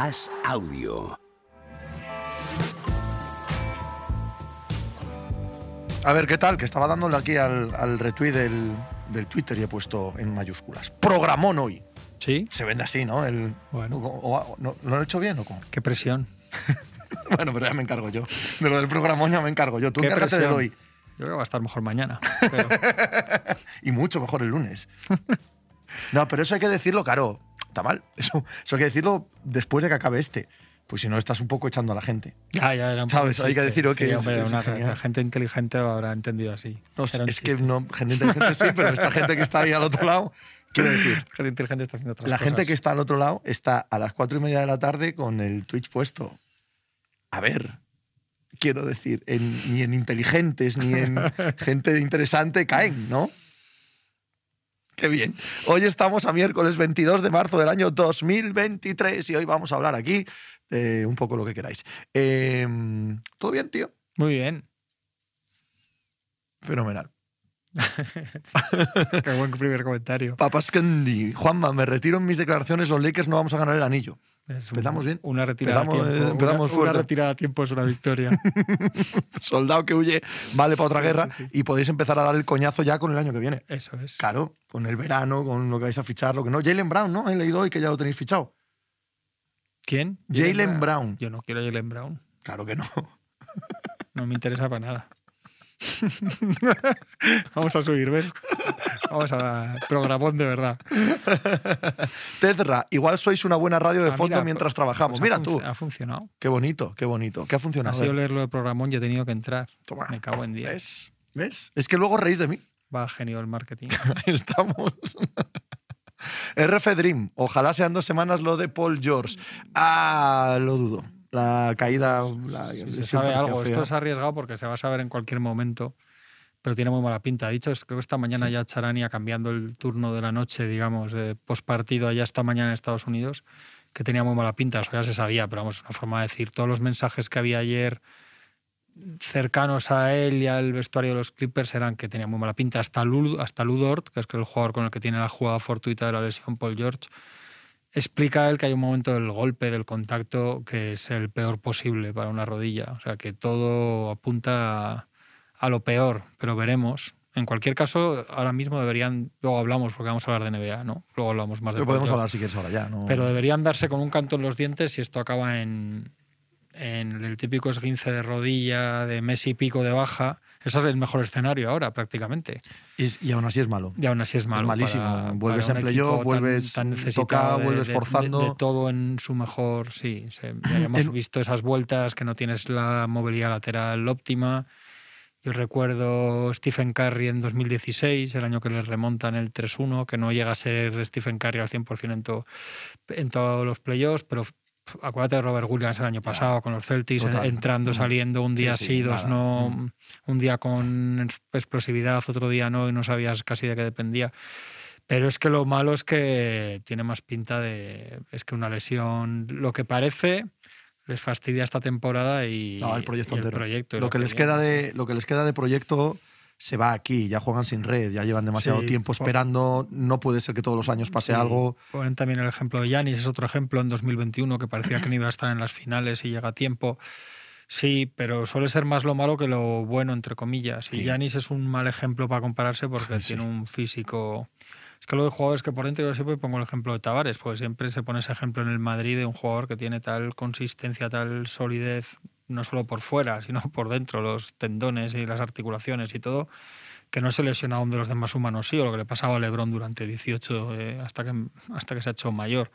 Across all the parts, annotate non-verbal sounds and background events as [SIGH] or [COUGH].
As Audio. A ver, ¿qué tal? Que estaba dándole aquí al, al retweet del, del Twitter y he puesto en mayúsculas. Programón hoy. ¿Sí? Se vende así, ¿no? El, Bueno. o- o- ¿no, ¿Lo he hecho bien o cómo? Qué presión. [LAUGHS] bueno, pero ya me encargo yo. De lo del programón ya me encargo yo. Tú Qué encárgate del presión. hoy. Yo creo que va a estar mejor mañana. [LAUGHS] pero- Y mucho mejor el lunes. [LAUGHS] no, pero eso hay que decirlo, claro. Está mal. [LAUGHS] Eso, eso hay que decirlo después de que acabe este. Pues si no, estás un poco echando a la gente. ya, ya era un ¿Sabes? Hay que decirlo que Sí, es- hombre, es una- la gente inteligente lo habrá entendido así. No, es que chiste. no, gente inteligente sí, pero esta gente que está ahí al otro lado, quiero decir, La [LAUGHS] gente inteligente está haciendo otras la gente cosas. que está al otro lado está a las cuatro y media de la tarde con el Twitch puesto. A ver, quiero decir, en- ni en inteligentes ni en [LAUGHS] gente interesante caen, ¿no? Qué bien. Hoy estamos a miércoles 22 de marzo del año 2023 y hoy vamos a hablar aquí de un poco lo que queráis. Eh, ¿Todo bien, tío? Muy bien. Fenomenal. [LAUGHS] Qué buen primer comentario. Papas Candy. Juanma, me retiro en mis declaraciones, los Lakers no vamos a ganar el anillo. Es un- Empezamos bien. Una retirada Empezamos, a tiempo. empezamos una, retirada a tiempo es una victoria. [LAUGHS] Soldado que huye vale para otra Sí, guerra sí, sí. y podéis empezar a dar el coñazo ya con el año que viene. Eso es. Claro, con el verano, con lo que vais a fichar, lo que no. Jalen Brown, ¿no? He leído hoy que ya lo tenéis fichado. ¿Quién? Jalen Brown. Yo no quiero Jalen Brown. Claro que no. No me interesa para nada. [LAUGHS] Vamos a subir, ¿ves? Vamos a programón de verdad. Tedra, igual sois una buena radio de Ah, fondo mira, mientras pues trabajamos. ha Mira tú. Ha funcionado. Qué bonito, qué bonito. ¿Qué ha Ha funcionado? sido A ver, leer lo de programón y he tenido que entrar. Toma. Me cago en 10. ¿Ves? ¿Ves? Es que luego reís de mí. Va genio el marketing. [LAUGHS] Ahí estamos. [LAUGHS] RF Dream. Ojalá sean dos semanas lo de Paul George. Ah, lo dudo. La caída. La, se sabe algo. fea. Esto es arriesgado porque se va a saber en cualquier momento. Pero tiene muy mala pinta. Dicho, es- creo que esta mañana ya Charania cambiando el turno de la noche, digamos, de postpartido allá esta mañana en Estados Unidos, que tenía muy mala pinta. Eso ya se sabía, pero vamos, una forma de decir. Todos los mensajes que había ayer cercanos a él y al vestuario de los Clippers eran que tenía muy mala pinta. Hasta, hasta Ludort, que es el jugador con el que tiene la jugada fortuita de la lesión, Paul George, explica él que hay un momento del golpe, del contacto, que es el peor posible para una rodilla. O sea, que todo apunta a, lo peor, pero veremos. En cualquier caso, ahora mismo deberían, luego hablamos porque vamos a hablar de NBA, ¿no? Luego hablamos más de Pero podemos hablar si quieres ahora ya. ¿no? Pero deberían darse con un canto en los dientes si esto acaba en, en el típico esguince de rodilla, de mes y pico de baja. Eso es el mejor escenario ahora, prácticamente. Y, y aún así es malo. Y aún así es malo. malísimo. para- Vuelves para en un playoff, tan- vuelves tan tocado, necesitado de- vuelves de- forzando. De, todo en su mejor. Sí, se- ya [CLEARS THROAT] hemos En- visto esas vueltas que no tienes la movilidad lateral óptima. Yo recuerdo Stephen Curry en 2016, el año que les remontan el 3-1, que no llega a ser Stephen Curry al 100% en, to- en todos los playoffs, pero acuérdate de Robert Williams el año pasado con los Celtics, Total. entrando, saliendo, un día Sí, sí, sí, dos nada. no, Mm. un día con explosividad, otro día no, y no sabías casi de qué dependía. Pero es que lo malo es que tiene más pinta de. Es que una lesión, lo que parece, les fastidia esta temporada y, No, el proyecto y el entero. proyecto. lo, que les queda de, lo que les queda de proyecto se va aquí. Ya juegan sin red, ya llevan demasiado Sí, tiempo po- esperando. No puede ser que todos los años pase Sí. algo. Ponen también el ejemplo de Yanis, es otro ejemplo en 2021 que parecía que no iba a estar en las finales y llega a tiempo. Sí, pero suele ser más lo malo que lo bueno, entre comillas. Y Sí. Yanis es un mal ejemplo para compararse porque tiene un físico. Es que lo de jugadores que por dentro yo siempre pongo el ejemplo de Tavares, porque siempre se pone ese ejemplo en el Madrid de un jugador que tiene tal consistencia, tal solidez, no solo por fuera, [LAUGHS] sino por dentro, los tendones y las articulaciones y todo, que no se lesiona aún de los demás humanos, sí, o lo que le pasaba a Lebron durante 18 eh, hasta, que, hasta que se ha hecho mayor.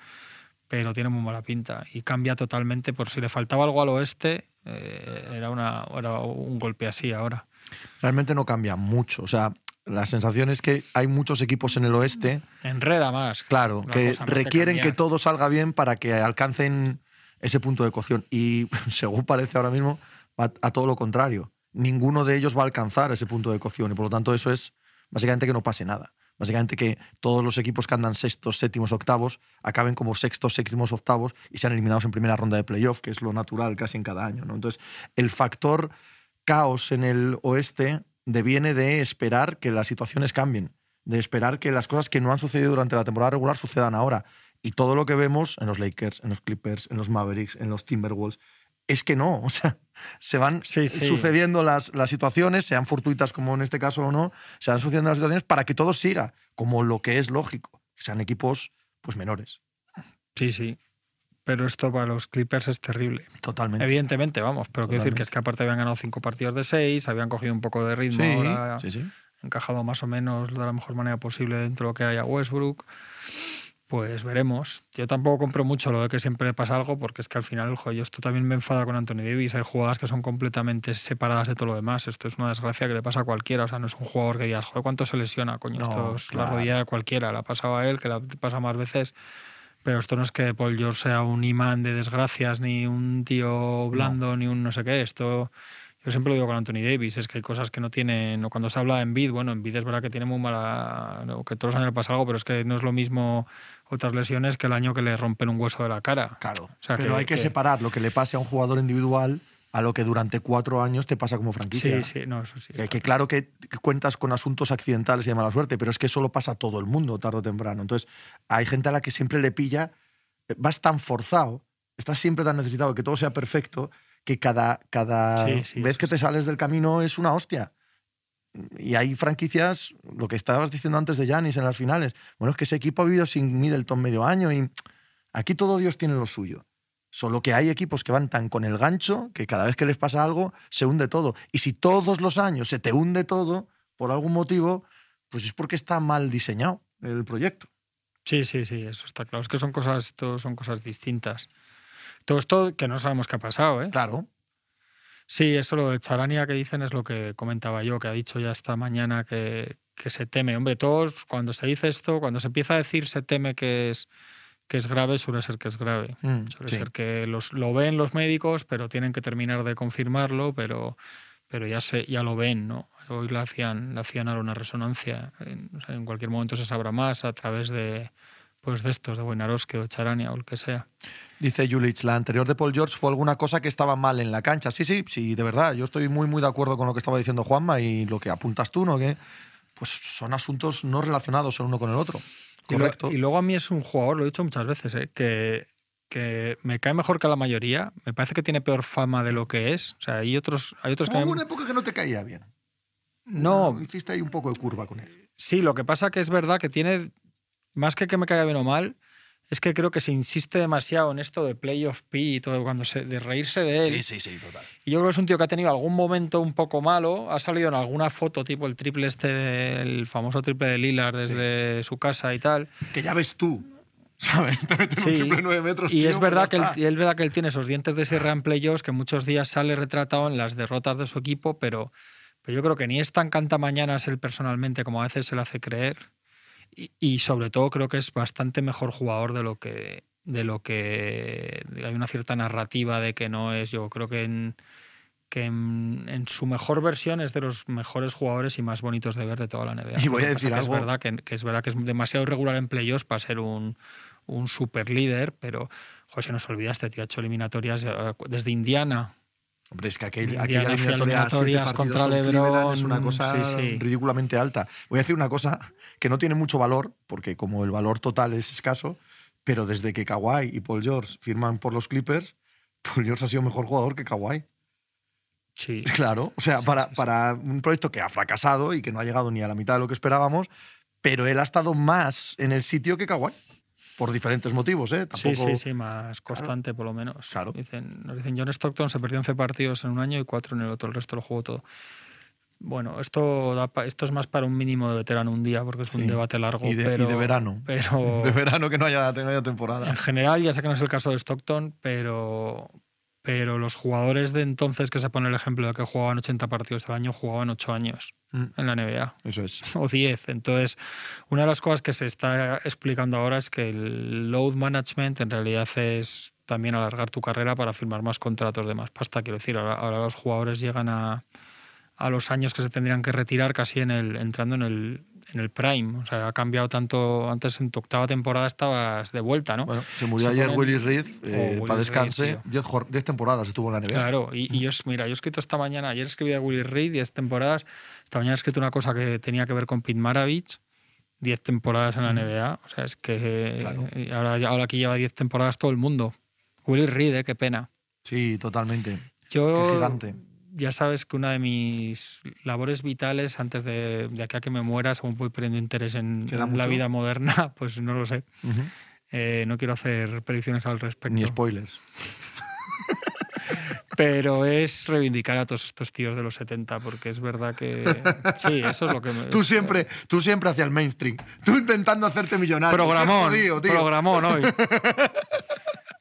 Pero tiene muy mala pinta y cambia totalmente. Por si le faltaba algo al oeste, eh, era, una, era un golpe así ahora. Realmente no cambia mucho. O sea, la sensación es que hay muchos equipos en el oeste, Enreda más. claro, la que más requieren que todo salga bien para que alcancen ese punto de cocción. Y [LAUGHS] según parece ahora mismo, va a todo lo contrario. Ninguno de ellos va a alcanzar ese punto de cocción y por lo tanto eso es básicamente que no pase nada. Básicamente que todos los equipos que andan sextos, séptimos, octavos acaben como sextos, séptimos, octavos y sean eliminados en primera ronda de playoff, que es lo natural casi en cada año. ¿no? Entonces, el factor caos en el oeste deviene de esperar que las situaciones cambien, de esperar que las cosas que no han sucedido durante la temporada regular sucedan ahora. Y todo lo que vemos en los Lakers, en los Clippers, en los Mavericks, en los Timberwolves, es que no. [LAUGHS] O sea, se van sucediendo las, las situaciones, sean fortuitas como en este caso o no, se van sucediendo las situaciones para que todo siga como lo que es lógico, que sean equipos pues menores. Sí, sí. Pero esto para los Clippers es terrible. Totalmente. Evidentemente, vamos. Pero quiero decir que es que aparte habían ganado cinco partidos de seis, habían cogido un poco de ritmo, sí, sí, sí. encajado más o menos de la mejor manera posible dentro de lo que haya Westbrook. Pues veremos. Yo tampoco compro mucho lo de que siempre pasa algo, porque es que al final, joder, esto también me enfada con Anthony Davis. Hay jugadas que son completamente separadas de todo lo demás. Esto es una desgracia que le pasa a cualquiera. O sea, no es un jugador que digas, joder, ¿cuánto se lesiona? Coño, esto es la rodilla de cualquiera. La ha pasado a él, que la pasa más veces. Pero esto no es que Paul George sea un imán de desgracias, ni un tío blando, ni un no sé qué. Esto yo siempre lo digo con Anthony Davis, es que hay cosas que no tienen, cuando se habla en Bid, bueno, en Bid es verdad que tiene muy mala, que todos los años le pasa algo, pero es que no es lo mismo otras lesiones que el año que le rompen un hueso de la cara. Claro, pero hay que, separar lo que le pase a un jugador individual a lo que durante cuatro años te pasa como franquicia. Sí, sí, no, eso sí. Que, claro que cuentas con asuntos accidentales y de mala suerte, pero es que eso lo pasa a todo el mundo tarde o temprano. Entonces, hay gente a la que siempre le pilla, vas tan forzado, estás siempre tan necesitado de que todo sea perfecto, que cada, cada vez que te sales del camino es una hostia. Y hay franquicias, lo que estabas diciendo antes de Yanis en las finales. Bueno, es que ese equipo ha vivido sin Middleton medio año y aquí todo Dios tiene lo suyo. Solo que hay equipos que van tan con el gancho que cada vez que les pasa algo se hunde todo. Y si todos los años se te hunde todo, por algún motivo, pues es porque está mal diseñado el proyecto. Sí, sí, sí, eso está claro. Es que son cosas, son cosas distintas. Todo esto que no sabemos qué ha pasado, ¿eh? Claro. Sí, eso lo de Charania que dicen es lo que comentaba yo, que ha dicho ya esta mañana que, que se teme. Hombre, todos, cuando se dice esto, cuando se empieza a decir se teme que es, que es grave, suele ser que es grave. Mm, suele ser que los, lo ven los médicos, pero tienen que terminar de confirmarlo, pero, pero ya, se, ya lo ven, ¿no? Hoy le hacían, le hacían ahora una resonancia. En, en cualquier momento se sabrá más a través de, pues de estos, de Buenarosque o Charania o el que sea. Dice Julich, la anterior de Paul George fue alguna cosa que estaba mal en la cancha. Sí, sí, sí, de verdad. Yo estoy muy, muy de acuerdo con lo que estaba diciendo Juanma y lo que apuntas tú, ¿no? Que pues son asuntos no relacionados el uno con el otro. Correcto. Y, luego a mí es un jugador, lo he dicho muchas veces, ¿eh? que, que me cae mejor que la mayoría. Me parece que tiene peor fama de lo que es. O sea, hay otros, hay otros que. Hubo una época que no te caía bien. No. Hiciste ahí un poco de curva con él. Sí, lo que pasa que es verdad que tiene más que que me caiga bien o mal, es que creo que se insiste demasiado en esto de playoff P y todo, cuando se, de reírse de él. Sí, sí, sí, total. Y yo creo que es un tío que ha tenido algún momento un poco malo, ha salido en alguna foto, tipo el triple este, del famoso triple de Lillard desde su casa y tal. Que ya ves tú. [LAUGHS] ¿Sabes? Te meten un triple nueve metros. Y es, verdad que él, es verdad que él tiene esos dientes de sierra en playoffs que muchos días sale retratado en las derrotas de su equipo, pero, pero yo creo que ni es tan cantamañanas él personalmente como a veces se le hace creer y, sobre todo creo que es bastante mejor jugador de lo que de lo que hay una cierta narrativa de que no es yo creo que en que en, su mejor versión es de los mejores jugadores y más bonitos de ver de toda la NBA. Y voy a decir algo. Es verdad que, es verdad que es demasiado irregular en playoffs para ser un, un super líder, pero José, nos olvidaste, tío, ha hecho eliminatorias eh, desde Indiana, Hombre, es que aquel, aquella eliminatoria contra LeBron es una cosa ridículamente alta. Voy a decir una cosa que no tiene mucho valor, porque como el valor total es escaso, pero desde que Kawhi y Paul George firman por los Clippers, Paul George ha sido mejor jugador que Kawhi. Sí. [LAUGHS] Claro, o sea, para, para un proyecto que ha fracasado y que no ha llegado ni a la mitad de lo que esperábamos, pero él ha estado más en el sitio que Kawhi por diferentes motivos, ¿eh? Sí, sí, sí, más constante por lo menos. Claro. Dicen, nos dicen, John Stockton se perdió 11 partidos en un año y 4 en el otro, el resto lo jugó todo. Bueno, esto, esto es más para un mínimo de veterano un día, porque es un debate largo. Y de, pero, de verano. Pero, [LAUGHS] de verano que no haya, no haya temporada. En general, ya sé que no es el caso de Stockton, pero, pero los jugadores de entonces que se pone el ejemplo de que jugaban 80 partidos al año, jugaban 8 años mm. en la NBA. Eso es. [LAUGHS] O 10. Entonces, una de las cosas que se está explicando ahora es que el load management en realidad es también alargar tu carrera para firmar más contratos de más pasta. Quiero decir, ahora, los jugadores llegan a, a los años que se tendrían que retirar casi en el, entrando en el, en el prime. O sea, ha cambiado tanto. Antes en tu octava temporada estabas de vuelta, ¿no? Bueno, se murió ayer Willis Reed, eh, para descanse. Diez, temporadas estuvo en la NBA. Claro, y, yo, mira, yo he escrito esta mañana, ayer escribí a Willis Reed, diez temporadas. Esta mañana he escrito una cosa que tenía que ver con Pete Maravich 10 temporadas en la NBA. O sea, es que Claro. y ahora, ahora aquí lleva 10 temporadas todo el mundo. Willy Reed, ¿eh? qué pena. Sí, totalmente. Yo, Qué gigante. Ya sabes que una de mis labores vitales antes de, de aquí a que me muera, según voy perdiendo interés en, ¿Queda en la vida moderna, [LAUGHS] pues no lo sé. Ujú. Eh, no quiero hacer predicciones al respecto. Ni spoilers. [LAUGHS] pero es reivindicar a todos estos tíos de los 70, porque es verdad que. [LAUGHS] Sí, eso es lo que me. Tú siempre, tú siempre hacia el mainstream. Tú intentando hacerte millonario. Programón, jodido, tío. programón hoy.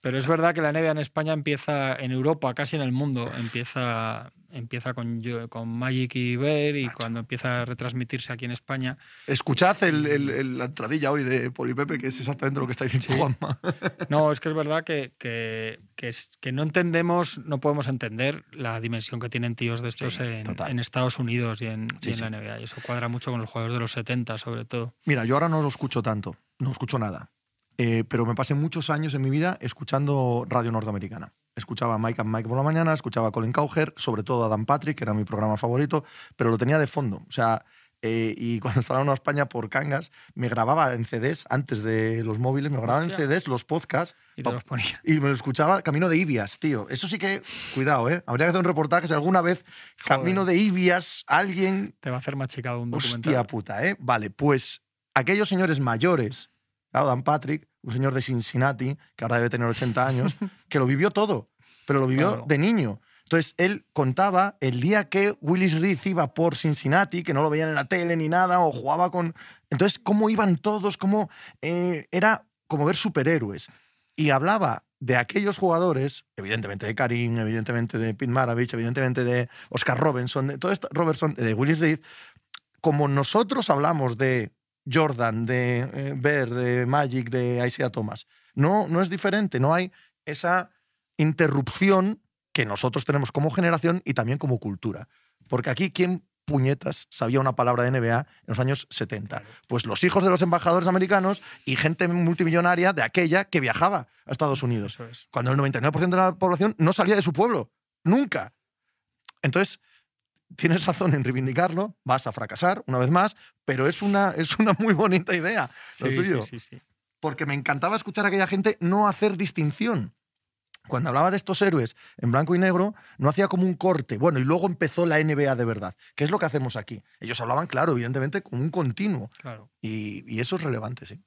Pero es verdad que la NBA en España empieza, en Europa, casi en el mundo, empieza, empieza con, con Magic y Ver y cuando empieza a retransmitirse aquí en España. Escuchad el- el- el- la entradilla hoy de Polipepe, que es exactamente lo que está diciendo Juanma. [LAUGHS] No, es que es verdad que, que, que es- que no entendemos, no podemos entender la dimensión que tienen tíos de estos Sí, en, en Estados Unidos y en, y Sí, en sí. la NBA. Y eso cuadra mucho con los jugadores de los 70, sobre todo. Mira, yo ahora no lo escucho tanto, no escucho nada. Eh, pero me pasé muchos años en mi vida escuchando radio norteamericana. Escuchaba Mike and Mike por la mañana, escuchaba a Colin Cowher, sobre todo a Dan Patrick, que era mi programa favorito, pero lo tenía de fondo. O sea, eh, y [LAUGHS] cuando estaba en España por Cangas, me grababa en CDs, antes de los móviles, me grababa en. CDs los podcasts Y te los ponía. y me lo escuchaba camino de Ibias, tío. Eso sí que, cuidado, ¿eh? Habría que hacer un reportaje si alguna vez camino de Ibias alguien Te va a hacer machicado un documental. Hostia puta, ¿eh? Vale, pues aquellos señores mayores, claro, Dan Patrick, un señor de Cincinnati, que ahora debe tener 80 años, [LAUGHS] que lo vivió todo, pero lo vivió de niño. Entonces, él contaba el día que Willis Reed iba por Cincinnati, que no lo veían en la tele ni nada, o jugaba con... Entonces, cómo iban todos, cómo... eh, era como ver superhéroes. Y hablaba de aquellos jugadores, evidentemente de Karim, evidentemente de Pete Maravich, evidentemente de Oscar Robinson, de todo esto, Robertson, de Willis Reed, como nosotros hablamos de Jordan, de eh, Bear, de Magic, de Isaiah Thomas, no, no es diferente, no hay esa interrupción que nosotros tenemos como generación y también como cultura. Porque aquí, ¿quién puñetas sabía una palabra de NBA en los años 70? Pues los hijos de los embajadores americanos y gente multimillonaria de aquella que viajaba a Estados Unidos. Es. Cuando el 99% de la población no salía de su pueblo. Nunca. Entonces, tienes razón en reivindicarlo, vas a fracasar una vez más, pero es una, [LAUGHS] es una muy bonita idea lo Sí, tuyo. sí, sí, sí. Porque me encantaba escuchar a aquella gente no hacer distinción. Cuando hablaba de estos héroes en blanco y negro, no hacía como un corte. Bueno, y luego empezó la NBA de verdad, que es lo que hacemos aquí. Ellos hablaban, claro, evidentemente, como un continuo. Claro. Y, y eso es relevante, sí.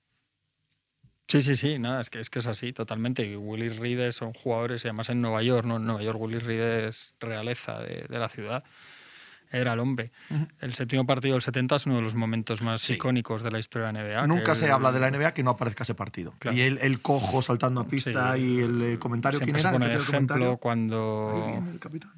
Sí, sí, sí, nada, es que es, que es así totalmente. Y Willis Reed son jugadores, y además en Nueva York, ¿no? En Nueva York Willis Reed es realeza de, de la ciudad. Era el hombre. El séptimo partido del 70 es uno de los momentos más Sí. icónicos de la historia de la NBA. Nunca se él- habla de la NBA que no aparezca ese partido. Claro. Y el, el cojo saltando a pista Sí. y el, comentario. Siempre ¿Quién se era? el pone el ejemplo comentario? cuando... Ahí viene el capitán.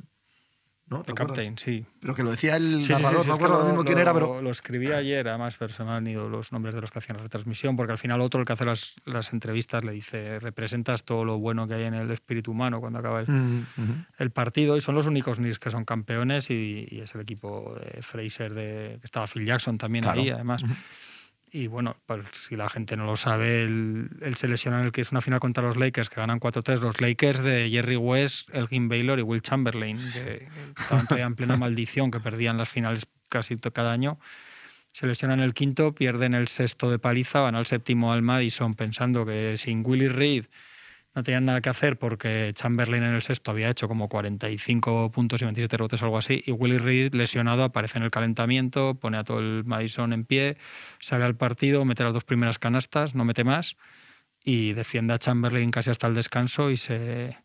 ¿No? ¿Te? Captain, sí. Pero que lo decía el Sí, narrador, sí, no es que acuerdo ahora mismo quién era, pero. Lo escribí ayer, además, han ido los nombres de los que hacían la retransmisión, porque al final otro, el que hace las, las entrevistas, le dice, representas todo lo bueno que hay en el espíritu humano cuando acaba el, Mm, el partido, y son los únicos Knicks que son campeones, y, y es el equipo de Fraser, de, que estaba Phil Jackson también Claro. ahí, además. Y bueno, pues si la gente no lo sabe, se lesiona en el que es una final contra los Lakers, que ganan 4-3. Los Lakers de Jerry West, Elgin Baylor y Will Chamberlain, que estaban todavía en plena maldición, que perdían las finales casi cada año. Se lesionan el quinto, pierden el sexto de paliza, van al séptimo al Madison pensando que sin Willie Reed no tenían nada que hacer porque Chamberlain en el sexto había hecho como 45 puntos y 27 rebotes o algo así. Y Willie Reed, lesionado, aparece en el calentamiento, pone a todo el Madison en pie, sale al partido, mete las dos primeras canastas, no mete más y defiende a Chamberlain casi hasta el descanso y se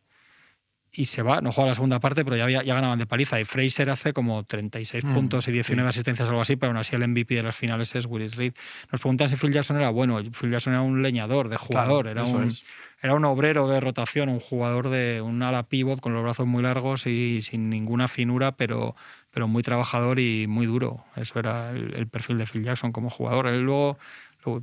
y se va, no juega la segunda parte, pero ya, había- ya ganaban de paliza. Y Fraser hace como 36 Mm, puntos y 19 asistencias o algo así, pero aún así el MVP de las finales es Willis Reed. Nos preguntan si Phil Jackson era bueno. Phil Jackson era un leñador de jugador, Claro, era, un, es. era un obrero de rotación, un jugador de un ala pivot con los brazos muy largos y sin ninguna finura, pero, pero muy trabajador y muy duro. Eso era el, el perfil de Phil Jackson como jugador. Él luego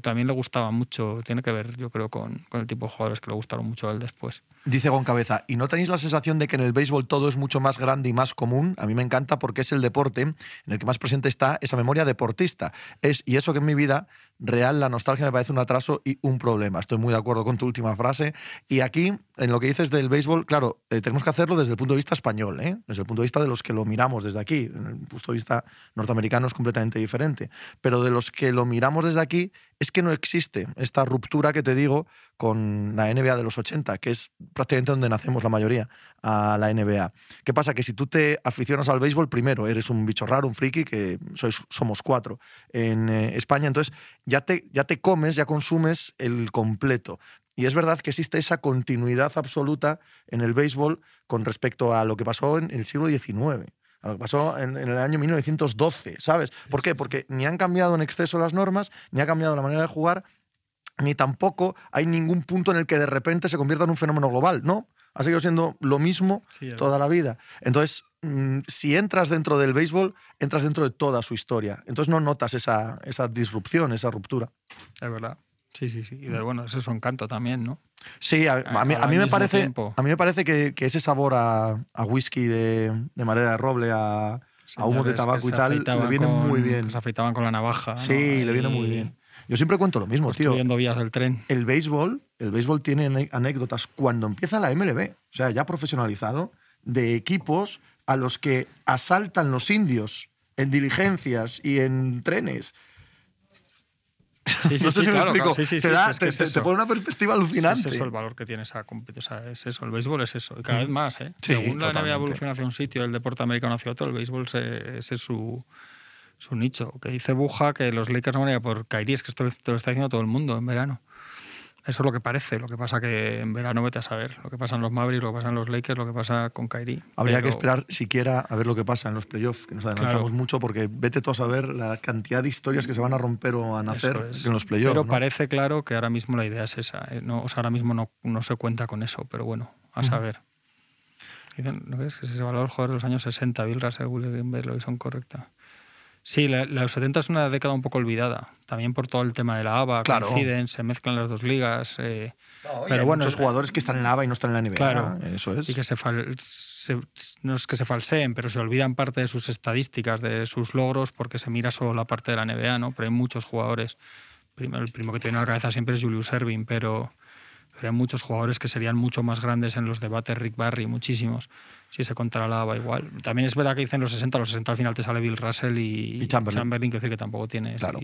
también le gustaba mucho, tiene que ver, yo creo, con, con el tipo de jugadores que le gustaron mucho a él después. Dice Goncabeza, ¿y no tenéis la sensación de que en el béisbol todo es mucho más grande y más común? A mí me encanta porque es el deporte en el que más presente está esa memoria deportista. Es, y eso que en mi vida real, la nostalgia me parece un atraso y un problema. Estoy muy de acuerdo con tu última frase. Y aquí, en lo que dices del béisbol, claro, eh, tenemos que hacerlo desde el punto de vista español, ¿eh? desde el punto de vista de los que lo miramos desde aquí. En el punto de vista norteamericano es completamente diferente. Pero de los que lo miramos desde aquí, es que no existe esta ruptura que te digo con la NBA de los 80, que es prácticamente donde nacemos la mayoría, a la NBA. ¿Qué pasa? Que si tú te aficionas al béisbol, primero eres un bicho raro, un friki, que sois, somos cuatro en eh, España, entonces ya te, ya te comes, ya consumes el completo. Y es verdad que existe esa continuidad absoluta en el béisbol con respecto a lo que pasó en el siglo XIX a lo que pasó en, en, el año 1912, ¿sabes? ¿Por qué? Porque ni han cambiado en exceso las normas, ni ha cambiado la manera de jugar, ni tampoco hay ningún punto en el que de repente se convierta en un fenómeno global, ¿no? Ha seguido siendo lo mismo sí, toda la vida. Entonces, mmm, si entras dentro del béisbol, entras dentro de toda su historia. Entonces no notas esa, esa disrupción, esa ruptura. Es verdad. Sí, sí, sí. Y de, bueno, ese es su encanto también, ¿no? Sí, a, a, mí, a mí, me parece, tiempo. a mí me parece que, que ese sabor a, a whisky de, de, madera de roble, a, humo de tabaco y tal, le viene con, muy bien. Se afeitaban con la navaja. Sí, ¿no? le viene muy bien. Yo siempre cuento lo mismo, tío. vías del tren. El béisbol, el béisbol tiene anécdotas cuando empieza la MLB, o sea, ya profesionalizado, de equipos a los que asaltan los indios en diligencias y en trenes Sí, sí, no sé sí, si claro, me explico. claro. Te, sí, da, es que te, es te, eso. te pone una perspectiva alucinante. Es eso el valor que tiene esa competición. O sea, es eso, el béisbol es eso. Y cada vez más, ¿eh? Según la NBA evoluciona hacia un sitio, el deporte americano hacia otro, el béisbol se- ese es su, su nicho. Que dice Buja que los Lakers no van a ir por Kyrie, es que esto te lo está diciendo todo el mundo en verano. Eso es lo que parece. Lo que pasa que en verano vete a saber. Lo que pasa en los Mavericks, lo que pasa en los Lakers, lo que pasa con Kyrie. Habría Pero- que esperar siquiera a ver lo que pasa en los playoffs, que nos adelantamos Claro. mucho, porque vete tú a saber la cantidad de historias que se van a romper o a nacer es. en los playoffs. Pero ¿no? parece claro que ahora mismo la idea es esa. ¿eh? No, o sea, ahora mismo no, no se cuenta con eso, pero bueno, a saber. Dicen, ¿No ves? Que se de los años 60, Bill Russell, William Bell, son correcta. Sí, la, la- los 70 es una década un poco olvidada. También por todo el tema de la ABA, Claro. coinciden, se mezclan las dos ligas. eh, No, pero hay bueno, muchos es- jugadores que están en la ABA y no están en la NBA. Claro. Eso es. y que se, fal- se- no es que se falseen, pero se olvidan parte de sus estadísticas, de sus logros, porque se mira solo la parte de la NBA, ¿no? Pero hay muchos jugadores. Primero, el primero que tiene en la cabeza siempre es Julius Erving, pero, pero hay muchos jugadores que serían mucho más grandes en los debates, Rick Barry, muchísimos, si se contara la ABA igual. También es verdad que dicen los 60, los 60 al final te sale Bill Russell y, Y Chamberlain. que decir que tampoco tiene. Claro.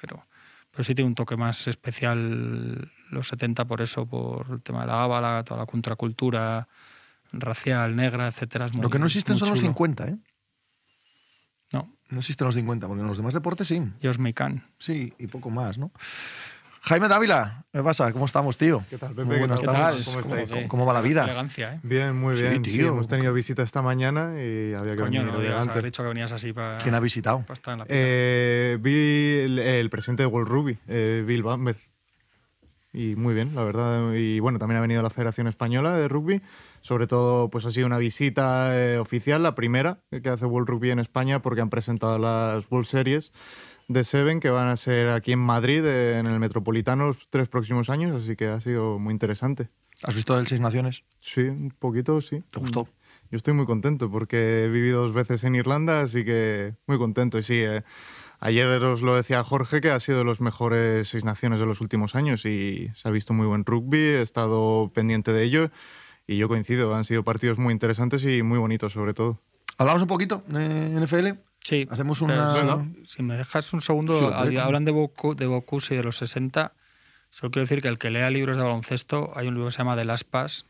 pero, pero sí tiene un toque más especial los 70 por eso, por el tema de la ABA, la- toda la contracultura racial, negra, etcétera. es muy- Lo que no existen son los chulo. 50, ¿eh? No, No existen los 50, porque en los demás deportes sí. Josh Mikan. Sí, y poco más, ¿no? Jaime Dávila, ¿qué pasa? ¿Cómo estamos, tío? ¿Qué tal, Pepe? ¿Qué tal? ¿Cómo ¿Cómo, estáis? cómo- cómo va la vida? Elegancia, ¿eh? Bien, muy bien. Sí, tío. hemos tenido visita esta mañana y había que Coño, venir no lo digas, haber dicho que venías así para, ¿Quién ha visitado? para estar en la. Eh, vi el, el presidente de World Rugby, eh, Bill Bamber. Y muy bien, la verdad. Y bueno, también ha venido la Federación Española de Rugby. Sobre todo, pues ha sido una visita eh, oficial, la primera que hace World Rugby en España, porque han presentado las World Series de Seven, que van a ser aquí en Madrid, en el Metropolitano, los tres próximos años. Así que ha sido muy interesante. ¿Has visto el Seis Naciones? Sí, un poquito, sí. ¿Te gustó? Yo estoy muy contento porque he vivido dos veces en Irlanda, así que muy contento. Y sí, eh, ayer os lo decía Jorge que ha sido de los mejores seis naciones de los últimos años y se ha visto muy buen rugby, he estado pendiente de ello y yo coincido, han sido partidos muy interesantes y muy bonitos sobre todo. ¿Hablamos un poquito de NFL? Sí. Hacemos una- si me dejas un segundo, Sí, hablan de, Bocu, de Bocuse y de los 60. Solo quiero decir que el que lea libros de baloncesto, hay un libro que se llama The Last Pass,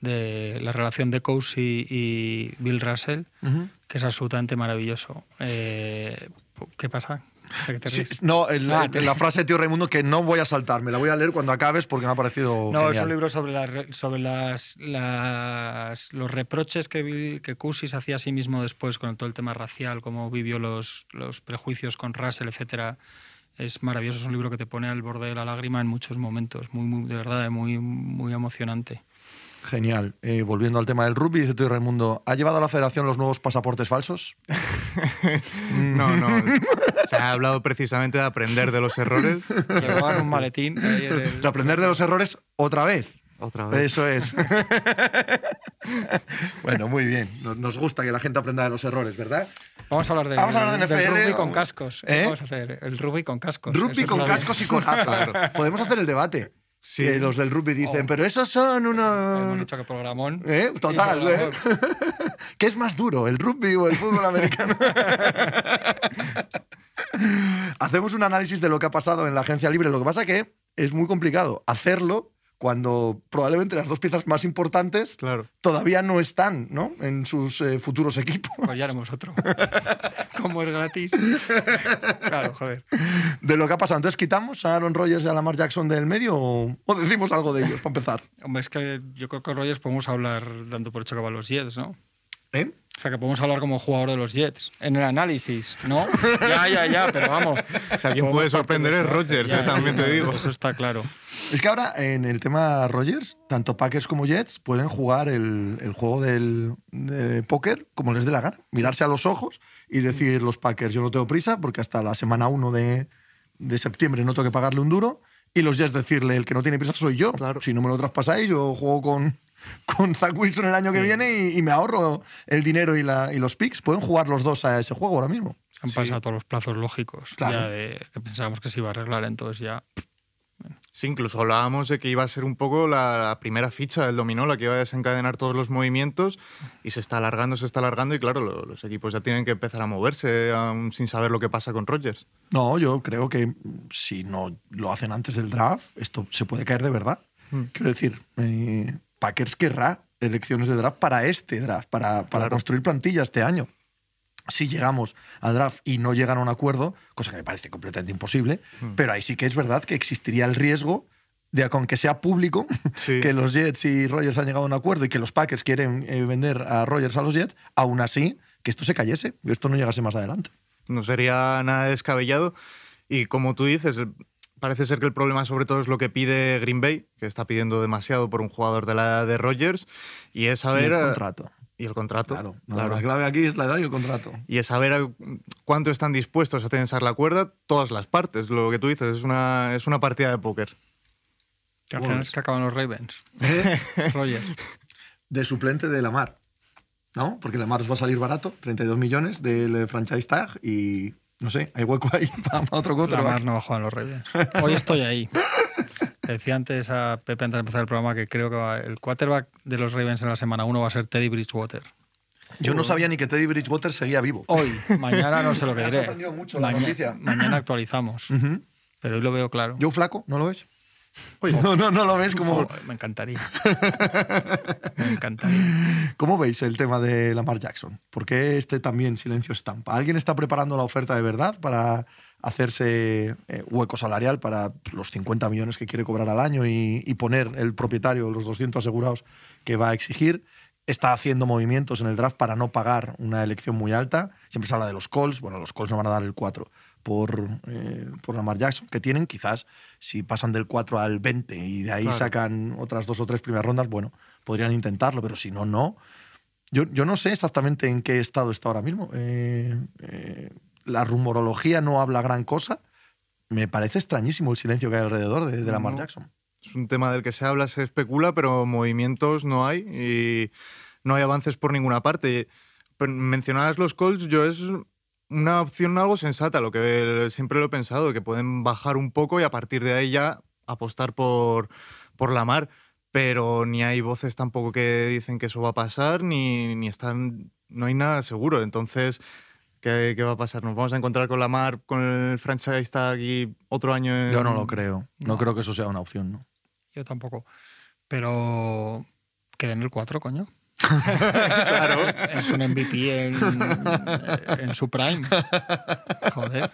de la relación de Cousy y Bill Russell, que es absolutamente maravilloso. Eh, ¿Qué pasa? No, el- Ah, el- la frase de tío Raimundo que no voy a saltar, me la voy a leer cuando acabes porque me ha parecido No, es un libro sobre, las re- sobre las, las- los reproches que, Bill- que Cousy se hacía a sí mismo después con todo el tema racial, cómo vivió los, los prejuicios con Russell, etcétera. Es maravilloso, es un libro que te pone al borde de la lágrima en muchos momentos, muy, muy de verdad, muy, muy emocionante. Genial. Eh, volviendo al tema del rugby, dice tío Raimundo, ¿ha llevado a la federación los nuevos pasaportes falsos? [LAUGHS] No, no, se ha hablado precisamente de aprender de los errores. Llevaban un maletín. ahí en el- De aprender de los errores otra vez. Otra vez. Eso es. [LAUGHS] bueno, muy bien. Nos, nos gusta que la gente aprenda de los errores, ¿verdad? Vamos a hablar de, Vamos a hablar de del rugby con cascos. ¿Eh? Vamos a hacer el rugby con cascos. Rugby Eso con cascos y con [LAUGHS] gafas. Podemos hacer el debate. Sí. Que los del rugby dicen, Oh. pero esos son Hemos unos... dicho que programón. ¿Eh? Total, ¿eh? [LAUGHS] ¿Qué es más duro, el rugby o el fútbol americano? [LAUGHS] Hacemos un análisis de lo que ha pasado en la agencia libre. Lo que pasa que es muy complicado hacerlo cuando probablemente las dos piezas más importantes Claro. todavía no están ¿no? en sus eh, futuros equipos. Pues ya haremos otro. [LAUGHS] Como es gratis. Claro, joder. De lo que ha pasado. Entonces, ¿quitamos a Aaron Rodgers y a Lamar Jackson del medio o, o decimos algo de ellos para empezar? Hombre, es que yo creo que Rogers podemos hablar dando por hecho que van los Jets, ¿no? ¿Eh? O sea, que podemos hablar como jugador de los Jets. En el análisis, ¿no? [LAUGHS] ya, ya, ya, pero vamos. Si alguien Podemos puede sorprender de es. Rodgers, Ya, eh, también ya, te digo. Eso está claro. Es que ahora en el tema Rogers, tanto Packers como Jets pueden jugar el, el juego del de póker como les dé la gana. Mirarse a los ojos y decir los Packers, yo no tengo prisa porque hasta la semana 1 de, de septiembre no tengo que pagarle un duro. Y los Jets decirle, el que no tiene prisa soy yo. Claro. Si no me lo traspasáis, yo juego con, con Zach Wilson el año que viene y, y me ahorro el dinero y, la, y los picks. Pueden jugar los dos a ese juego ahora mismo. Se han Sí. pasado todos los plazos lógicos. Claro. Ya de que pensábamos que se iba a arreglar, entonces ya. Sí, incluso hablábamos de que iba a ser un poco la, la primera ficha del dominó, la que iba a desencadenar todos los movimientos y se está alargando, se está alargando y claro, lo- los equipos ya tienen que empezar a moverse aún sin saber lo que pasa con Rodgers. No, yo creo que si no lo hacen antes del draft, esto se puede caer de verdad. Mm. Quiero decir, eh, Packers querrá elecciones de draft para este draft, para, para Claro. construir plantilla este año. Si llegamos al draft y no llegan a un acuerdo, cosa que me parece completamente imposible, Mm. pero ahí sí que es verdad que existiría el riesgo de, aunque sea público, [LAUGHS] Sí. que los Jets y Rogers han llegado a un acuerdo y que los Packers quieren eh, vender a Rogers a los Jets, aún así, que esto se cayese, que esto no llegase más adelante. No sería nada descabellado y como tú dices, parece ser que el problema sobre todo es lo que pide Green Bay, que está pidiendo demasiado por un jugador de la edad de Rodgers y es Y saber... el eh, contrato. Y el contrato. Claro, no, claro. la clave aquí es la edad y el contrato. y es saber a- cuánto están dispuestos a tensar la cuerda todas las partes. Lo que tú dices, es una, es una partida de póker. Que al ¿Cómo final es que acaban los Ravens. [LAUGHS] Rogers. De suplente de Lamar, ¿no? Porque Lamar os va a salir barato, 32 millones del eh, franchise tag y no sé, hay hueco ahí [LAUGHS] para otro quarterback. No va a jugar en los Ravens. Hoy estoy ahí. [LAUGHS] Decía antes a Pepe antes de empezar el programa que creo que va- el quarterback de los Ravens en la semana 1 va a ser Teddy Bridgewater. Yo no sabía ni que Teddy Bridgewater seguía vivo. Hoy, mañana no sé lo que [LAUGHS] Me ha diré. sorprendido mucho la noticia. mañana actualizamos. Ujú. Pero hoy lo veo claro. Joe Flaco, ¿no lo ves? no, no, no lo ves como... Me encantaría. me encantaría. ¿Cómo veis el tema de Lamar Jackson? ¿Por qué este también silencio estampa? ¿Alguien está preparando la oferta de verdad para hacerse eh, hueco salarial para los 50 millones que quiere cobrar al año y, y poner el propietario los 200 asegurados que va a exigir? Está haciendo movimientos en el draft para no pagar una elección muy alta. Siempre se habla de los calls. Bueno, los calls no van a dar el 4 por, eh, por Lamar Jackson, que tienen. Quizás si pasan del 4 al 20 y de ahí Claro. sacan otras dos o tres primeras rondas, bueno, podrían intentarlo, pero si no, no. Yo, yo no sé exactamente en qué estado está ahora mismo. Eh, eh, la rumorología no habla gran cosa. Me parece extrañísimo el silencio que hay alrededor de, de Lamar No. Jackson. Es un tema del que se habla, se especula, pero movimientos no hay y no hay avances por ninguna parte. Mencionabas los Colts, yo es una opción algo sensata, lo que siempre lo he pensado, que pueden bajar un poco y a partir de ahí ya apostar por, por la mar. Pero ni hay voces tampoco que dicen que eso va a pasar, ni, ni están. No hay nada seguro. Entonces, ¿qué, qué va a pasar? ¿Nos vamos a encontrar con la mar, con el franchise tag y otro año en- Yo no lo creo. No, No. creo que eso sea una opción, ¿no? Yo tampoco. Pero que den el 4, coño. Claro. Es un MVP en, en su prime. Joder,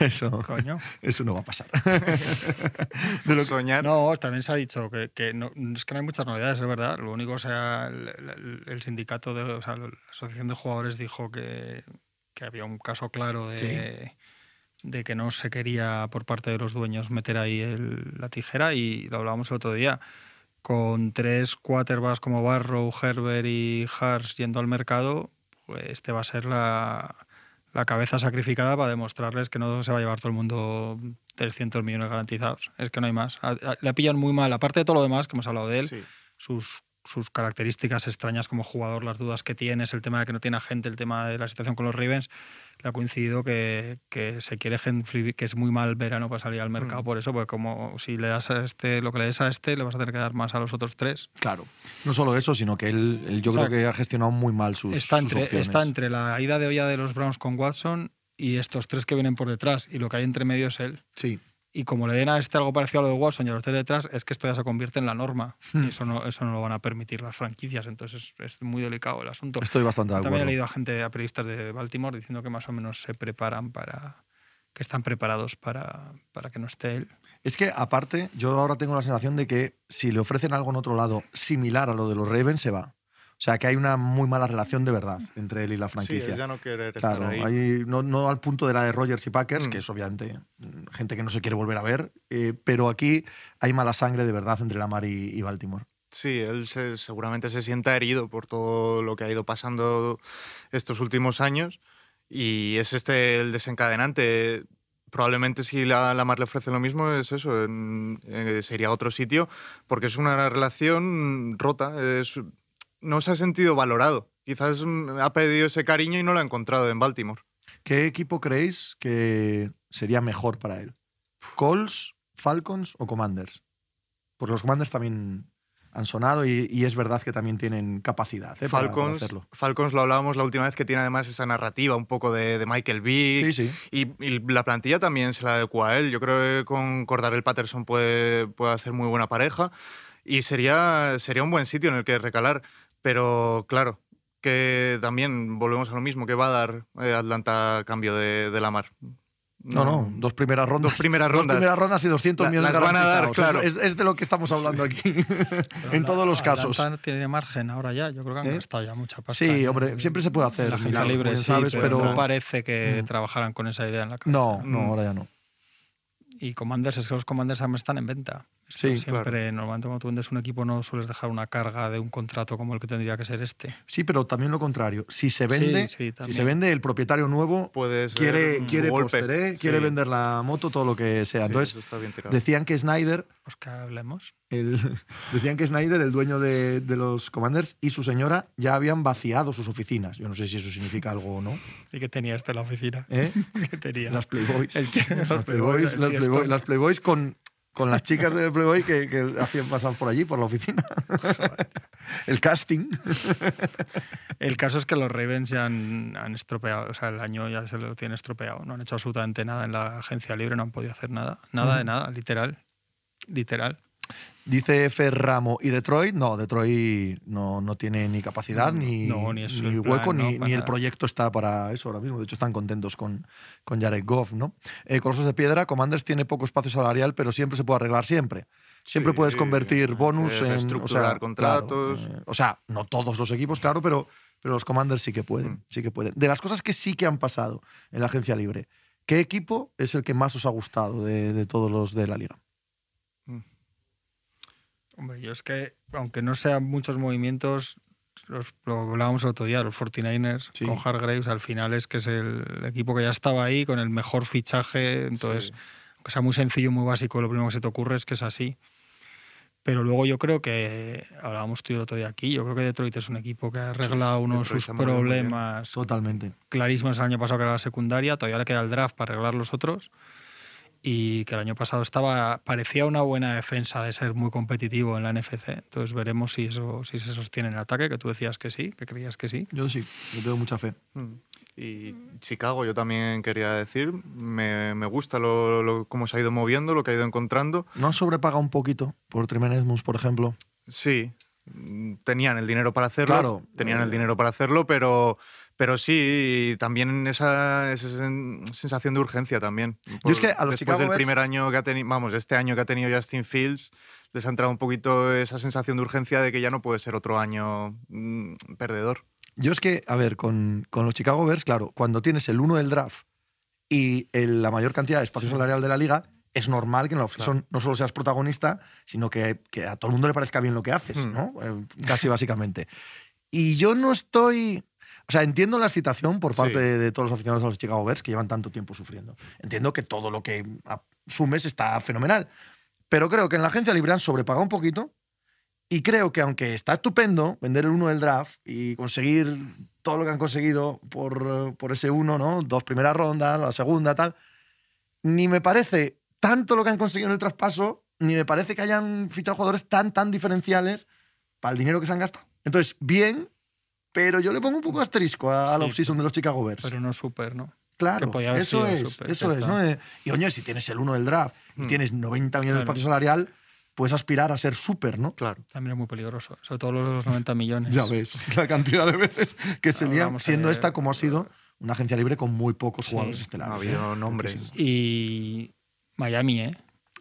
Eso, coño. eso no va a pasar. [LAUGHS] de lo soñar. No, también se ha dicho que, que no, es que no hay muchas novedades, es verdad. Lo único, o sea, el, el- el sindicato, de, o sea, la asociación de jugadores dijo que, que había un caso claro de, de que no se quería por parte de los dueños meter ahí el- la tijera y lo hablábamos el otro día. Con tres quarterbacks como Barrow, Herbert y Hars yendo al mercado, pues este va a ser la, la cabeza sacrificada para demostrarles que no se va a llevar todo el mundo 300 millones garantizados. Es que no hay más. A- a- Le pillan muy mal, aparte de todo lo demás que hemos hablado de él, Sí. sus, sus características extrañas como jugador, las dudas que tienes, el tema de que no tiene agente, el tema de la situación con los Ravens, ha coincidido que, que se quiere que es muy mal verano para salir al mercado. Mm. Por eso, pues como si le das a este lo que le des a este, le vas a tener que dar más a los otros tres. Claro. No solo eso, sino que él, él yo O sea, creo que ha gestionado muy mal sus, está, sus entre, opciones. está entre la ida de olla de los Browns con Watson y estos tres que vienen por detrás. Y lo que hay entre medio es él. Sí. Y como le den a este algo parecido a lo de Watson y a los detrás, es que esto ya se convierte en la norma. Hmm. Y eso no, eso no lo van a permitir las franquicias. Entonces es, es muy delicado el asunto. Estoy bastante de También he acuerdo. leído a gente, a periodistas de Baltimore, diciendo que más o menos se preparan para. que están preparados para, para que no esté él. Es que, aparte, yo ahora tengo la sensación de que si le ofrecen algo en otro lado similar a lo de los Ravens, se va. O sea, que hay una muy mala relación de verdad entre él y la Sí, franquicia. es ya no querer Claro, estar ahí. hay- no, no al punto de la de Rogers y Packers, Mm. que es obviamente gente que no se quiere volver a ver, eh, pero aquí hay mala sangre de verdad entre Lamar y, y Baltimore. Sí, él se- seguramente se sienta herido por todo lo que ha ido pasando estos últimos años y es este el desencadenante. Probablemente si la, la Mar le ofrece lo mismo es eso, en- eh, sería otro sitio, porque es una relación rota, es- no se ha sentido valorado. Quizás mm, ha perdido ese cariño y no lo ha encontrado en Baltimore. ¿Qué equipo creéis que sería mejor para él? ¿Colts, Falcons o Commanders? Porque los Commanders también han sonado y, y es verdad que también tienen capacidad ¿eh? para- para Falcons, hacerlo. Falcons lo hablábamos la última vez que tiene además esa narrativa un poco de, de Michael Vick. Sí, sí. Y, y la plantilla también se la adecua a él. Yo creo que con Cordarel Patterson puede, puede hacer muy buena pareja y sería, sería un buen sitio en el que recalar. Pero claro, que también volvemos a lo mismo, que va a dar eh, Atlanta a cambio de, de la mar. No, no, dos primeras rondas. Dos primeras [LAUGHS] Dos rondas. primeras rondas y 200 La- millones las van a dar, claro. Es, es de lo que estamos hablando aquí, [LAUGHS] en todos los casos. Atlanta tiene margen ahora ya. Yo creo que han ¿Eh? gastado ya mucha pasta. Sí, hombre, siempre se puede hacer. la agencia milagros, libre, bien sí, sabes, pero, pero no parece que Mm. trabajaran con esa idea en la cabeza. no, no, Mm. ahora ya no. Y Commanders, es que los Commanders también están en venta. Sí, siempre, normalmente cuando tú vendes un equipo no sueles dejar una carga de un contrato como el que tendría que ser este. Sí, pero también lo contrario. Si se vende, sí, si se vende el propietario nuevo quiere, quiere ¿eh? Sí. quiere vender la moto, todo lo que sea. Sí, Entonces, decían que Snyder, Pues que hablemos. el, [LAUGHS] decían que Snyder, el dueño de, de los Commanders, y su señora ya habían vaciado sus oficinas. Yo no sé si eso significa algo o no. ¿Y qué tenía este en la oficina? ¿eh? [LAUGHS] ¿Qué tenía? Las Playboys. El las Playboys, Playboy- las Playboys con, con las chicas del Playboy que, que hacían pasar por allí, por la oficina. el casting. El caso es que los Ravens ya han, han estropeado, o sea, el año ya se lo tienen estropeado. No han hecho absolutamente nada en la agencia libre, no han podido hacer nada. Nada de nada, literal. Literal. Dice Ferramo. ¿Y Detroit? No, Detroit no, no tiene ni capacidad, ni, No, ni es el hueco, plan, ni, el proyecto está para eso ahora mismo. De hecho, están contentos con, con Jared Goff, ¿no? Eh, Colosos de Piedra, Commanders tiene poco espacio salarial, pero siempre se puede arreglar siempre. Siempre Sí, puedes convertir bonus eh, en. O sea, contratos. claro, eh, o sea, no todos los equipos, claro, pero, pero los Commanders sí que pueden. Mm. Sí que pueden. De las cosas que sí que han pasado en la agencia libre, ¿qué equipo es el que más os ha gustado de, de todos los de la liga? Hombre, yo es que, aunque no sean muchos movimientos, los, lo hablábamos el otro día, los 49ers Sí. con Hargraves, al final es que es el equipo que ya estaba ahí con el mejor fichaje. Entonces, Sí. aunque sea muy sencillo, muy básico, lo primero que se te ocurre es que es así. Pero luego yo creo que, hablábamos tú y el otro día aquí, yo creo que Detroit es un equipo que ha arreglado uno de sus problemas Totalmente. clarísimos el año pasado, que era la secundaria, todavía le queda el draft para arreglar los otros. Y que el año pasado estaba parecía una buena defensa de ser muy competitivo en la NFC. Entonces veremos si eso si se sostiene en el ataque, que tú decías que sí, que creías que sí. Yo sí, yo tengo mucha fe. Mm. Y Chicago, yo también quería decir, me, me gusta lo, lo- cómo se ha ido moviendo, lo que ha ido encontrando. ¿No han sobrepagado un poquito por Trimen Edmunds, por ejemplo? Sí, tenían el dinero para hacerlo, Claro. tenían el dinero para hacerlo, pero, pero sí, también esa, esa sen- sensación de urgencia también. Yo es que a los Después Chicago del Bears- primer año que ha tenido, vamos, este año que ha tenido Justin Fields, les ha entrado un poquito esa sensación de urgencia de que ya no puede ser otro año mm, perdedor. Yo es que, a ver, con, con los Chicago Bears, claro, cuando tienes el uno del draft y el- la mayor cantidad de espacio salarial de la liga, es normal que en la offseason no solo seas protagonista, sino que, que a todo el mundo le parezca bien lo que haces, Hmm. ¿no? Eh, casi básicamente. Y yo no estoy... O sea, entiendo la excitación por parte Sí. de, de todos los aficionados de los Chicago Bears que llevan tanto tiempo sufriendo. Entiendo que todo lo que ha su mes está fenomenal. Pero creo que en la agencia libre han sobrepagado un poquito y creo que aunque está estupendo vender el uno del draft y conseguir todo lo que han conseguido por, por ese uno, ¿no? Dos primeras rondas, la segunda, tal, ni me parece tanto lo que han conseguido en el traspaso, ni me parece que hayan fichado jugadores tan, tan diferenciales para el dinero que se han gastado. Entonces, bien, pero yo le pongo un poco asterisco a, a la off-season de los Chicago Bears. Pero no súper, ¿no? Claro, eso es, súper, eso es. ¿no? Y oye, si tienes el uno del draft y Mm. tienes 90 millones de espacio salarial, puedes aspirar a ser súper, ¿no? Claro. También es muy peligroso, sobre todo los 90 millones. Ya ves la cantidad de veces que se lían, siendo esta como ha sido una agencia libre con muy pocos Sí. jugadores Ha estelares. habido ¿eh? nombres. Poquísimos. Y Miami, ¿eh?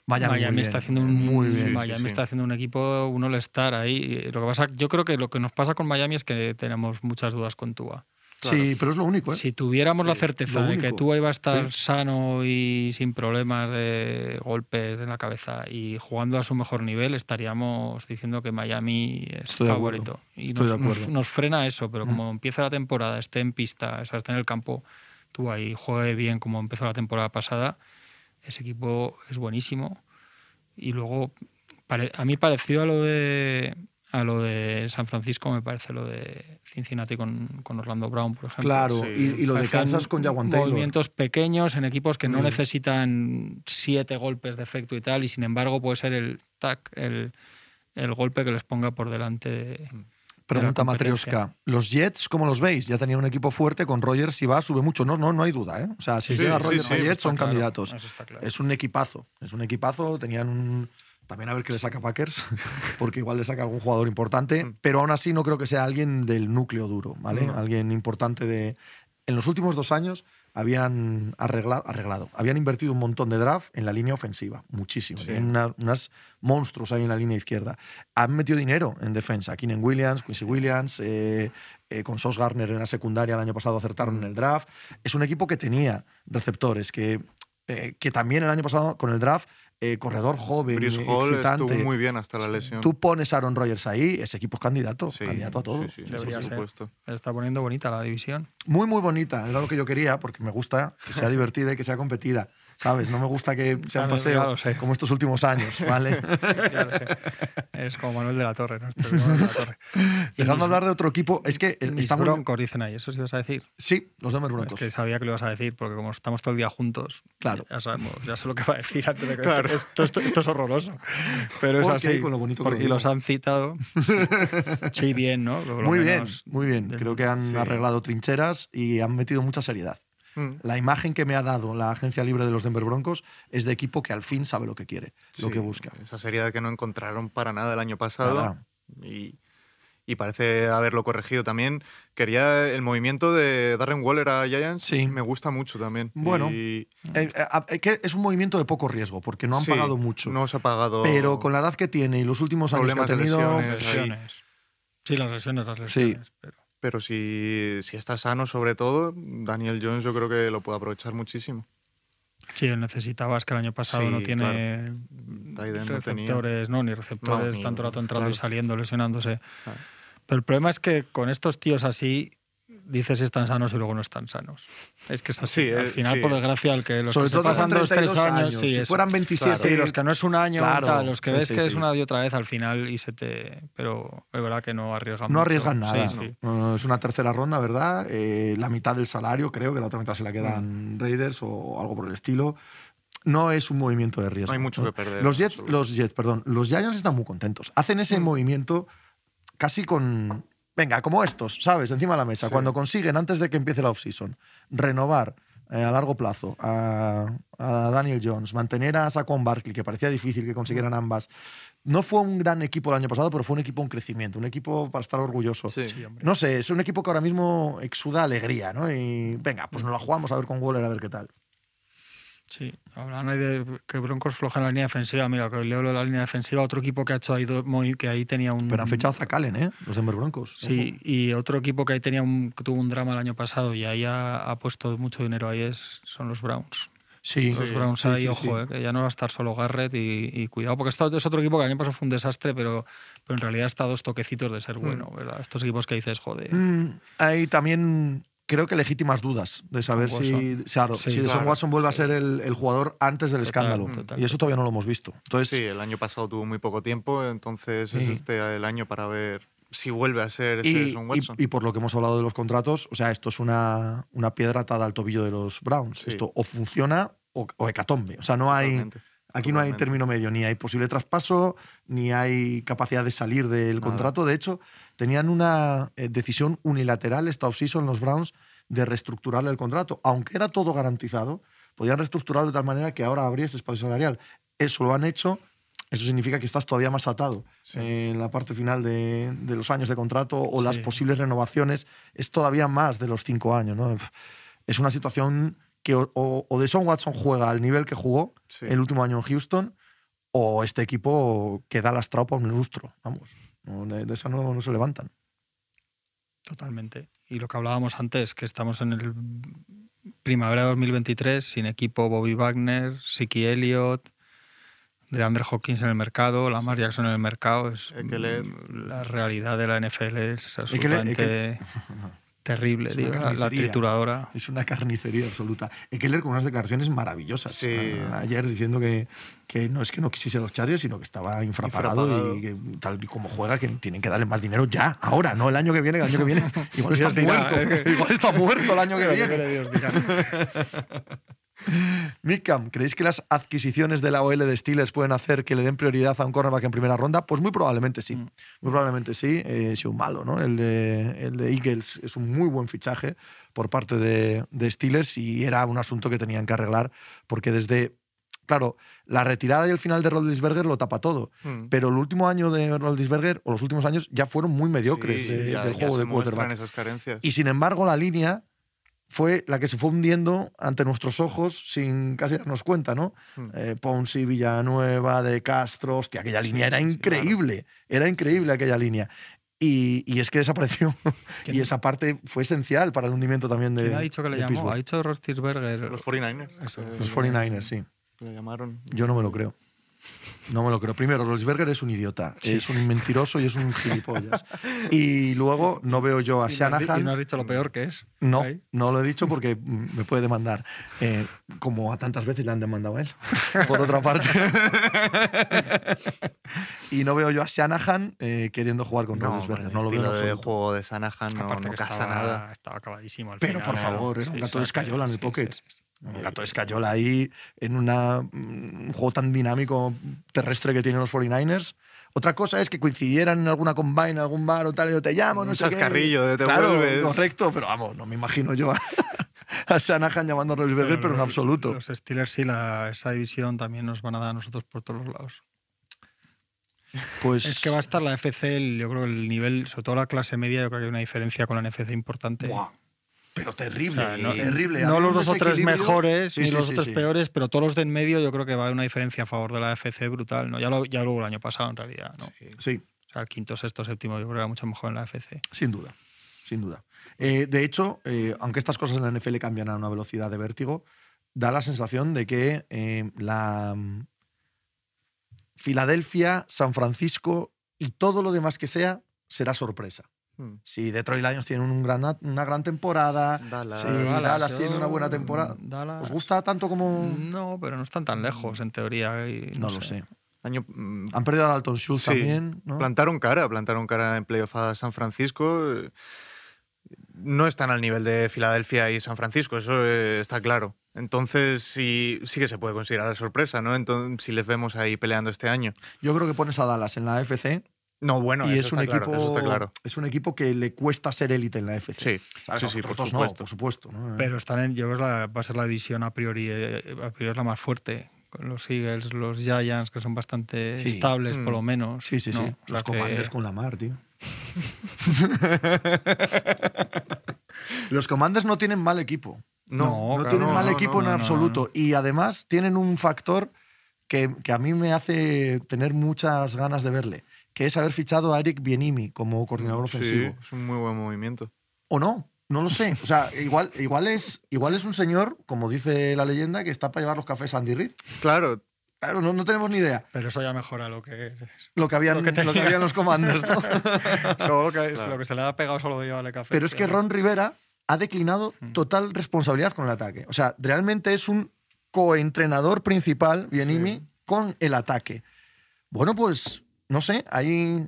Miami, muy bien, está haciendo un muy bien. Sí, Miami sí. está haciendo un equipo, un all-star ahí. Lo que pasa, yo creo que lo que nos pasa con Miami es que tenemos muchas dudas con Tua. Sí, pero es lo único, ¿eh? Si tuviéramos la certeza de que. Tua iba a estar Sí. sano y sin problemas de golpes en la cabeza y jugando a su mejor nivel, estaríamos diciendo que Miami es Estoy favorito. Y Estoy nos, de acuerdo. nos- nos frena eso, pero Mm. como empieza la temporada, esté en pista, o sea, esté en el campo, Tua y juegue bien como empezó la temporada pasada, ese equipo es buenísimo. Y luego, a mí parecido a lo de a lo de San Francisco me parece lo de Cincinnati con, con Orlando Brown, por ejemplo. Claro, Sí. y, y lo de Kansas con Jaguan Taylor. Movimientos pequeños en equipos que no Mm. necesitan siete golpes de efecto y tal, y sin embargo puede ser el tac, el, el golpe que les ponga por delante. de- Pregunta. Matrioska. ¿Los Jets cómo los veis? Ya tenían un equipo fuerte con Rogers y va, sube mucho. No, no, no hay duda, ¿eh? O sea, si Sí, llega sí, Rogers sí, Jets son claro, candidatos. eso está claro. Es un equipazo, es un equipazo. Tenían un... También a ver qué le saca Packers, [LAUGHS] porque igual le saca algún jugador importante, Mm. pero aún así no creo que sea alguien del núcleo duro, ¿vale? Alguien importante de... En los últimos dos años habían arreglado, arreglado, habían invertido un montón de draft en la línea ofensiva, muchísimo. Sí. Una- unas monstruos ahí en la línea izquierda. Han metido dinero en defensa. Keenan Williams, Quincy Williams, eh, eh, con Sos Garner en la secundaria el año pasado acertaron en el draft. Es un equipo que tenía receptores, que, eh, que también el año pasado con el draft, eh, corredor joven, Chris eh, Hall excitante. estuvo muy bien hasta la lesión. Tú pones a Aaron Rodgers ahí, ese equipo es candidato, Sí, candidato a todo. Sí, sí, Debería por supuesto. Está poniendo bonita la división. Muy, muy bonita. Era lo que yo quería, porque me gusta que sea [LAUGHS] divertida y que sea competida. ¿Sabes? No me gusta que sea un Claro, paseo como estos últimos años, ¿vale? [LAUGHS] Sé. Es como Manuel de la Torre, ¿no? Este es Manuel de la Torre. Y [LAUGHS] Dejando mis- hablar de otro equipo, es que mis está muy... broncos, dicen ahí. Eso sí vas a decir. Sí, los Denver Es Broncos. que sabía que lo ibas a decir, porque como estamos todo el día juntos, Claro. ya sabemos, ya sé lo que va a decir antes de que Claro. esto, esto, es horroroso. Pero es así. con lo bonito que porque lo los han citado. [LAUGHS] Sí, bien, ¿no? Lo Muy bien, menos muy bien. Creo que han sí. arreglado trincheras y han metido mucha seriedad. Mm. La imagen que me ha dado la agencia libre de los Denver Broncos es de equipo que al fin sabe lo que quiere, lo Sí, que busca. Esa seriedad que no encontraron para nada el año pasado. Nada. Y, y parece haberlo corregido también. Quería el movimiento de Darren Waller a Giants. Sí. Me gusta mucho también. Bueno, Y- Eh, eh, eh, que es un movimiento de poco riesgo, porque no han sí, pagado mucho. No se ha pagado. pero con la edad que tiene y los últimos años que ha tenido, lesiones. lesiones. Sí, las lesiones, las Sí. lesiones. pero- Pero si, si está sano, sobre todo, Daniel Jones yo creo que lo puede aprovechar muchísimo. Sí, él necesitaba, es que el año pasado Sí, no tiene no tenía. receptores, no, ni receptores, No, ni- tanto rato entrando y saliendo, lesionándose. Claro. Pero el problema es que con estos tíos así, dices están sanos y luego no están sanos. Es que es así. Sí, Al eh, final, sí. por desgracia, el que los sobre que se todo pasan dos, tres 32 años, años. sí, si eso. fueran 27, Sí, los que no es un año, Claro, tal, los que sí, ves sí, que es una y otra vez al final y se te. Pero es verdad que no arriesgan no mucho. arriesgan nada. No, no, es una tercera ronda, ¿verdad? Eh, la mitad del salario, creo que la otra mitad se la quedan Raiders o algo por el estilo. No es un movimiento de riesgo. No hay mucho que perder, Los Jets, los Jets, perdón, los Giants están muy contentos. Hacen ese Mm. movimiento casi con. Venga, como estos, ¿sabes? Encima de la mesa. Sí. Cuando consiguen, antes de que empiece la offseason, renovar eh, a largo plazo a, a Daniel Jones, mantener a Saquon Barkley, que parecía difícil que consiguieran ambas. No fue un gran equipo el año pasado, pero fue un equipo en crecimiento, un equipo para estar orgulloso. Sí. Sí, hombre. No sé, es un equipo que ahora mismo exuda alegría, ¿no? Y venga, pues nos la jugamos a ver con Waller a ver qué tal. Sí, hablan ahí de que Broncos floja en la línea defensiva. Mira, que leo lo de la línea defensiva, otro equipo que ha hecho ahí muy- que ahí tenía un. Pero han fechado a ¿eh? Los Denver Broncos. Sí, y otro equipo que ahí tenía un, que tuvo un drama el año pasado y ahí ha, ha puesto mucho dinero ahí es, son los Browns. Sí, Los sí, Browns sí, ahí, sí, ojo, sí. eh, que ya no va a estar solo Garrett y, y cuidado, porque esto es otro equipo que el año pasado fue un desastre, pero, pero en realidad está a dos toquecitos de ser bueno, ¿verdad? Estos equipos que dices, joder. Mm, ahí también creo que legítimas dudas de saber si, Watson. claro, Sí, si claro, Watson vuelve a sí. ser el, el jugador antes del Total, escándalo. total, y eso todavía no lo hemos visto. Entonces, Sí, el año pasado tuvo muy poco tiempo, entonces es Sí. este el año para ver si vuelve a ser ese y, Deshaun y- Watson. y por lo que hemos hablado de los contratos, o sea, esto es una, una piedra atada al tobillo de los Browns. Sí. Esto o funciona o, o hecatombe. O sea, no hay, Totalmente, aquí no hay término medio, ni hay posible traspaso, ni hay capacidad de salir del Nada. contrato. De hecho, tenían una eh, decisión unilateral esta offseason los Browns de reestructurarle el contrato. Aunque era todo garantizado, podían reestructurarlo de tal manera que ahora habría ese espacio salarial. Eso lo han hecho. Eso significa que estás todavía más atado Sí. en la parte final de, de los años de contrato o las posibles renovaciones. Es todavía más de los cinco años. ¿no? Es una situación que o, o, Watson juega al nivel que jugó Sí. el último año en Houston o este equipo queda lastrado por un lustro. Vamos, no, de, de esa no, no se levantan. Totalmente. Y lo que hablábamos antes, que estamos en el primavera de 2023 sin equipo Bobby Wagner, Siki Elliott, DeAndre Hawkins en el mercado, Lamar Jackson en el mercado. Es, Ekeler. La realidad de la NFL es Ekeler- absolutamente [LAUGHS] terrible, Es la- trituradora. Es una carnicería absoluta. Ekeler con unas declaraciones maravillosas. Sí. A- Ayer diciendo que, que no es que no quisiese los Chargers, sino que estaba Infrapagado. y que tal y como juega, que tienen que darle más dinero ya, ahora, no el año que viene, el año que viene [LAUGHS] igual está dirá, muerto. ¿eh? Igual está muerto el año que [LAUGHS] viene. quiere Dios dirá. [LAUGHS] Micam, ¿creéis que las adquisiciones de la OL de Steelers pueden hacer que le den prioridad a un cornerback en primera ronda? Pues muy probablemente sí. Mm. Muy probablemente sí. Eh, si un malo, ¿no? El de, el de Eagles es un muy buen fichaje por parte de, de Steelers y era un asunto que tenían que arreglar porque desde. Claro, la retirada y el final de Rodlisberger lo tapa todo. Mm. Pero el último año de Rodlisberger, o los últimos años, ya fueron muy mediocres Sí, de- ya- del ya juego de quarterback. esas carencias. Y sin embargo, la línea fue la que se fue hundiendo ante nuestros ojos sin casi darnos cuenta, ¿no? Mm. Eh, Ponzi, Villanueva, De Castro, hostia, aquella línea era sí, sí, increíble, era increíble aquella línea. Y, y es que desapareció. ¿Quién- [LAUGHS] y esa parte fue esencial para el hundimiento también de. ¿Quién ha dicho que le llamó? Pittsburgh. Ha dicho. Los 49ers. Eso, eh, Los 49ers, sí. Le llamaron. Yo no me lo creo. No me lo creo. Primero, Rolsberger es un idiota, es un mentiroso y es un gilipollas. [LAUGHS] Y luego no veo yo a Y di- Y no Shanahan. has dicho lo peor que es. No, Ahí. no lo he dicho porque [LAUGHS] me puede demandar. Eh, como a tantas veces le han demandado a él, [LAUGHS] por otra parte. y no veo yo a Shanahan eh, queriendo jugar con No, Rodgers el No lo veo en absoluto. juego de Sanahan no, Aparte no que casa estaba, nada. Estaba acabadísimo al Pero, final, por favor, era un gato de escayola en el sí, pocket. sí, sí, sí. Gato escayola ahí en una, mm, un juego tan dinámico terrestre que tienen los 49ers. Otra cosa es que coincidieran en alguna combine, en algún bar o tal, y yo te llamo, no Un sé qué. chascarrillo de te claro, vuelves. correcto, pero vamos, no me imagino yo a, [LAUGHS] a Shanahan llamando a Roethlisberger, pero en los- absoluto. Los Steelers sí, la, esa división también nos van a dar a nosotros por todos los lados. Pues Es que va a estar la FC, el- yo creo que el nivel, sobre todo la clase media, yo creo que hay una diferencia con la NFC importante. Buah, pero O terrible, sea, no, terrible. no los dos o tres mejores Sí, ni sí, los sí, otros sí. peores, pero todos los de en medio yo creo que va a haber una diferencia a favor de la FC brutal. ¿no? Ya, lo, ya luego el año pasado, en realidad. ¿no? Sí, O sea, el quinto, sexto, séptimo, yo creo que era mucho mejor en la FC. sin duda, sin duda. Eh, de hecho, eh, aunque estas cosas en la NFL cambian a una velocidad de vértigo, da la sensación de que eh, la mm, Filadelfia, San Francisco y todo lo demás que sea será sorpresa. Mm. Si Detroit Lions un gran, una gran temporada, Dallas. si Dallas, tiene una buena temporada, Dallas- ¿os gusta tanto como...? No, pero no están tan lejos, en teoría. y No, lo sé. Año, mm, Han perdido a Dalton Schultz Sí, también, ¿no? Plantaron cara, plantaron cara en playoff a San Francisco. No están al nivel de Filadelfia y San Francisco, eso eh, está claro. Entonces sí, sí que se puede considerar sorpresa, ¿no? Entonces, si les vemos ahí peleando este año. Yo creo que pones a Dallas en la FC No, bueno, y eso es un, está claro, equipo, eso está claro. es un equipo que le cuesta ser élite en la FC. Sí, ¿Sabes? sí, sí, por no, supuesto. por supuesto. ¿no? Pero están en, yo creo que va a ser la división a priori, eh, a priori es la más fuerte. Con los Eagles, los Giants, que son bastante Sí. estables, Mm. por lo menos. Sí, sí, ¿no? sí. Los que- comandos con la mar, tío. [LAUGHS] Los comandos no tienen mal equipo. No, No claro, tienen mal no, equipo no, en no, absoluto. Y además tienen un factor que, que a mí me hace tener muchas ganas de verle, que es haber fichado a Eric Bienimi como coordinador Sí, ofensivo. es un muy buen movimiento. O no, no lo sé. O sea, igual, igual, es, igual es un señor, como dice la leyenda, que está para llevar los cafés a Andy Reid. Claro, Claro, no, no tenemos ni idea. Pero eso ya mejora lo que es. Lo que habían, Lo que lo que tenía. habían los comandos, ¿no? [LAUGHS] Solo lo que, Claro. lo que se le ha pegado solo de llevarle café. Pero es que. Ron Rivera ha declinado total responsabilidad con el ataque. O sea, realmente es un coentrenador principal, Bienimi, con el ataque. Bueno, pues, no sé, ahí...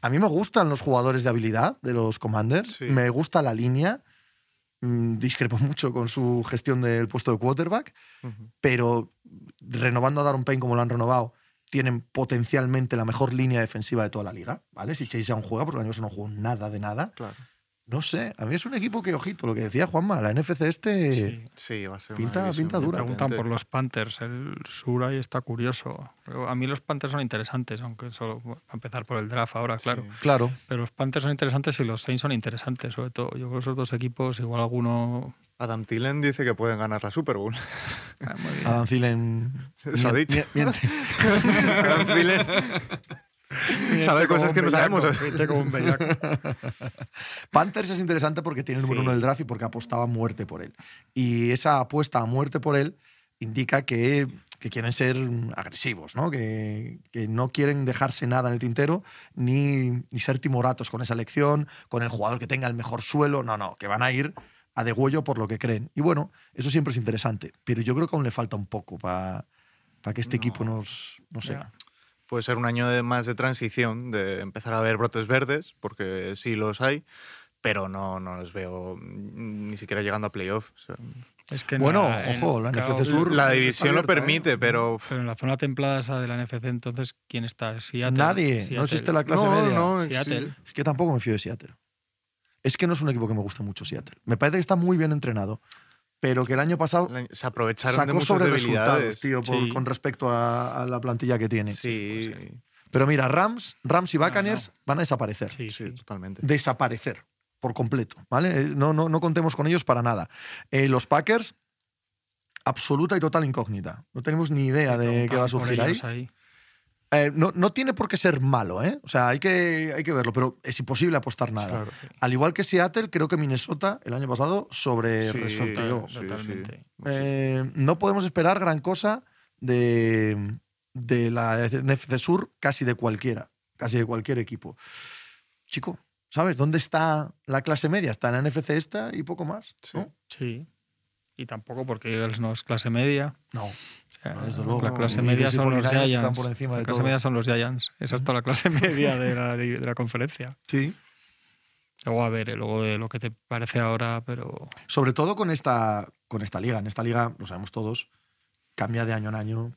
A mí me gustan los jugadores de habilidad de los Commanders, Sí. me gusta la línea, mm, discrepo [LAUGHS] mucho con su gestión del puesto de quarterback, pero renovando a Daron Payne como lo han renovado, tienen potencialmente la mejor línea defensiva de toda la liga, ¿vale? Si Chase aún juega, porque el año pasado no jugó nada de nada. Claro. No sé, a mí es un equipo que, ojito, lo que decía Juanma, la NFC este... Sí. Sí, va a ser Pinta- pinta dura. Preguntan por los Panthers. El sur ahí está curioso. A mí los Panthers son interesantes, aunque solo va a empezar por el draft ahora, claro. Sí. Claro. Pero los Panthers son interesantes y los Saints son interesantes, sobre todo. Yo creo que esos dos equipos, igual alguno. Adam Thielen dice que pueden ganar la Super Bowl. Ah. Adam Thielen... Eso ha dicho. mien- miente. [LAUGHS] Adam Thielen sabe cosas que no sabemos. como un. [LAUGHS] Panthers es interesante porque tiene el número Sí. uno del draft y porque apostaba a muerte por él. Y esa apuesta a muerte por él indica que, que quieren ser agresivos, ¿no? Que, que no quieren dejarse nada en el tintero ni, ni ser timoratos con esa elección, con el jugador que tenga el mejor suelo. No, no, que van a ir a degüello por lo que creen. Y bueno, eso siempre es interesante. Pero yo creo que aún le falta un poco para que este equipo nos. No sé. Ya. Puede ser un año de- más de transición, de empezar a ver brotes verdes, porque sí los hay, pero no, no los veo mm, ni siquiera llegando a playoff. O sea, Es que en Bueno, la- ojo, la NFC Sur- la división lo abierta, ¿eh? permite, pero Pero en la zona templada esa de la NFC, entonces, ¿quién está? Seattle. Nadie. No Seattle. existe la clase No, media. no, Seattle. Es que tampoco me fío de Seattle. Es que no es un equipo que me guste mucho Seattle. Me parece que está muy bien entrenado, pero que el año pasado se aprovecharon de sacó muchas sobre debilidades. resultados, tío, por- Sí. con respecto a, a la plantilla que tiene. Sí, Pero mira, Rams, Rams y No, Buccaneers van a desaparecer. Sí, sí, totalmente. Desaparecer por completo, ¿vale? Eh, No, no, no contemos con ellos para nada. Eh, los Packers, absoluta y total incógnita. No tenemos ni idea de qué va a surgir ahí. Eh, no, no tiene por qué ser malo, ¿eh? O sea, hay que, hay que verlo, pero es imposible apostar nada. Claro. Al igual que Seattle, creo que Minnesota el año pasado sobre Sí, sí, sí. Totalmente. Eh, no podemos esperar gran cosa de, de la NFC Sur, casi de cualquiera, casi de cualquier equipo. Chico, ¿sabes? ¿Dónde está la clase media? Está en la NFC esta y poco más. ¿no? Sí. Y tampoco porque Eagles no es clase media. No. O sea, Desde luego. la clase media son los 49ers están Giants. por encima de la clase todo. media son los Giants. Esa es toda la clase [LAUGHS] media de la, de la conferencia. Sí. Luego a ver, eh, luego de lo que te parece ahora, pero Sobre todo con esta, con esta liga. En esta liga, lo sabemos todos, cambia de año en año.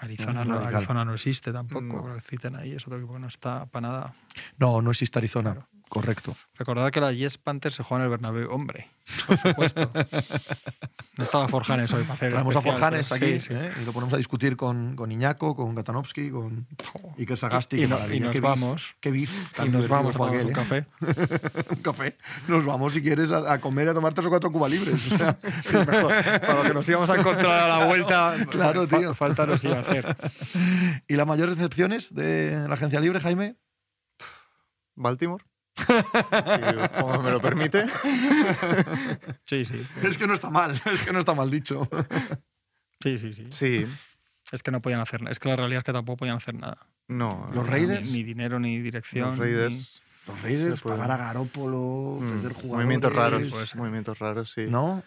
Arizona no. Arizona no existe tampoco. No. Lo que citen ahí es otro equipo que no está para nada. No, no existe Arizona. Correcto. Recordad que la Yes Panthers se juega en el Bernabéu. Hombre, por supuesto. [LAUGHS] no estaba Forjanes hoy para hacer. Traemos a Forjanes pero aquí sí, sí. ¿eh? y lo ponemos a discutir con, con Iñaco, con Gatanovsky, con Iker Sagasti. Y, qué no- y nos qué beef, vamos. Qué tan Y nos vamos a fue tomar aquel, un ¿eh? café. [LAUGHS] un café. Nos vamos, si quieres, a, a comer y a tomar tres o cuatro Cuba libres. O sea, [LAUGHS] Sí, mejor. Para lo que nos íbamos a encontrar a la vuelta, Claro, fa- tío. falta nos iba a hacer. ¿Y las mayores decepciones de la agencia libre, Jaime? ¿Baltimore? Si Juanma me lo permite. Sí, sí. Es que no está mal, es que no está mal dicho. Sí, sí, sí. Sí, Es que no podían hacer nada. Es que la realidad es que tampoco podían hacer nada. no. Los no, Raiders. Ni, ni dinero, ni dirección. Los ni- Raiders. Los Raiders, puede. pagar a Garópolo, mm, perder jugadores. movimientos raros. Movimientos raros, sí. ¿No?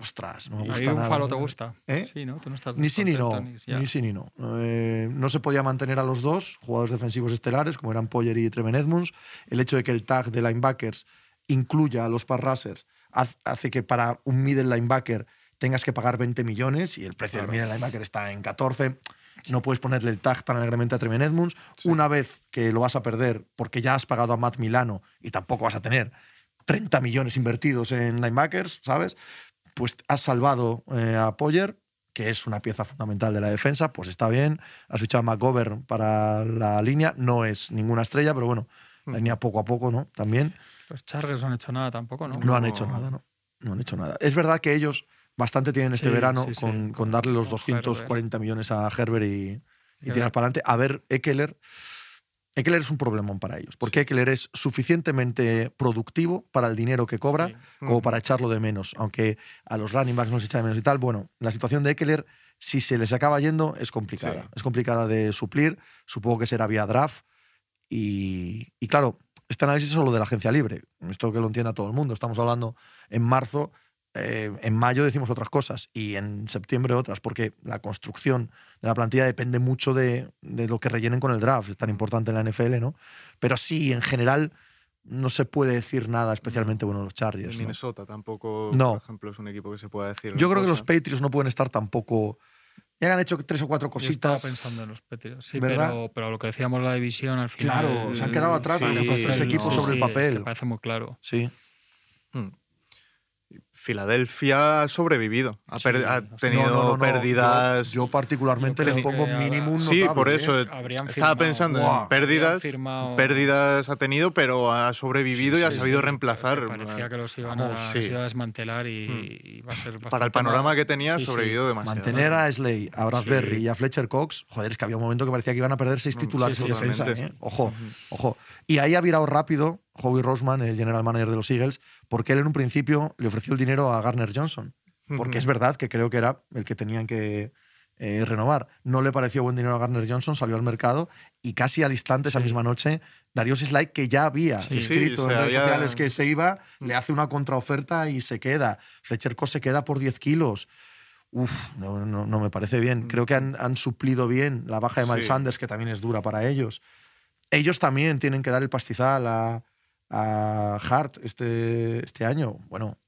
Ostras, no me ¿Y gusta un nada. falo te gusta? ¿Eh? Sí, ¿no? Tú no estás Ni sí ni no. Ni sí ni no. Eh, no se podía mantener a los dos jugadores defensivos estelares, como eran Poyer y Treven Edmonds. El hecho de que el tag de linebackers incluya a los pass hace que para un middle linebacker tengas que pagar 20 millones y el precio del middle linebacker está en 14. No puedes ponerle el tag tan alegremente a Treven Edmonds. Una vez que lo vas a perder porque ya has pagado a Matt Milano y tampoco vas a tener 30 millones invertidos en linebackers, ¿sabes? Pues has salvado eh, a Poyer, que es una pieza fundamental de la defensa, pues está bien. Has fichado a McGovern para la línea, no es ninguna estrella, pero bueno, la línea poco a poco, ¿no? También Los Chargers no han hecho nada tampoco, ¿no? no han hecho nada, ¿no? No han hecho nada. Es verdad que ellos bastante tienen este Sí, verano sí, sí, con, darle los con 240 millones a Herbert y, y tirar para adelante. A ver, Eckler. Eckler es un problemón para ellos, porque Eckler es suficientemente productivo para el dinero que cobra Sí. como para echarlo de menos. Aunque a los running backs no se echa de menos y tal. Bueno, la situación de Eckler, si se les acaba yendo, es complicada. Sí. Es complicada de suplir. Supongo que será vía draft. Y, y claro, este análisis es solo de la agencia libre. Esto que lo entienda todo el mundo. Estamos hablando en marzo, eh, en mayo decimos otras cosas y en septiembre otras, porque la construcción de la plantilla depende mucho de, de lo que rellenen con el draft. Es tan importante en la NFL, ¿no? Pero sí, en general no se puede decir nada especialmente bueno de los Chargers. ¿no? Minnesota tampoco, No. por ejemplo, es un equipo que se pueda decir. Yo creo que los cosa. Patriots no pueden estar tampoco. Ya han hecho tres o cuatro Yo estaba cositas. pensando en los Patriots. Sí, ¿Verdad? pero, pero lo que decíamos la división al final. Claro, se han quedado atrás Sí, los tres equipos no, sobre el sí, es que papel. parece muy claro. Sí. Hmm. Filadelfia ha sobrevivido. Ha, Sí, ha tenido No, no, no, pérdidas. Yo, yo particularmente Yo les pongo mínimo un sí, por ¿eh? eso Habrían estaba firmado- pensando en pérdidas. firmado- Pérdidas ha tenido, pero ha sobrevivido Sí, y ha sí, sabido sí. reemplazar. Parecía que los iban Vamos, a, sí. se iba a desmantelar y, Hmm. y va a ser Para el panorama mal. que tenía, ha Sí, sí. sobrevivido demasiado. Mantener a Slay, a Bradbury Sí. y a Fletcher Cox, joder, es que había un momento que parecía que iban a perder seis Mm, titulares sí, en defensa. ¿eh? Ojo, ojo. Y ahí ha virado rápido Howie Roseman, el general manager de los Eagles, porque él en un principio le ofreció el dinero a Garner Johnson. Porque es Ujú. verdad que creo que era el que tenían que eh, renovar. No le pareció buen dinero a Garner Johnson, salió al mercado y casi al instante, esa Sí. misma noche, Darius Slide, que ya había Sí. escrito Sí, en redes había- sociales que se iba, Mm. le hace una contraoferta y se queda. Fletcher Cox se queda por 10 kilos. Uf, no, no, no me parece bien. Mm. Creo que han, han suplido bien la baja de Miles Sí. Sanders, que también es dura para ellos. Ellos también tienen que dar el pastizal a, a Hart este, este año. Bueno,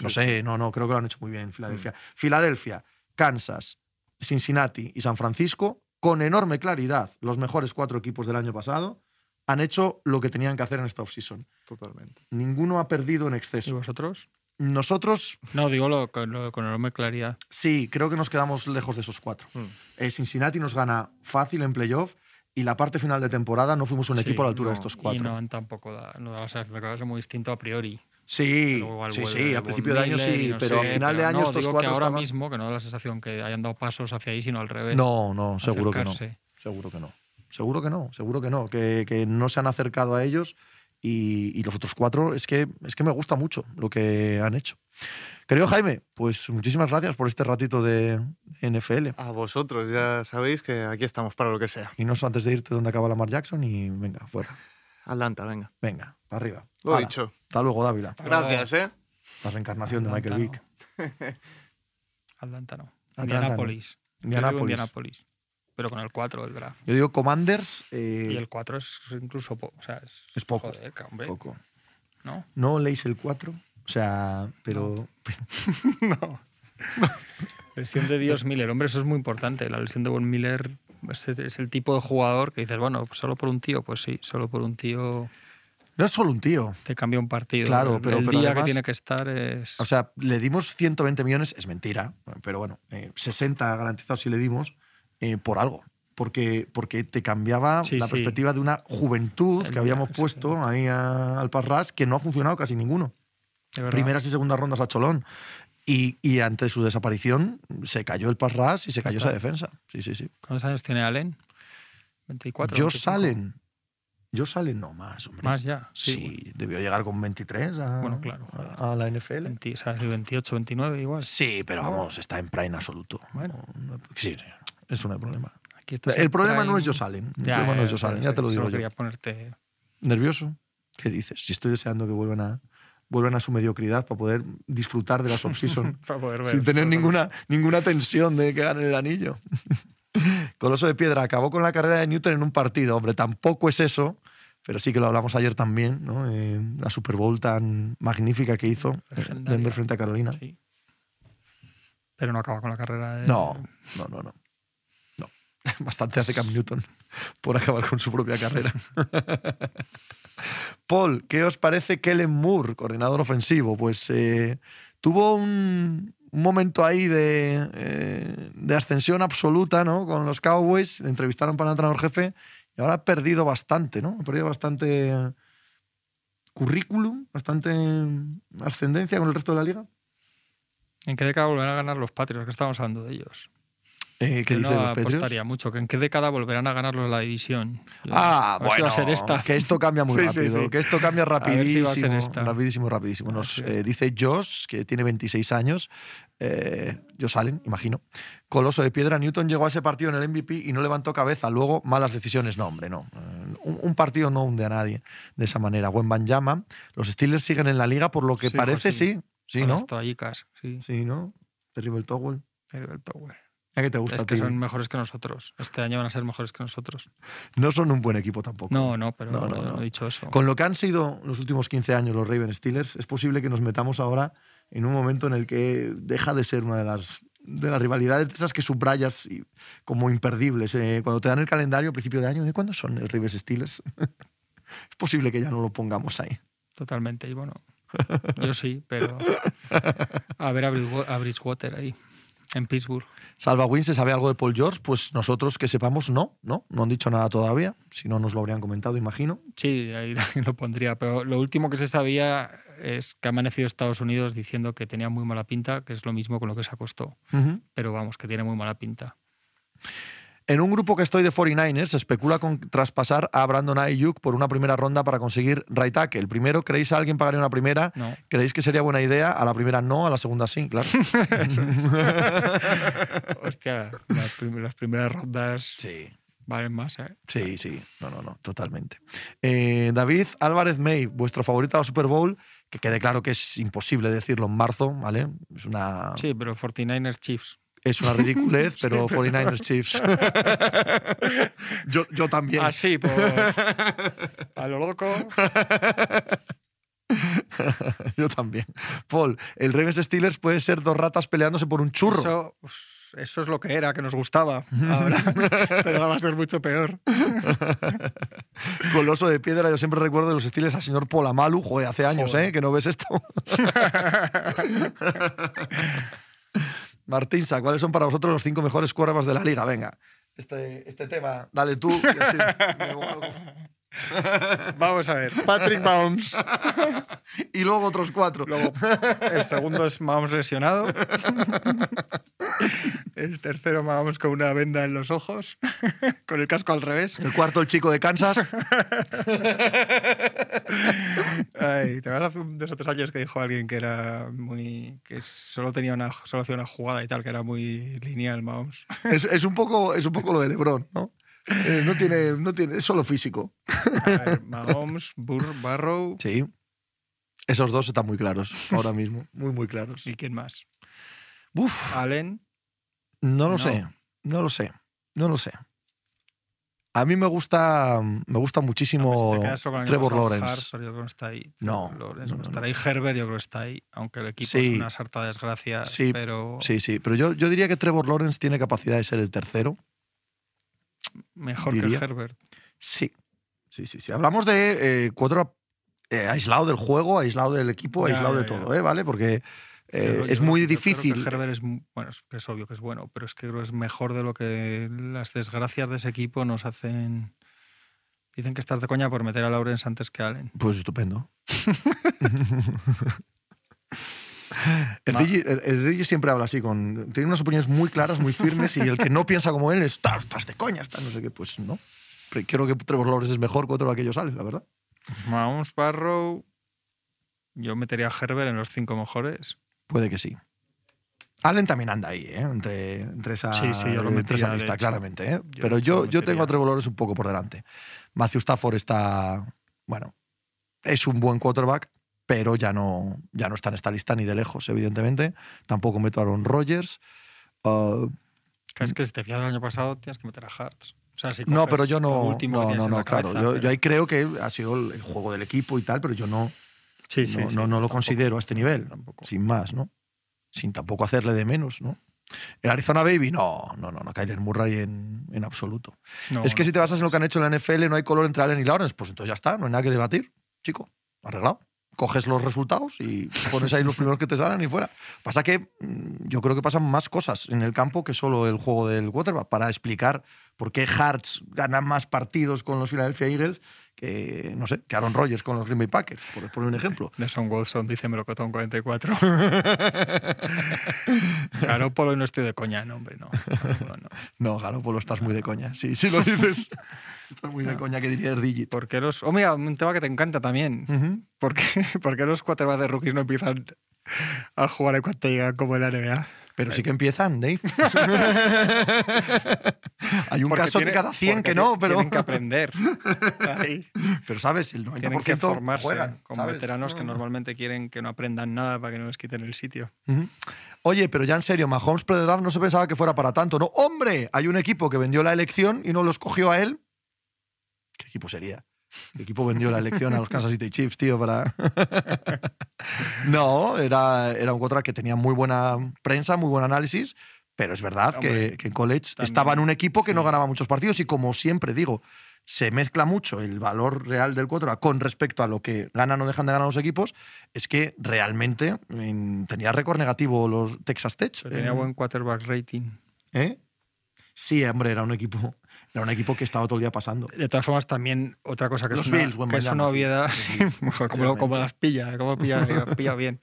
no sé, no, no, creo que lo han hecho muy bien en Filadelfia. Filadelfia, Kansas, Cincinnati y San Francisco, con enorme claridad, los mejores cuatro equipos del año pasado, han hecho lo que tenían que hacer en esta offseason. Totalmente. Ninguno ha perdido en ¿Y exceso. vosotros? Nosotros, No, digo lo, con, lo- con enorme claridad. sí, creo que nos quedamos lejos de esos cuatro. Mm. Eh, Cincinnati nos gana fácil en playoff y la parte final de temporada no fuimos un Sí, equipo a la altura de no, estos Y cuatro. no han tampoco da, no, o sea, me parece muy distinto a priori. Sí, igual sí, sí, a principio de año sí, no pero sé a final de pero año no, estos digo cuatro que ahora estaban- mismo, que no da la sensación que hayan dado pasos hacia ahí, sino al revés. No, no, seguro que no. acercarse. Seguro que no. Seguro que no, seguro que no. Que, que no se han acercado a ellos y, y los otros cuatro es que, es que me gusta mucho lo que han hecho. Querido Jaime, pues muchísimas gracias por este ratito de NFL. A vosotros, ya sabéis que aquí estamos para lo que sea. Y no antes de irte dónde acaba Lamar Jackson y venga, fuera. Atlanta, venga. Venga, para arriba. Lo he Hala, dicho. Hasta luego, Dávila. Gracias, ¿eh? La reencarnación de Michael Vick. Atlanta no. Atlanta no. Indianapolis. Indianapolis. Indianapolis. Pero con el 4 del draft. Yo digo Commanders. eh, Y el 4 es incluso po- o sea, es, Es poco. Joder, poco. ¿no? No leéis el 4. O sea, pero. no. [LAUGHS] [LAUGHS] Lesión de Dios Miller. Hombre, eso es muy importante. La lesión de Von Miller es, es el tipo de jugador que dices, bueno, solo por un tío. Pues sí, solo por un tío No es solo un tío. te cambia un partido. Claro, pero- el pero día además- que tiene que estar es. O sea, le dimos 120 millones, es mentira, pero bueno, eh, 60 garantizados si le dimos, eh, por algo. Porque, porque te cambiaba Sí, la sí. perspectiva de una juventud El que habíamos día, sí, puesto ahí a- al Parras que no ha funcionado casi ninguno. Primeras y segundas rondas a Cholón. Y, y ante su desaparición se cayó el Parras y se cayó esa defensa. Sí, sí, sí. ¿Cuántos años tiene Allen? 24. Yo 25. salen. Yo salen no más, hombre. Más ya. Sí, Sí. debió llegar con 23 a, Bueno, claro, a, a la NFL. 20, o sea, 28, 29 igual. Sí, pero No. vamos, está en prime absoluto. Bueno. No- no- sí, eso no hay problema. Aquí El problema no es Josh Allen. El Ya, problema no es ya, Josh Allen, ya te lo digo yo. quería ponerte. ¿Nervioso? ¿Qué dices? Si estoy deseando que vuelvan a, vuelvan a su mediocridad para poder disfrutar de la [LAUGHS] off-season sin tener ninguna, ninguna tensión de que ganen el anillo. [LAUGHS] Coloso de Piedra acabó con la carrera de Newton en un partido. Hombre, tampoco es eso, pero sí que lo hablamos ayer también, ¿no? Eh, la Super Bowl tan magnífica que hizo eh, Legendaria. Denver frente a Carolina. Sí. Pero no acaba con la carrera de. No, no, no, no. No. [LAUGHS] Bastante hace Cam Newton por acabar con su propia carrera. Paul, ¿qué os parece Kellen Moore, coordinador ofensivo? Pues eh, tuvo un, momento ahí de, eh, de ascensión absoluta ¿no? con los Cowboys. Le entrevistaron para el entrenador jefe y ahora ha perdido bastante, ¿no? Ha perdido bastante currículum, bastante ascendencia con el resto de la liga. ¿En qué década volverán a ganar los Patriots? Que estamos hablando de ellos. Eh, ¿Qué Yo dice no los Patriots? apostaría mucho. ¿Que ¿En qué década volverán a ganarlos la división? Ah, a bueno, va a ser esta. que esto cambia muy [LAUGHS] Sí, rápido, sí. que esto cambia [LAUGHS] si rapidísimo, rapidísimo, rapidísimo. Nos eh, dice Josh, que tiene 26 años, eh, Josh Allen, imagino. Coloso de piedra, Newton llegó a ese partido en el MVP y no levantó cabeza. Luego, malas decisiones. No, hombre, no. Eh, un, un partido no hunde a nadie de esa manera. Buen Banjama. Los Steelers siguen en la liga, por lo que Sí, parece, pues sí. sí. ¿no? toallicas, sí. Sí, ¿no? Terrible Towell. El Tower. ¿A qué te gusta Es a que ti? son mejores que nosotros. Este año van a ser mejores que nosotros. No son un buen equipo tampoco. No, no, pero No, no, no, he dicho eso. Con lo que han sido los últimos 15 años los Ravens Steelers, es posible que nos metamos ahora en un momento en el que deja de ser una de las, de las rivalidades de esas que subrayas y- como imperdibles. eh, cuando te dan el calendario a principio de año, ¿de cuándo son el Ravens Steelers? [LAUGHS] es posible que ya no lo pongamos ahí. Totalmente. Y bueno, yo sí, pero a ver a a Bridgewater ahí, en Pittsburgh. Salva Win, ¿se sabe algo de Paul George? Pues nosotros que sepamos, no, no, no han dicho nada todavía. Si no, nos lo habrían comentado, imagino. Sí, ahí [LAUGHS] lo pondría. Pero lo último que se sabía es que ha amanecido Estados Unidos diciendo que tenía muy mala pinta, que es lo mismo con lo que se acostó. Ujú. Pero vamos, que tiene muy mala pinta. En un grupo que estoy de 49ers, se especula con traspasar a Brandon Ayuk por una primera ronda para conseguir right tackle. El primero, ¿creéis a alguien pagaría una primera? No. ¿Creéis que sería buena idea? A la primera no, a la segunda sí, claro. [LAUGHS] [LAUGHS] Hostia, las, prim- las primeras rondas sí. valen más, ¿eh? Sí, sí, no, no, no, totalmente. Eh, David Álvarez May, vuestro favorito a la Super Bowl, que quede claro que es imposible decirlo en marzo, ¿vale? Es una, Sí, pero 49ers Chiefs. Es una ridiculez, [LAUGHS] pero 49ers Chiefs. [LAUGHS] yo, yo también. Así, por... [LAUGHS] a lo loco. Yo también. Paul, el Ravens Steelers puede ser dos ratas peleándose por un churro. Eso, pues, eso es lo que era, que nos gustaba. Ahora, pero ahora va a ser mucho peor. Coloso de piedra, yo siempre recuerdo de los Steelers al señor Paul Amalu. Joder, hace años, Joder. ¿eh? Que no ves esto. Martín, Sa, ¿cuáles son para vosotros los cinco mejores quarterbacks de la liga? Venga, este, este tema, dale tú. y así me vuelvo. [LAUGHS] Vamos a ver. Patrick Mahomes. [LAUGHS] y luego otros cuatro. Luego, el segundo es Mahomes lesionado. El tercero Mahomes con una venda en los ojos, con el casco al revés. El cuarto, el chico de Kansas. [LAUGHS] [LAUGHS] Ay, te acuerdas hace dos o tres años que dijo alguien que era muy. que solo tenía una, solo hacía una jugada y tal, que era muy lineal Mahomes. [LAUGHS] es, es un poco, es un poco lo de LeBron, ¿no? Eh, no, tiene, no tiene, es solo físico. A ver, [LAUGHS] Mahomes, Burr, Barrow. Sí. Esos dos están muy claros ahora mismo. Muy, muy claros. ¿Y quién más? Uf, Allen. no lo No. sé. No lo sé. No lo sé. A mí me gusta, me gusta muchísimo Trevor Lawrence. Hart, yo creo que no está ahí. No, Lawrence no, estará ahí. Herbert yo creo que está ahí, aunque el equipo Sí. es una sarta de desgracias. Sí, pero Sí, sí. Pero yo, yo diría que Trevor Lawrence tiene capacidad de ser el tercero. mejor diría. que Herbert. Sí. Sí, sí, sí. Hablamos de eh, cuatro eh, aislado del juego, aislado del equipo, Ya, aislado ya, de ya. todo, ¿eh? ¿Vale? Porque eh, es muy creo que difícil. Herbert es, bueno, es, es obvio que es bueno, pero es que creo es mejor de lo que las desgracias de ese equipo nos hacen. Dicen que estás de coña por meter a Lawrence antes que a Allen. Pues estupendo. [LAUGHS] El DJ, el- el DJ siempre habla así, con, tiene unas opiniones muy claras, muy firmes, y el que no piensa como él, está, estás de coña, está no sé qué. Pues no. Pero Creo que Trevor Lawrence es mejor que otro de aquellos sales, la verdad. Mahomes, Barrow. Yo metería a Herbert en los cinco mejores. Puede que sí. Allen también anda ahí, ¿eh? entre, entre, esa, Sí, sí, yo lo entre esa lista, claramente. ¿eh? Yo, Pero yo, yo tengo a Trevor Lawrence un poco por delante. Matthew Stafford está, bueno, es un buen quarterback, pero ya no, ya no está en esta lista ni de lejos, evidentemente. Tampoco meto a Aaron Rodgers. Que es que si te fijas del año pasado tienes que meter a Hart. O sea, si no, pero yo no. No, no, no, la claro. cabeza, Yo, pero- yo ahí creo que ha sido el juego del equipo y tal, pero yo no, Sí, sí, no, sí, no, no lo considero a este nivel. Tampoco. Sin más, ¿no? Sin tampoco hacerle de menos, ¿no? El Arizona Baby, no, no, no, no, Kyler Murray en, en absoluto. No, es que no. si te basas en lo que han hecho en la NFL, no hay color entre Allen y Lawrence, pues entonces ya está, no hay nada que debatir, chico, arreglado. Coges los resultados y pones ahí los primeros que te salen y fuera. Pasa que mm, yo creo que pasan más cosas en el campo que solo el juego del quarterback para explicar por qué Hearts gana más partidos con los Philadelphia Eagles que, no sé, que Aaron Rodgers con los Green Bay Packers, por poner un ejemplo. Nelson Wilson dice Melocotón 44. Garópolo y [LAUGHS] no estoy de coña, no, hombre, no. No, no. No, Garoppolo, estás muy de coña. Sí, sí lo dices. [LAUGHS] estás muy de coña, que diría el Digit. ¿Por qué los.? Oh, mira, un tema que te encanta también. ¿Por qué, [LAUGHS] por qué los quarterbacks de rookies no empiezan a jugar en cuanto llegan como en la NBA? Pero sí que empiezan, Dave. [LAUGHS] Hay un Porque caso tiene- de cada 100 porque que no, pero. Tienen que aprender. Ahí. Pero sabes, el 90% Tienen que formarse juegan. con ¿sabes? veteranos que No. normalmente quieren que no aprendan nada para que no les quiten el sitio. Oye, pero ya en serio, Mahomes pre-draft no se pensaba que fuera para tanto, ¿no? ¡Hombre! Hay un equipo que vendió la elección y no lo escogió a él. ¿Qué equipo sería? ¿Qué equipo vendió la elección a los Kansas City Chiefs, tío? Para... [LAUGHS] no, era, era un quarterback que tenía muy buena prensa, muy buen análisis, pero es verdad que, Hombre, que en college también, estaba en un equipo que no ganaba muchos partidos y como siempre digo, se mezcla mucho el valor real del quarterback con respecto a lo que ganan o dejan de ganar los equipos, es que realmente en- tenía récord negativo los Texas Tech. Pero tenía buen quarterback rating. ¿eh? Sí, hombre, era un equipo, era un equipo que estaba todo el día pasando. De todas formas, también otra cosa que Los es una, Bills, que es una obviedad, Sí, sí, [LAUGHS] como, como, las pilla, como pilla, pilla bien.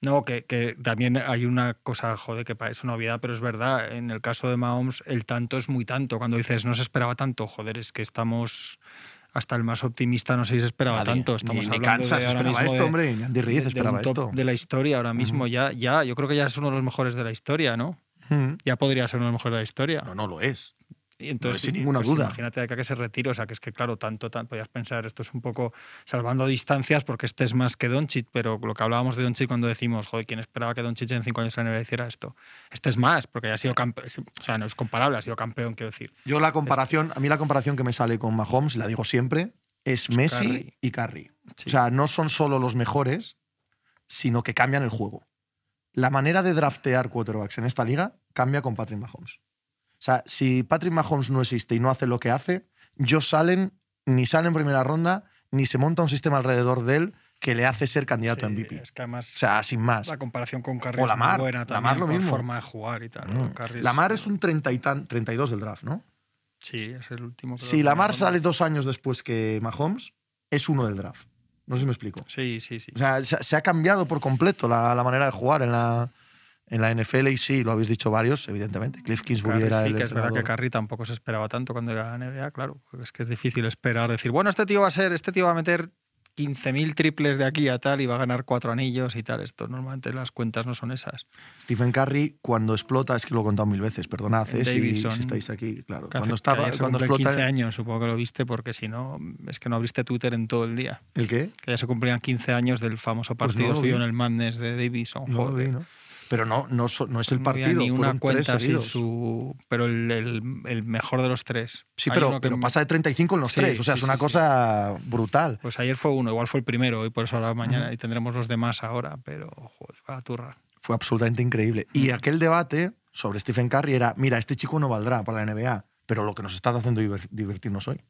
No, que, que también hay una cosa, joder, que es una obviedad, pero es verdad. En el caso de Mahomes, el tanto es muy tanto. Cuando dices no se esperaba tanto, joder, es que estamos. Hasta el más optimista no sé si se esperaba Nadie, tanto. Estamos ni, ni hablando Kansas de ahora esperaba mismo esto, de- hombre, ni Andy Reid de- de esperaba top esto. de la historia ahora mismo. ya, ya, yo creo que ya es uno de los mejores de la historia, ¿no? Mm. Ya podría ser uno de los mejores de la historia. No, no lo es. Y entonces, sin ninguna pues duda. Imagínate que se retire, o sea, que es que, claro, tanto, tan, podías pensar, esto es un poco salvando distancias porque este es más que Doncic, pero lo que hablábamos de Doncic cuando decimos, joder, ¿quién esperaba que Doncic en cinco años en la NBA hiciera esto? Este es más, porque ya ha sido campeón, o sea, no es comparable, ha sido campeón, quiero decir. Yo la comparación, a mí la comparación que me sale con Mahomes, la digo siempre, es Messi Curry. y Curry. Sí. O sea, no son solo los mejores, sino que cambian el juego. La manera de draftear quarterbacks en esta liga cambia con Patrick Mahomes. O sea, si Patrick Mahomes no existe y no hace lo que hace, Josh Allen ni sale en primera ronda, ni se monta un sistema alrededor de él que le hace ser candidato a Sí, MVP. Es que además O sea, sin más. la comparación con Curry O es muy buena también, Lamar lo por mismo. forma de jugar y tal. Mm. Curry Lamar es un 30 y tan- 32 del draft, ¿no? Sí, es el último. Si Lamar ronda. sale dos años después que Mahomes, es uno del draft. No sé si me explico. Sí, sí, sí. O sea, se, se ha cambiado por completo la, la manera de jugar en la, en la NFL y sí, lo habéis dicho varios, evidentemente. Cliff Kingsbury era sí, el que es verdad que. Curry tampoco se esperaba tanto cuando llegara a la NBA, claro. Es que es difícil esperar, decir, bueno, este tío va a ser, este tío va a meter 15.000 triples de aquí a tal y va a ganar cuatro anillos y tal. Esto normalmente las cuentas no son esas. Stephen Curry, cuando explota, es que lo he contado mil veces, perdonad eh, si, si estáis aquí, claro. Que Cuando, estaba, cuando explota. 15 años, supongo que lo viste, porque si no, es que no abriste Twitter en todo el día. ¿El qué? Que ya se cumplían 15 años del famoso Pues no partido suyo vi. en el Madness de Davidson. No lo vi, ¿no? Pero no, no, es el partido, ni una cuenta sin su. Pero el, el- el mejor de los tres. Sí, Hay pero, pero me- pasa de 35 en los Sí, tres. O sea, sí, es una sí, cosa brutal. Pues ayer fue uno, igual fue el primero, y por eso ahora mañana y tendremos los demás ahora, pero joder, va a turra. Fue absolutamente increíble. Y aquel debate sobre Stephen Curry era, mira, este chico no valdrá para la NBA, pero lo que nos está haciendo diver- divertirnos hoy.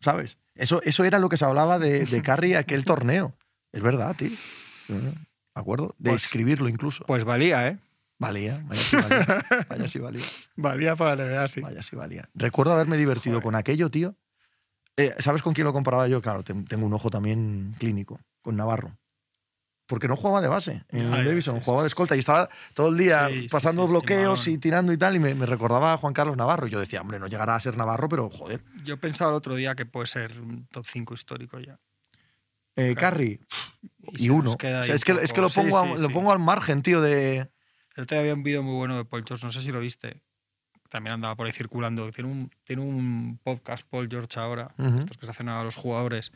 ¿Sabes? Eso, eso era lo que se hablaba de, de Curry aquel torneo. Es verdad, tío. ¿De acuerdo? De Pues- escribirlo incluso. Pues valía, ¿eh? Valía, vaya si valía. Vaya si valía. [LAUGHS] Valía para la NBA, sí. Vaya si valía. Recuerdo haberme divertido Joder. con aquello, tío. Eh, ¿Sabes con quién lo comparaba yo? Claro, te- tengo un ojo también clínico, con Navarro. Porque no jugaba de base en ya, Davison, sí, jugaba de escolta y estaba todo el día Sí, pasando sí, bloqueos y tirando y tal. Y me, me recordaba a Juan Carlos Navarro. Y yo decía, hombre, no llegará a ser Navarro, pero joder. Yo pensaba el otro día que puede ser un top 5 histórico ya. Eh, Claro. Curry Y uno. O sea, es, que, es que lo pongo, Sí, a- sí, lo pongo al margen, tío, de. El día había un vídeo muy bueno de Paul George, no sé si lo viste. También andaba por ahí circulando. Tiene un, tiene un podcast Paul George ahora, estos que se hacen a los jugadores.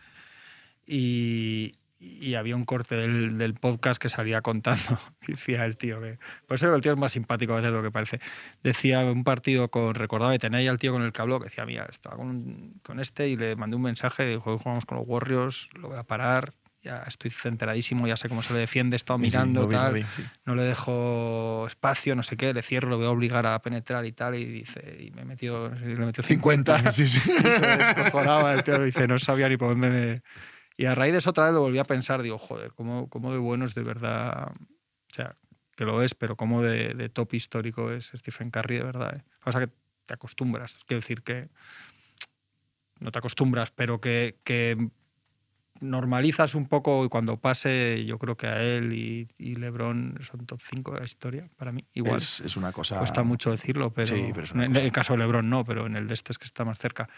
Y, y había un corte del, del podcast que salía contando. [LAUGHS] Decía el tío que. Por eso el tío es más simpático a veces de lo que parece. Decía un partido con. Recordaba y tenía al tío con el cablo que decía: Mira, estaba con, con este y le mandé un mensaje. Dijo: Hoy jugamos con los Warriors, lo voy a parar. Ya estoy centradísimo, ya sé cómo se le defiende, he estado Sí, mirando, tal vi, sí. no le dejo espacio, no sé qué, le cierro, lo voy a obligar a penetrar y tal, y dice, y me metió, le metió 50. [LAUGHS] Sí, sí. [LAUGHS] El tío, dice, no sabía ni por dónde me... Y a raíz de eso otra vez lo volví a pensar, digo, joder, cómo, cómo de bueno es de verdad, o sea, que lo es, pero cómo de, de top histórico es Stephen Curry de verdad. ¿eh? O sea, que te acostumbras, quiero decir que no te acostumbras, pero que, que normalizas un poco y cuando pase, yo creo que a él y, y LeBron son top 5 de la historia para mí. Igual. Es, es una cosa. Cuesta mucho decirlo, pero Sí, en el caso de LeBron no, pero en el de este es que está más cerca.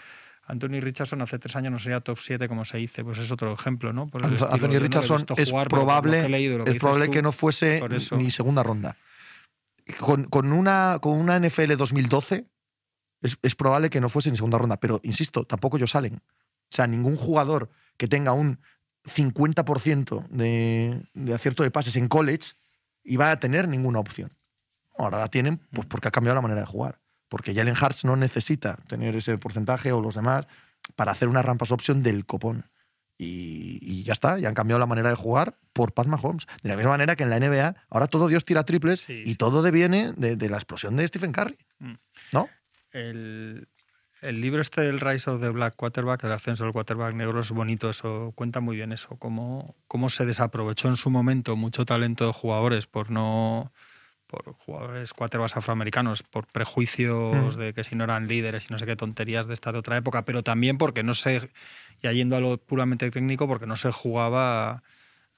Anthony Richardson hace tres años no sería top 7 como se dice, pues es otro ejemplo, ¿no? Por el no Anthony Richardson visto es jugar, probable, que leído, que es dices probable tú, que no fuese ni segunda ronda. con, con una, con una NFL 2012 es, es probable que no fuese en segunda ronda, pero insisto, tampoco ellos salen. O sea, ningún jugador que tenga un 50% de, de acierto de pases en college iba a tener ninguna opción. Ahora la tienen pues porque ha cambiado la manera de jugar. Porque Jalen Hurts no necesita tener ese porcentaje o los demás para hacer una rampas opción del copón. Y, y ya está, y han cambiado la manera de jugar por Pat Mahomes. De la misma manera que en la NBA, ahora todo Dios tira triples Sí, y sí. todo deviene de, de la explosión de Stephen Curry. Mm. ¿No? El, el libro este del Rise of the Black Quarterback, el ascenso del quarterback negro, es bonito eso, cuenta muy bien eso, cómo, cómo se desaprovechó en su momento mucho talento de jugadores por no por jugadores quarterbacks afroamericanos, por prejuicios Mm. de que si no eran líderes y no sé qué tonterías de esta de otra época, pero también porque no se, ya yendo a lo puramente técnico, porque no se jugaba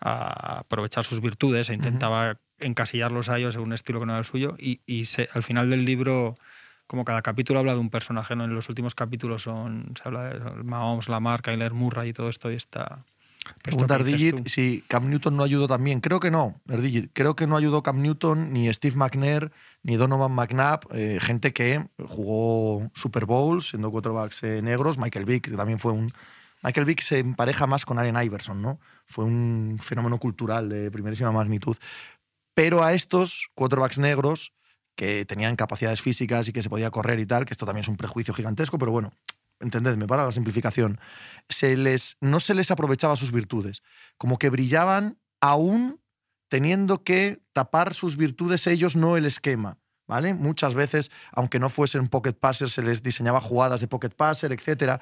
a aprovechar sus virtudes, se intentaba encasillarlos a ellos en un estilo que no era el suyo y, y se- al final del libro como cada capítulo habla de un personaje, ¿no? En los últimos capítulos son, se habla de Mahomes, Lamar, Kyler Murray y todo esto y está... Pregunta tú. si Cam Newton no ayudó también. Creo que no, Erdigit. Creo que no ayudó Cam Newton, ni Steve McNair, ni Donovan McNabb, eh, gente que jugó Super Bowls, siendo quarterbacks eh, negros. Michael Vick, que también fue un. Michael Vick se empareja más con Allen Iverson, ¿no? Fue un fenómeno cultural de primerísima magnitud. Pero a estos quarterbacks negros, que tenían capacidades físicas y que se podía correr y tal, que esto también es un prejuicio gigantesco, pero bueno, entendedme, para la simplificación, se les, no se les aprovechaba sus virtudes, como que brillaban aún teniendo que tapar sus virtudes ellos, no el esquema. ¿Vale? Muchas veces, aunque no fuesen pocket passers, se les diseñaba jugadas de pocket passer, etc.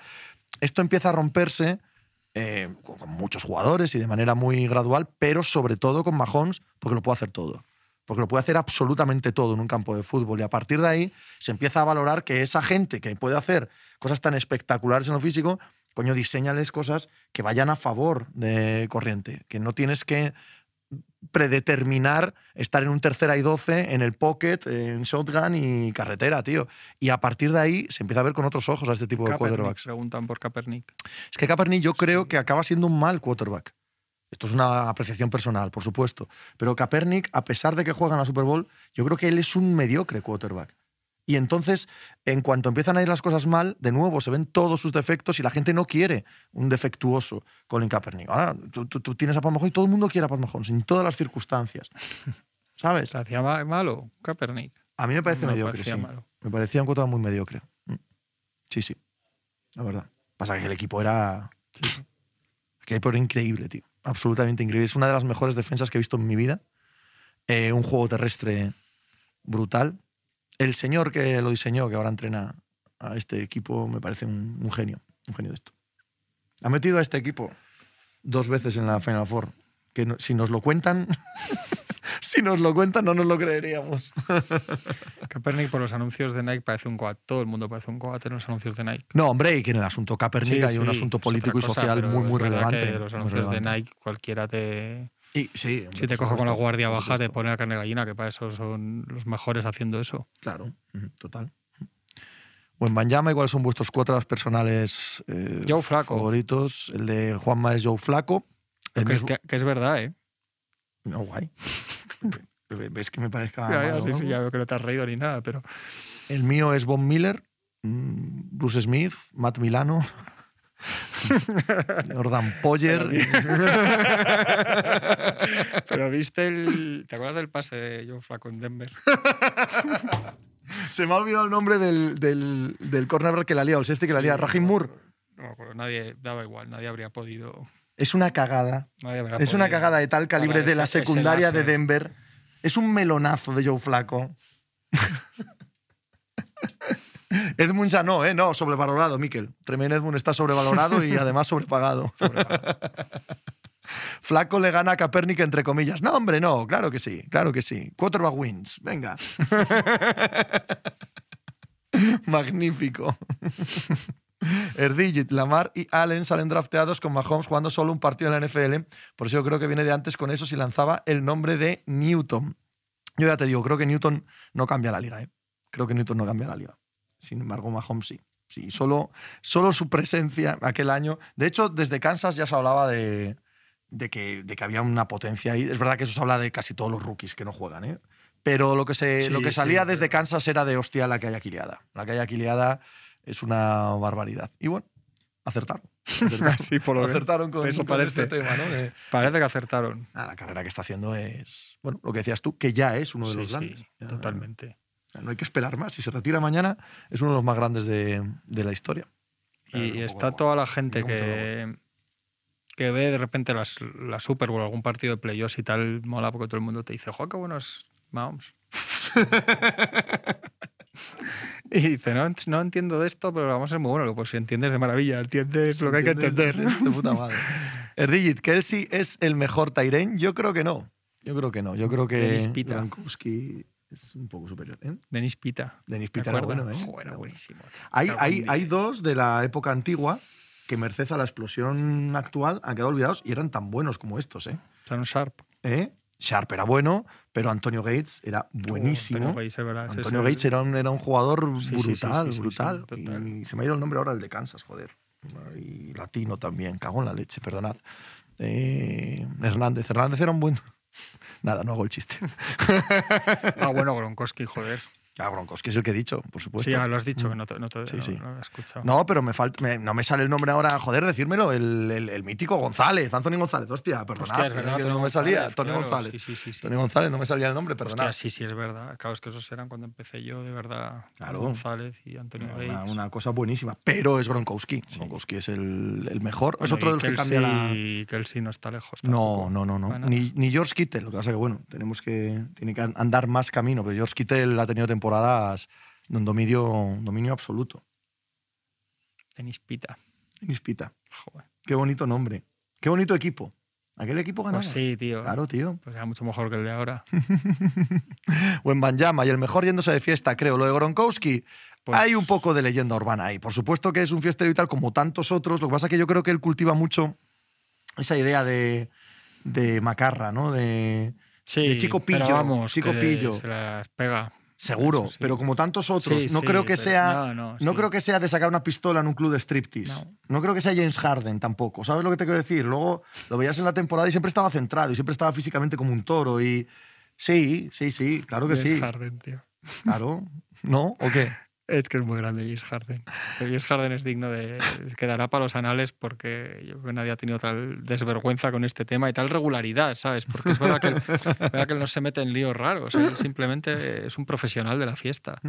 Esto empieza a romperse eh, con muchos jugadores y de manera muy gradual, pero sobre todo con Mahomes, porque lo puede hacer todo. Porque lo puede hacer absolutamente todo en un campo de fútbol. Y a partir de ahí se empieza a valorar que esa gente que puede hacer cosas tan espectaculares en lo físico, coño, diseñales cosas que vayan a favor de corriente. Que no tienes que predeterminar estar en un tercera y doce en el pocket, en shotgun y carretera, tío. Y a partir de ahí se empieza a ver con otros ojos a este tipo de Kaepernick, quarterbacks. preguntan por Kaepernick. Es que Kaepernick yo creo que acaba siendo un mal quarterback. Esto es una apreciación personal, por supuesto. Pero Kaepernick, a pesar de que juega en la Super Bowl, yo creo que él es un mediocre quarterback. Y entonces, en cuanto empiezan a ir las cosas mal, de nuevo se ven todos sus defectos y la gente no quiere un defectuoso Colin Kaepernick. Ahora, tú, tú- tú tienes a Pat Mahomes y todo el mundo quiere a Pat Mahomes, en todas las circunstancias. [LAUGHS] ¿Sabes? ¿Se hacía ma- malo Kaepernick? A mí me parece me mediocre, parecía sí. malo. Me parecía un quarterback muy mediocre. Mm. Sí, sí. La verdad. Pasa que el equipo era. El equipo era increíble, tío. Absolutamente increíble. Es una de las mejores defensas que he visto en mi vida. Eh, un juego terrestre brutal. El señor que lo diseñó, que ahora entrena a este equipo, me parece un, un genio. Un genio de esto. Ha metido a este equipo dos veces en la Final Four. Que no- si nos lo cuentan. [LAUGHS] [LAUGHS] si nos lo cuentan, no nos lo creeríamos. [LAUGHS] Kaepernick por los anuncios de Nike parece un coat. Todo el mundo parece un coat en los anuncios de Nike. No, hombre, y que en el asunto Kaepernick Sí, hay un asunto político y social muy, muy relevante. que los anuncios de. Nike cualquiera te... Y, sí, hombre, Si te coge con la guardia baja, te pone a carne gallina, que para eso son los mejores haciendo eso. Claro, total. O en Banyama, ¿cuáles son vuestros cuatro personales eh, Joe Flacco. favoritos? El de Juanma es Joe Flaco. El Que es, mismo- que es verdad, ¿eh? No, guay. [LAUGHS] ¿Ves que me parezca Ya, ya, malo, sí, sí, ya veo que no te has reído ni nada, pero... El mío es Von Miller, mm, Bruce Smith, Matt Milano, [LAUGHS] Jordan Poyer. [LAUGHS] Pero viste el... ¿Te acuerdas del pase de Joe Flaco en Denver? Se me ha olvidado el nombre del, del, del cornerback que la lía, o el safety que la lía, Rahim Moore. No me acuerdo, nadie, daba igual, nadie habría podido... Es una cagada. Es una cagada de tal calibre de la secundaria de. Denver. Es un melonazo de Joe Flaco. [LAUGHS] Edmund ya no, ¿eh? No, sobrevalorado, Miquel. Tremaine Edmund está sobrevalorado y además sobrepagado. [LAUGHS] [LAUGHS] Flaco le gana a Kaepernick entre comillas. No, hombre, no, claro que sí, claro que sí. Quarterback wins, venga. Magnífico. Erdigit, Lamar y Allen salen drafteados con Mahomes jugando solo un partido en la NFL. Por eso yo creo que viene de antes con eso si lanzaba el nombre de Newton. Yo ya te digo, creo que Newton no cambia la liga. ¿eh? Creo que Newton no cambia la liga. Sin embargo, Mahomes sí. Sí, solo, solo su presencia aquel año. De hecho, desde Kansas ya se hablaba de, de que, de que había una potencia ahí. Es verdad que eso se habla de casi todos los rookies que no juegan, ¿eh? Pero lo que, se, Sí, lo que sí, salía desde Kansas era de hostia la calle Aquiliada. La calle Aquiliada es una barbaridad. Y bueno, acertaron. [LAUGHS] acertaron. Sí, por lo que- acertaron con, eso con parece. este tema, ¿no? De- Parece que acertaron. Ah, la carrera que está haciendo es, bueno, lo que decías tú, que ya es uno de Sí, los sí, grandes. Ya- totalmente. No hay que esperar más. Si se retira mañana, es uno de los más grandes de, de la historia. Claro, Y está toda la gente que, que ve de repente las, la Super Bowl, algún partido de playoffs y tal, mola porque todo el mundo te dice, ¡jo, qué bueno es Mahomes! [LAUGHS] y dice, no, no entiendo de esto, pero vamos a ser muy bueno. Pues si entiendes de maravilla, entiendes lo que hay que entender. De puta madre. Erdigit, ¿Kelsey es el mejor Tyrene? Yo creo que no. Yo creo que no. Yo creo que Dennis Pita. Gronkowski es un poco superior. ¿eh? Denis Pita. Dennis ¿te Pita era bueno, ¿eh? Era buenísimo. Hay, hay, hay dos de la época antigua que, merced a la explosión actual, han quedado olvidados y eran tan buenos como estos. ¿eh? Shannon Sharp. ¿Eh? Sharp era bueno, pero Antonio Gates era buenísimo. Antonio Gates, verdad, Antonio era un, era un jugador Sí, sí, sí, brutal, sí, sí, sí, brutal. y se me ha ido el nombre ahora, el de Kansas, joder. Y latino también, cago en la leche, perdonad. Eh, Hernández, Hernández era un buen... [LAUGHS] Nada, no hago el chiste. [LAUGHS] Ah, bueno, [LAUGHS] Gronkowski, joder. Ah, Gronkowski es el que he dicho, por supuesto. Sí, ya lo has dicho, que no te, no te- Sí, no- sí. no lo había escuchado. No, pero me falta, me- no me sale el nombre ahora. Joder, decírmelo. El, el- el mítico González, Antonio González. Hostia, perdonad. Hostia, es verdad, que no me salía. Claro, González. sí, sí, sí, sí. Antonio González, no me salía el nombre, perdonad. Hostia, sí, sí, es verdad. Claro, es que esos eran cuando empecé yo, de verdad. Claro. González y Antonio Gates. Una, una cosa buenísima. Pero es Gronkowski. Gronkowski es el, el mejor. es otro de y los que Kelsey- cambia la. Kelsey no está lejos. No, tampoco. no, no, no. Ni, ni George Kittle. Lo que pasa que, bueno, tenemos que, tiene que andar más camino. Pero George Kittle ha tenido temporadas de un dominio, dominio absoluto. Denis Pita. Dennis Pita. Joder. Qué bonito nombre. Qué bonito equipo. Aquel equipo ganaba. Pues sí, tío. Claro, tío. Pues era mucho mejor que el de ahora. [LAUGHS] o en Banjama y el mejor yéndose de fiesta, creo. Lo de Gronkowski, Pues- hay un poco de leyenda urbana ahí. Por supuesto que es un fiestero y tal, como tantos otros. Lo que pasa es que yo creo que él cultiva mucho esa idea de, de macarra, ¿no? De, Sí, de chico pero pillo. vamos, chico que pillo. Se las pega. Seguro, sí. pero como tantos otros. Sí, no sí, creo que sea. no, no, no sí. creo que sea de sacar una pistola en un club de striptease. No. No. creo que sea James Harden tampoco. ¿Sabes lo que te quiero decir? Luego lo veías en la temporada y siempre estaba centrado y siempre estaba físicamente como un toro. Y sí, sí, sí, claro que James sí. Harden, tío. Claro. ¿No? ¿O qué? Es que es muy grande James Harden. James Harden es digno de. quedará para los anales porque yo creo que nadie ha tenido tal desvergüenza con este tema y tal regularidad, ¿sabes? Porque es verdad que él, es verdad que él no se mete en líos raros. Él simplemente es un profesional de la fiesta.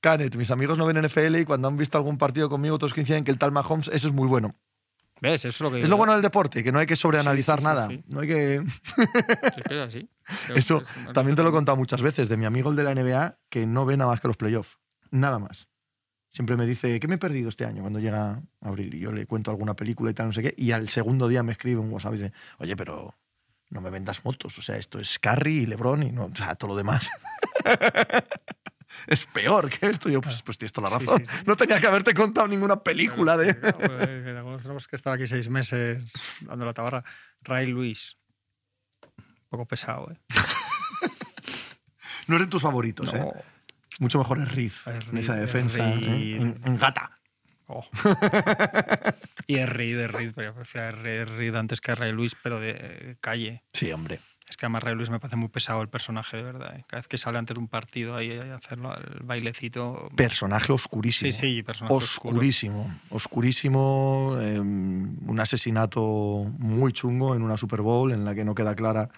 Canet, mis amigos no ven NFL y cuando han visto algún partido conmigo, todos coinciden que el tal Mahomes, eso es muy bueno. ¿Ves? Eso es lo que. Es lo bueno del deporte, que no hay que sobreanalizar Sí, sí, sí, nada. No hay que. Es que es así. Eso también te lo he contado muchas veces de mi amigo el de la NBA que no ve nada más que los playoffs. Nada más. Siempre me dice, ¿qué me he perdido este año cuando llega abril? Y yo le cuento alguna película y tal, no sé qué. Y al segundo día me escribe un WhatsApp y dice, oye, pero no me vendas motos. O sea, esto es Curry y LeBron y no, o sea, todo lo demás. [LAUGHS] es peor que esto. Yo, pues, pues tienes toda la razón. sí, sí. No tenía que haberte contado ninguna película de. Claro, pues, Tenemos que estar aquí seis meses dando la tabarra. Ray Luis. Un poco pesado, ¿eh? [LAUGHS] No es de tus favoritos, ¿eh? Mucho mejor es Es en esa es defensa. ¿eh? En, en gata. Oh. y es Reed, es Reed, pero yo prefiero Reed, Reed antes que Ray Luis, pero de calle. Sí, hombre. Es que además Ray Luis me parece muy pesado el personaje, de verdad. ¿eh? Cada vez que sale antes de un partido ahí a hacerlo, el bailecito. Personaje oscurísimo. Sí, sí, personaje oscuro. Oscurísimo, oscurísimo, eh, un asesinato muy chungo en una Super Bowl en la que no queda clara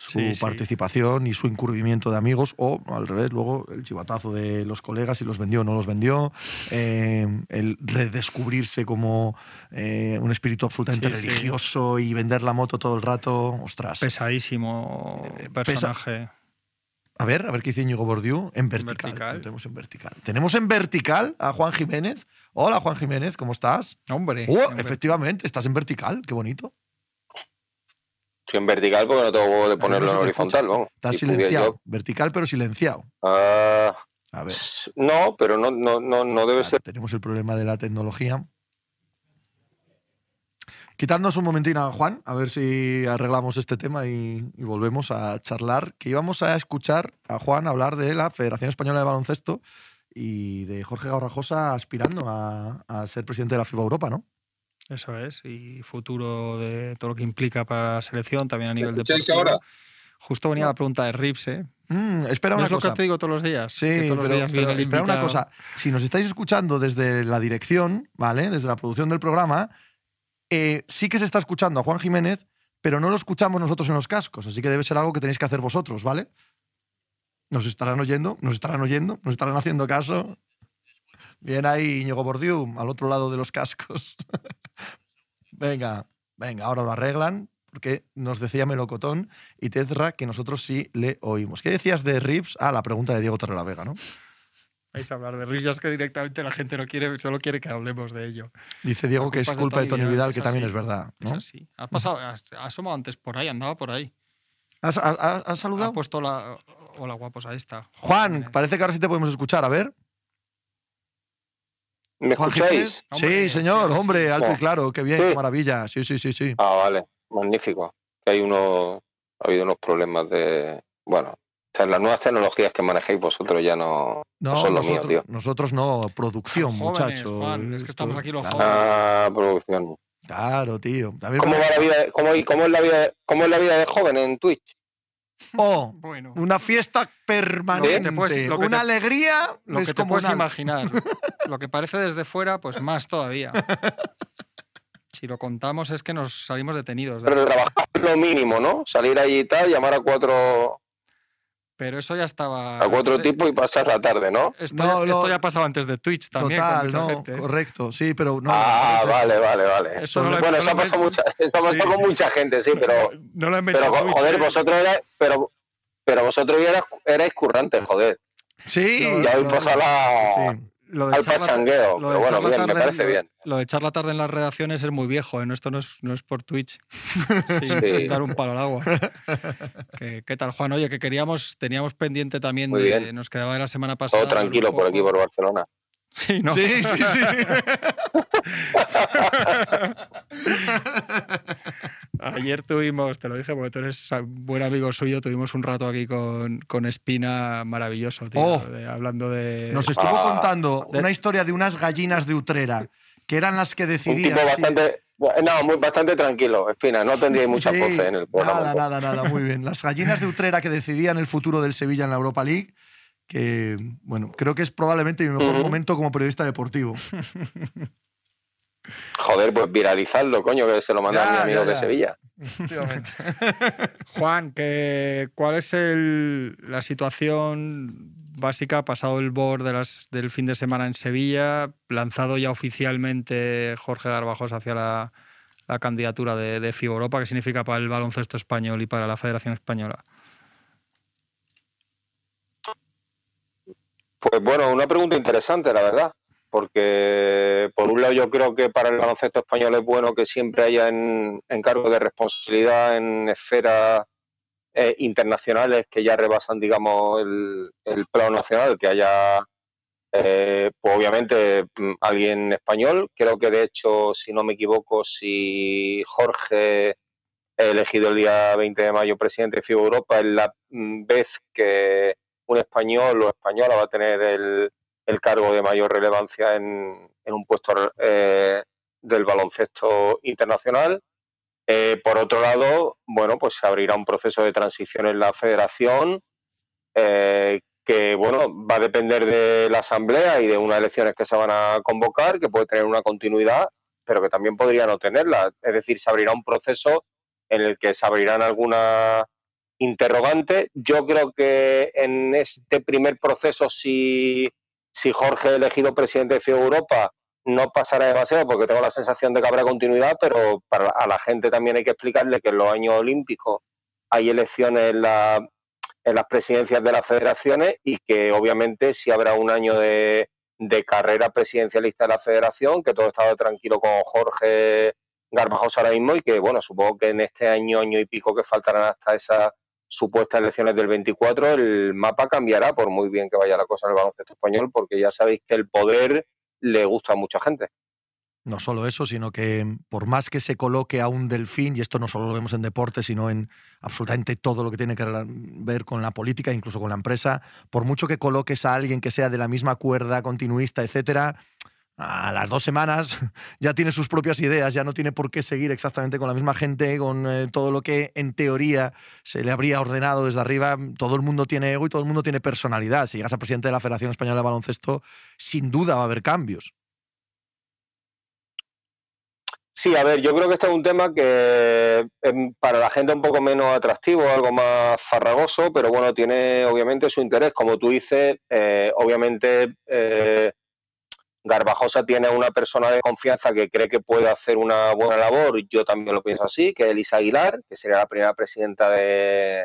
su Sí, sí. participación y su incurrimiento de amigos, o al revés, luego el chivatazo de los colegas, si los vendió o no los vendió, eh, el redescubrirse como eh, un espíritu absolutamente Sí, religioso y vender la moto todo el rato, ostras. Pesadísimo Eh, pesa- personaje. A ver, a ver qué dice Íñigo Bordiú. En vertical. vertical. Lo tenemos en vertical. Tenemos en vertical a Juan Jiménez. Hola, Juan Jiménez, ¿cómo estás? Hombre. Oh, hombre. efectivamente, estás en vertical. Qué bonito. Estoy en vertical porque no tengo de no ponerlo en horizontal, escucha. vamos. Si pudiera silenciado. yo- Vertical, pero silenciado. Ah, A ver. no, pero no, no, no, no debe ser. Tenemos el problema de la tecnología. Quitadnos un momentín a Juan, a ver si arreglamos este tema y, y volvemos a charlar. Que íbamos a escuchar a Juan hablar de la Federación Española de Baloncesto y de Jorge Gaurajosa aspirando a, a ser presidente de la FIBA Europa, ¿no? Eso es. Y futuro de todo lo que implica para la selección, también a nivel deportivo. ahora? Justo venía la pregunta de Rips, ¿eh? Mm, espera ¿No una es lo que te digo todos los días? Sí, Que todos los días pero viene el espera una cosa. Si nos estáis escuchando desde la dirección, ¿vale? Desde la producción del programa, eh, sí que se está escuchando a Juan Jiménez, pero no lo escuchamos nosotros en los cascos, así que debe ser algo que tenéis que hacer vosotros, ¿vale? Nos estarán oyendo, nos estarán oyendo, nos estarán haciendo caso. Bien ahí, Íñigo Bordiú, al otro lado de los cascos. [LAUGHS] venga, venga, ahora lo arreglan, porque nos decía Melocotón y Tezra que nosotros sí le oímos. ¿Qué decías de Rips? Ah, la pregunta de Diego Torre Vega, ¿no? Vais a hablar de risas que directamente la gente no quiere, solo quiere que hablemos de ello. Dice Diego La que es culpa es de Tony Vidal, Vidal, es que también así. es verdad. Es ¿no? así. Ha pasado, ha asomado antes por ahí, andaba por ahí. ¿Has, has- has Ha saludado? puesto la. Hola, guapos, ahí está. Juan, Jiménez. parece que ahora sí te podemos escuchar. A ver. ¿Me escucháis? Sí, señor, hombre, alto y claro, qué bien, Sí. qué maravilla. Sí, sí, sí, sí. Ah, vale, magnífico. Que hay unos, ha habido unos problemas de, bueno, o sea, las nuevas tecnologías que manejéis vosotros ya no, No, no son lo mío, tío. nosotros no, producción, Jóvenes, muchachos. Juan, es que estamos aquí los jóvenes. Ah, producción. Claro, tío. A ver, ¿Cómo va la vida, cómo, cómo es la vida, cómo es la vida de joven en Twitch? Oh, [LAUGHS] Bueno, una fiesta permanente, puedes- lo que una te- alegría lo que te puedes imaginar. [LAUGHS] Lo que parece desde fuera, pues más todavía. Si lo contamos es que nos salimos detenidos. de- Pero trabajar lo mínimo, ¿no? Salir allí y tal, llamar a cuatro, Pero eso ya estaba. a cuatro de- tipos y pasar la tarde, ¿no? Esto, No, ya, esto pasaba antes de Twitch también. con Total, mucha no, gente. ¿eh? correcto, sí, pero no. ah, no, vale, vale, vale. Eso no lo- bueno, no eso ha pasado, mucha, pasado Sí. con mucha gente, sí, pero, No lo he pero Twitch, joder, ¿eh? vosotros erais, pero, pero vosotros ya erais, erais currantes, joder. Sí, Ya habéis no, pasado la, sí. Lo de echar la- pachangueo, lo pero de bueno, bien, me tarde- parece bien. Lo de echar la tarde en las redacciones es muy viejo, ¿eh? No, esto no es, no es por Twitch. [LAUGHS] sin, Sí. dar un palo al agua. [LAUGHS] ¿Qué, qué tal, Juan? Oye, que queríamos, teníamos pendiente también de. Nos quedaba de la semana pasada. Todo tranquilo por aquí, por Barcelona. Sí, ¿no? Sí, sí, sí. Ayer tuvimos, te lo dije porque tú eres buen amigo suyo, tuvimos un rato aquí con, con Espina maravilloso, tío. Oh. de- hablando de. Nos estuvo Ah. contando una historia de unas gallinas de Utrera que eran las que Un decidían. tipo si- bastante, no, muy bastante tranquilo, Espina, no tendríais mucha Sí, pose en el programa. Nada, nada, nada, muy bien. Las gallinas de Utrera que decidían el futuro del Sevilla en la Europa League, que, bueno, creo que es probablemente mi mejor momento como periodista deportivo. [LAUGHS] Joder, pues viralizarlo, coño, que se lo manda Ya, a mi amigo ya, de. Sevilla. [LAUGHS] Juan, que, ¿cuál es el- la situación básica pasado el board de las, del fin de semana en Sevilla? Lanzado ya oficialmente Jorge Garbajos hacia la, la candidatura de, de FIBA Europa, ¿qué significa para el baloncesto español y para la Federación Española? Pues bueno, una pregunta interesante, la verdad. Porque, por un lado, yo creo que para el baloncesto español es bueno que siempre haya en, en de responsabilidad en esferas eh, internacionales que ya rebasan, digamos, el, el plano nacional, que haya, eh, pues obviamente, mm, alguien español. Creo que, de hecho, si no me equivoco, si Jorge elegido el día 20 de mayo presidente de FIBA Europa, es la mm, vez que un español o española va a tener el, el cargo de mayor relevancia en, en un puesto eh, del baloncesto internacional. Eh, por otro lado, bueno, pues se abrirá un proceso de transición en la federación eh, que, bueno, va a depender de la asamblea y de unas elecciones que se van a convocar, que puede tener una continuidad, pero que también podría no tenerla. Es decir, se abrirá un proceso en el que se abrirán algunas interrogantes. Yo creo que en este primer proceso, si, si Jorge elegido presidente de FIBA Europa, no pasará demasiado porque tengo la sensación de que habrá continuidad, pero para a la gente también hay que explicarle que en los años olímpicos hay elecciones en, la, en las presidencias de las federaciones y que obviamente si habrá un año de, de carrera presidencialista de la federación, que todo estaba tranquilo con Jorge Garbajosa ahora mismo y que, bueno, supongo que en este año, año y pico que faltarán hasta esas supuestas elecciones del 24, el mapa cambiará por muy bien que vaya la cosa en el baloncesto español, porque ya sabéis que el poder le gusta a mucha gente. No solo eso, sino que por más que se coloque a un delfín, y esto no solo lo vemos en deporte, sino en absolutamente todo lo que tiene que ver con la política, incluso con la empresa, por mucho que coloques a alguien que sea de la misma cuerda, continuista, etcétera, a las dos semanas [LAUGHS] ya tiene sus propias ideas, ya no tiene por qué seguir exactamente con la misma gente, con eh, todo lo que en teoría se le habría ordenado desde arriba. Todo el mundo tiene ego y todo el mundo tiene personalidad. Si llegas a presidente de la Federación Española de Baloncesto, sin duda va a haber cambios. Sí, a ver, yo creo que este es un tema que para la gente un poco menos atractivo, algo más farragoso, pero bueno, tiene obviamente su interés. Como tú dices, eh, obviamente eh, Garbajosa tiene una persona de confianza que cree que puede hacer una buena labor, yo también lo pienso así, que es Elisa Aguilar, que sería la primera presidenta de,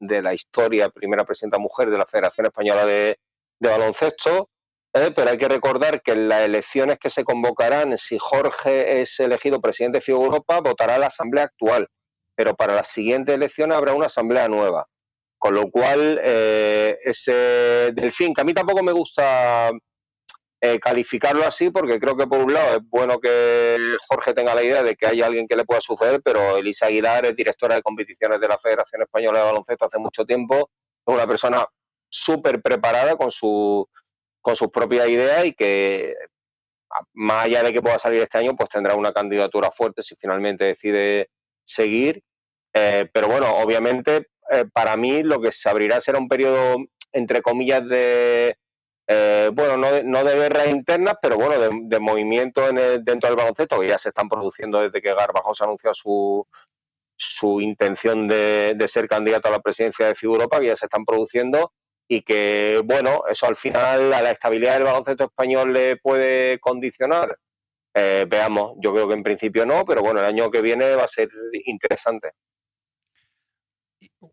la historia, primera presidenta mujer de la Federación Española de Baloncesto. ¿eh? pero hay que recordar que en las elecciones que se convocarán, si Jorge es elegido presidente de FIBA Europa, votará la asamblea actual, pero para las siguientes elecciones habrá una asamblea nueva. Con lo cual, eh, ese delfín, que a mí tampoco me gusta eh, calificarlo así, porque creo que por un lado es bueno que Jorge tenga la idea de que hay alguien que le pueda suceder, pero Elisa Aguilar es directora de competiciones de la Federación Española de Baloncesto hace mucho tiempo, es una persona súper preparada con su con sus propias ideas y que más allá de que pueda salir este año, pues tendrá una candidatura fuerte si finalmente decide seguir. Eh, pero bueno, obviamente eh, para mí lo que se abrirá será un periodo, entre comillas, de, eh, bueno, no de, no de guerras internas, pero bueno, de, movimiento en dentro del baloncesto, que ya se están produciendo desde que Garbajosa anunció su, su intención de, de ser candidato a la presidencia de FIBA que ya se están produciendo y que, bueno, eso al final a la estabilidad del baloncesto español le puede condicionar. Eh, veamos, yo creo que en principio no, pero bueno, el año que viene va a ser interesante.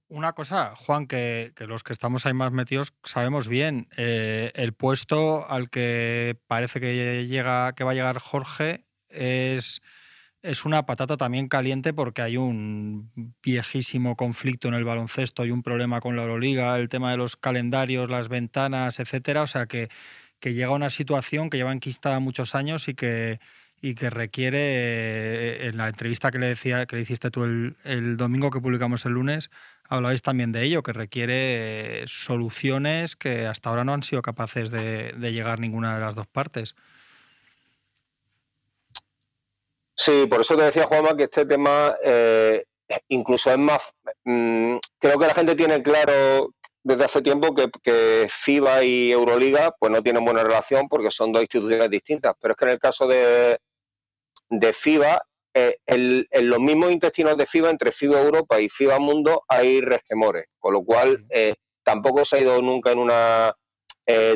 Una cosa, Juan, que, los que estamos ahí más metidos sabemos bien, eh, el puesto al que parece que llega, que va a llegar Jorge es es una patata también caliente porque hay un viejísimo conflicto en el baloncesto, hay un problema con la Euroliga, el tema de los calendarios, las ventanas, etcétera. O sea que, que llega una situación que lleva enquistada muchos años y que, y que requiere, eh, en la entrevista que le decía, que le hiciste tú el, domingo que publicamos el lunes, hablabais también de ello, que requiere soluciones que hasta ahora no han sido capaces de, de llegar ninguna de las dos partes. Sí, por eso te decía, Juanma, que este tema eh, incluso es más... Mm, creo que la gente tiene claro desde hace tiempo que, FIBA y Euroliga pues no tienen buena relación porque son dos instituciones distintas, pero es que en el caso de, de FIBA, eh, en, los mismos intestinos de FIBA, entre FIBA Europa y FIBA Mundo, hay resquemores, con lo cual eh, tampoco se ha ido nunca en una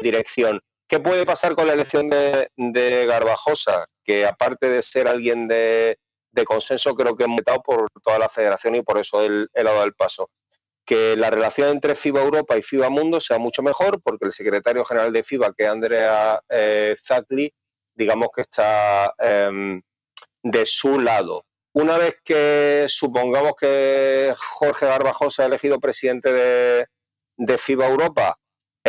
dirección. ¿Qué puede pasar con la elección de, Garbajosa? Que aparte de ser alguien de, consenso, creo que es metado por toda la federación y por eso él, ha dado el paso. Que la relación entre FIBA Europa y FIBA Mundo sea mucho mejor, porque el secretario general de FIBA, que es Andrea eh, digamos que está em, de su lado. Una vez que supongamos que Jorge Garbajosa ha elegido presidente de, de FIBA Europa,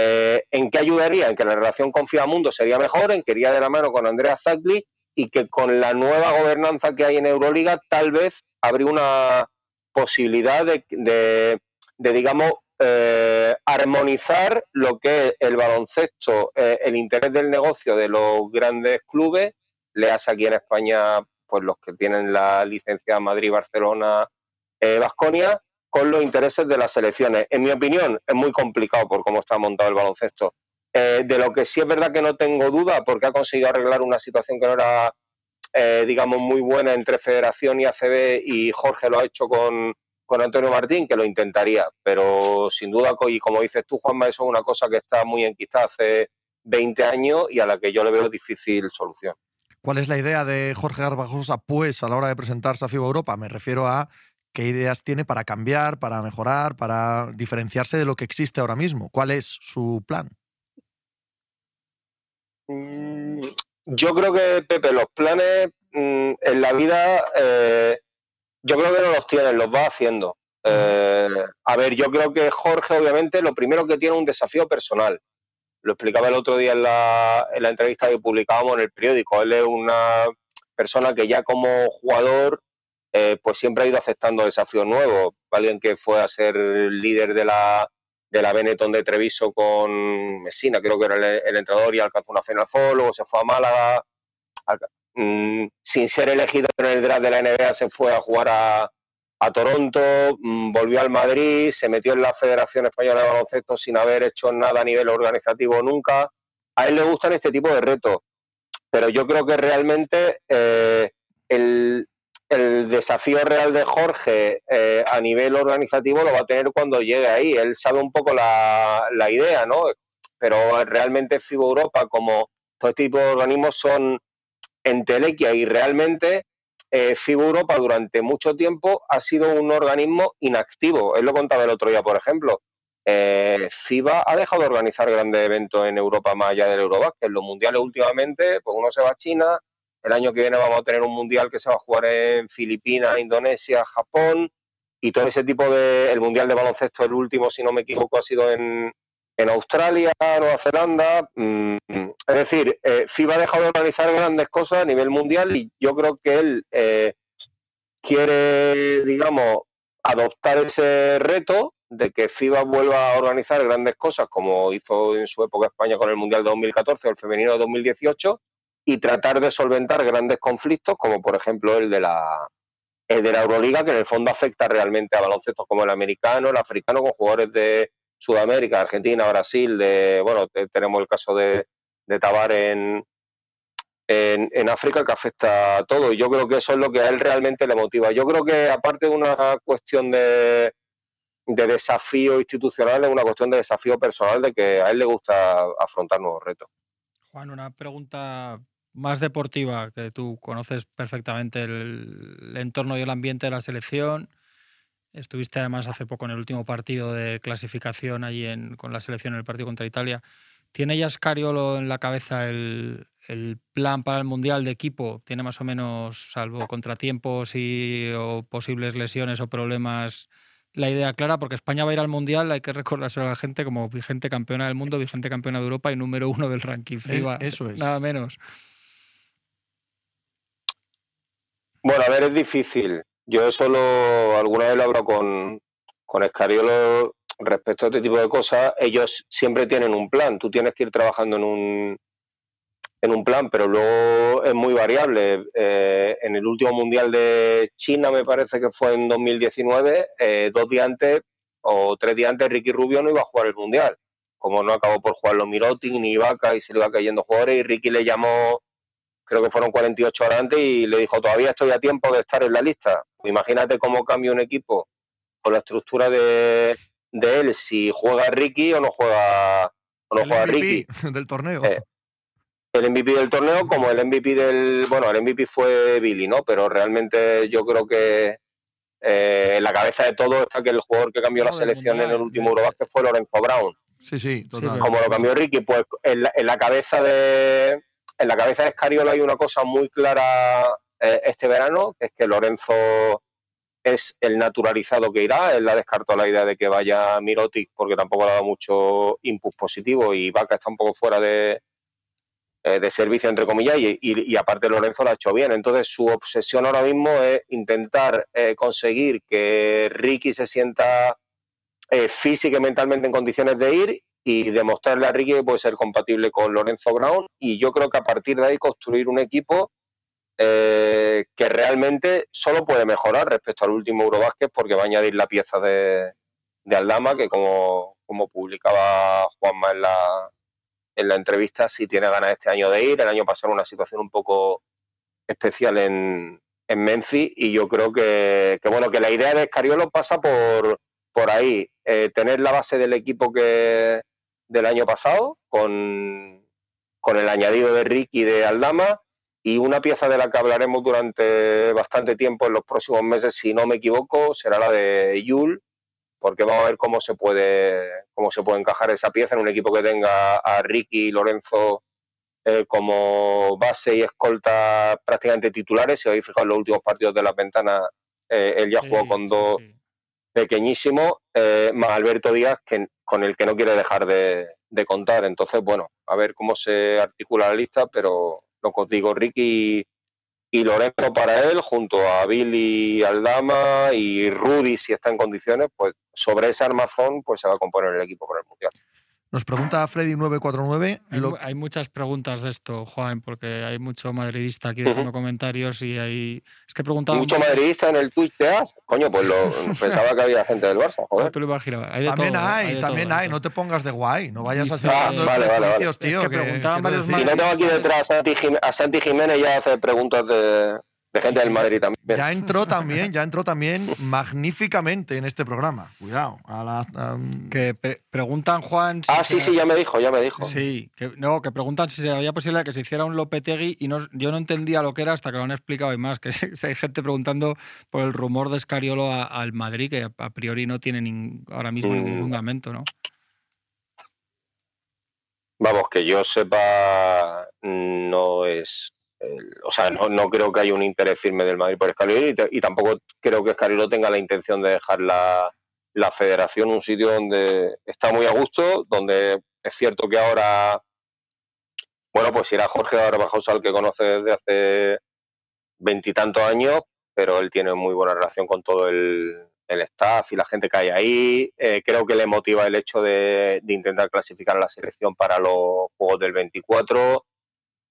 eh, ¿En qué ayudaría? En que la relación con Mundo sería mejor, en que iría de la mano con Andrea Zagli y que con la nueva gobernanza que hay en Euroliga tal vez habría una posibilidad de, digamos, eh, armonizar lo que es el baloncesto, eh, el interés del negocio de los grandes clubes, le hace aquí en España pues los que tienen la licencia Madrid, Barcelona, Vasconia, con los intereses de las selecciones. En mi opinión, es muy complicado por cómo está montado el baloncesto. Eh, de lo que sí es verdad que no tengo duda, porque ha conseguido arreglar una situación que no era, eh, digamos, muy buena entre Federación y ACB, y Jorge lo ha hecho con, con Antonio Martín, que lo intentaría. Pero sin duda, y como dices tú, Juanma, eso es una cosa que está muy enquistada hace 20 años y a la que yo le veo difícil solución. ¿Cuál es la idea de Jorge Garbajosa, pues, a la hora de presentarse a FIBA Europa? Me refiero a qué ideas tiene para cambiar, para mejorar, para diferenciarse de lo que existe ahora mismo. ¿Cuál es su plan? Mm, yo creo que, Pepe, los planes mm, en la vida, eh, yo creo que no los tienen, los va haciendo. Eh, a ver, yo creo que Jorge, obviamente, lo primero que tiene es un desafío personal. Lo explicaba el otro día en la, en la entrevista que publicábamos en el periódico. Él es una persona que ya como jugador eh, pues siempre ha ido aceptando desafíos nuevos. Alguien que fue a ser líder de la, de la Benetton de Treviso con Messina, creo que era el, entrenador y alcanzó una Final Four, luego se fue a Málaga, mm, sin ser elegido en el draft de la NBA se fue a jugar a, Toronto, mm, volvió al Madrid, se metió en la Federación Española de Baloncesto sin haber hecho nada a nivel organizativo nunca. A él le gustan este tipo de retos, pero yo creo que realmente eh, el, el desafío real de Jorge eh, a nivel organizativo lo va a tener cuando llegue ahí. Él sabe un poco la, idea, ¿no? Pero realmente FIBA Europa, como todo este tipo de organismos, son entelequia y realmente eh, FIBA Europa durante mucho tiempo ha sido un organismo inactivo. Él lo contaba el otro día, por ejemplo. Eh, FIBA ha dejado de organizar grandes eventos en Europa más allá del Eurobasket. Los mundiales últimamente, pues uno se va a China, el año que viene vamos a tener un mundial que se va a jugar en Filipinas, Indonesia, Japón y todo ese tipo de. El mundial de baloncesto, el último, si no me equivoco, ha sido en, Australia, Nueva Zelanda. Mm, es decir, eh, FIBA ha dejado de organizar grandes cosas a nivel mundial y yo creo que él eh, quiere, digamos, adoptar ese reto de que FIBA vuelva a organizar grandes cosas como hizo en su época España con el Mundial de 2014 o el femenino de 2018 y tratar de solventar grandes conflictos, como por ejemplo el de la el de la Euroliga, que en el fondo afecta realmente a baloncestos como el americano, el africano, con jugadores de Sudamérica, Argentina, Brasil, de bueno, tenemos el caso de, de Tabar en, en, África que afecta a todo. Y yo creo que eso es lo que a él realmente le motiva. Yo creo que aparte de una cuestión de, de desafío institucional, es una cuestión de desafío personal de que a él le gusta afrontar nuevos retos. Juan, una pregunta más deportiva, que tú conoces perfectamente el, entorno y el ambiente de la selección. Estuviste además hace poco en el último partido de clasificación allí en, con la selección en el partido contra Italia. ¿Tiene ya Scariolo en la cabeza el, plan para el Mundial de equipo? ¿Tiene más o menos, salvo contratiempos y o posibles lesiones o problemas, la idea clara? Porque España va a ir al Mundial, hay que recordárselo a la gente como vigente campeona del mundo, vigente campeona de Europa y número uno del ranking FIBA. Eso es. Nada menos. Bueno, a ver, es difícil. Yo eso lo, alguna vez lo hablo con, con Escariolo respecto a este tipo de cosas. Ellos siempre tienen un plan. Tú tienes que ir trabajando en un, en un plan, pero luego es muy variable. Eh, en el último Mundial de China, me parece que fue en 2019, eh, dos días antes o tres días antes, Ricky Rubio no iba a jugar el Mundial. Como no acabó por jugar los Mirotin ni Ibaka y se le iba cayendo jugadores, y Ricky le llamó creo que fueron 48 horas antes y le dijo, todavía estoy a tiempo de estar en la lista. imagínate cómo cambia un equipo con la estructura de, él, si juega Ricky o no juega, o no juega Ricky. [LAUGHS] del torneo. Eh, el MVP del torneo como el MVP del... Bueno, el MVP fue Billy, ¿no? Pero realmente yo creo que eh, en la cabeza de todo está que el jugador que cambió la selección en el último Eurobasket fue Lorenzo Brown. Sí, sí, total. como lo cambió Ricky, pues en la cabeza de, en la cabeza de Escariola hay una cosa muy clara eh, este verano, que es que Lorenzo es el naturalizado que irá. Él ha descartado la idea de que vaya Mirotic porque tampoco le ha dado mucho input positivo y Vaca está un poco fuera de, eh, de servicio, entre comillas, y, aparte Lorenzo lo ha hecho bien. Entonces su obsesión ahora mismo es intentar eh, conseguir que Ricky se sienta física y mentalmente en condiciones de ir y demostrarle a Ricky que puede ser compatible con Lorenzo Brown y yo creo que a partir de ahí construir un equipo eh, que realmente solo puede mejorar respecto al último Eurobásquet porque va a añadir la pieza de, de Aldama que como, como publicaba Juanma en la, en la entrevista sí tiene ganas este año de ir, el año pasado una situación un poco especial en, en Memphis y yo creo que, que, bueno que la idea de Escariolo pasa por, por ahí, eh, tener la base del equipo que, del año pasado, con, con el añadido de Rick y de Aldama, y una pieza de la que hablaremos durante bastante tiempo en los próximos meses, si no me equivoco, será la de Yul, porque vamos a ver cómo se puede cómo se puede encajar esa pieza en un equipo que tenga a Ricky y Lorenzo eh, como base y escolta prácticamente titulares. Si habéis fijado en los últimos partidos de la ventana, eh, él ya jugó con dos pequeñísimo, eh, más Alberto Díaz, que, con el que no quiere dejar de, contar. Entonces, bueno, a ver cómo se articula la lista, pero lo que os digo, Ricky y Lorenzo para él, junto a Billy Aldama y Rudy, si está en condiciones, pues sobre ese armazón pues se va a componer el equipo para el Mundial. Nos pregunta Freddy949. Hay, hay, muchas preguntas de esto, Juan, porque hay mucho madridista aquí dejando comentarios y hay. Es que preguntaba. ¿Mucho madridista en el Twitch de As? Coño, pues lo, [LAUGHS] pensaba que había gente del Barça, joder. Tú lo imaginabas. Hay también todo, hay, hay también todo, hay. No te pongas de guay. No vayas a Dice- hacer Ah, vale, vale, vale. tío. Es que preguntaban varios Y no tengo aquí detrás a Santi, Jim- a Santi Jiménez ya hace preguntas de, de gente del Madrid también. Ya entró también, ya entró también magníficamente en este programa. Cuidado. A la, a- Que pre- preguntan, Juan. si Ah, sí, sí, ya me dijo, ya me dijo. Sí, que, no, que preguntan si se había posibilidad de que se hiciera un Lopetegui y no, yo no entendía lo que era hasta que lo han explicado y más, que [LAUGHS] hay gente preguntando por el rumor de Escariolo al Madrid, que a priori no tiene nin- ahora mismo ningún Mm. fundamento, ¿no? Vamos, que yo sepa, no es. O sea, no, no creo que haya un interés firme del Madrid por Escariolo y tampoco creo que Escariolo tenga la intención de dejar la, la federación un sitio donde está muy a gusto, donde es cierto que ahora. Bueno, pues irá Jorge Barbajosa, al que conoce desde hace veintitantos años, pero él tiene muy buena relación con todo el, el staff y la gente que hay ahí. Eh, creo que le motiva el hecho de, de intentar clasificar a la selección para los Juegos del 24.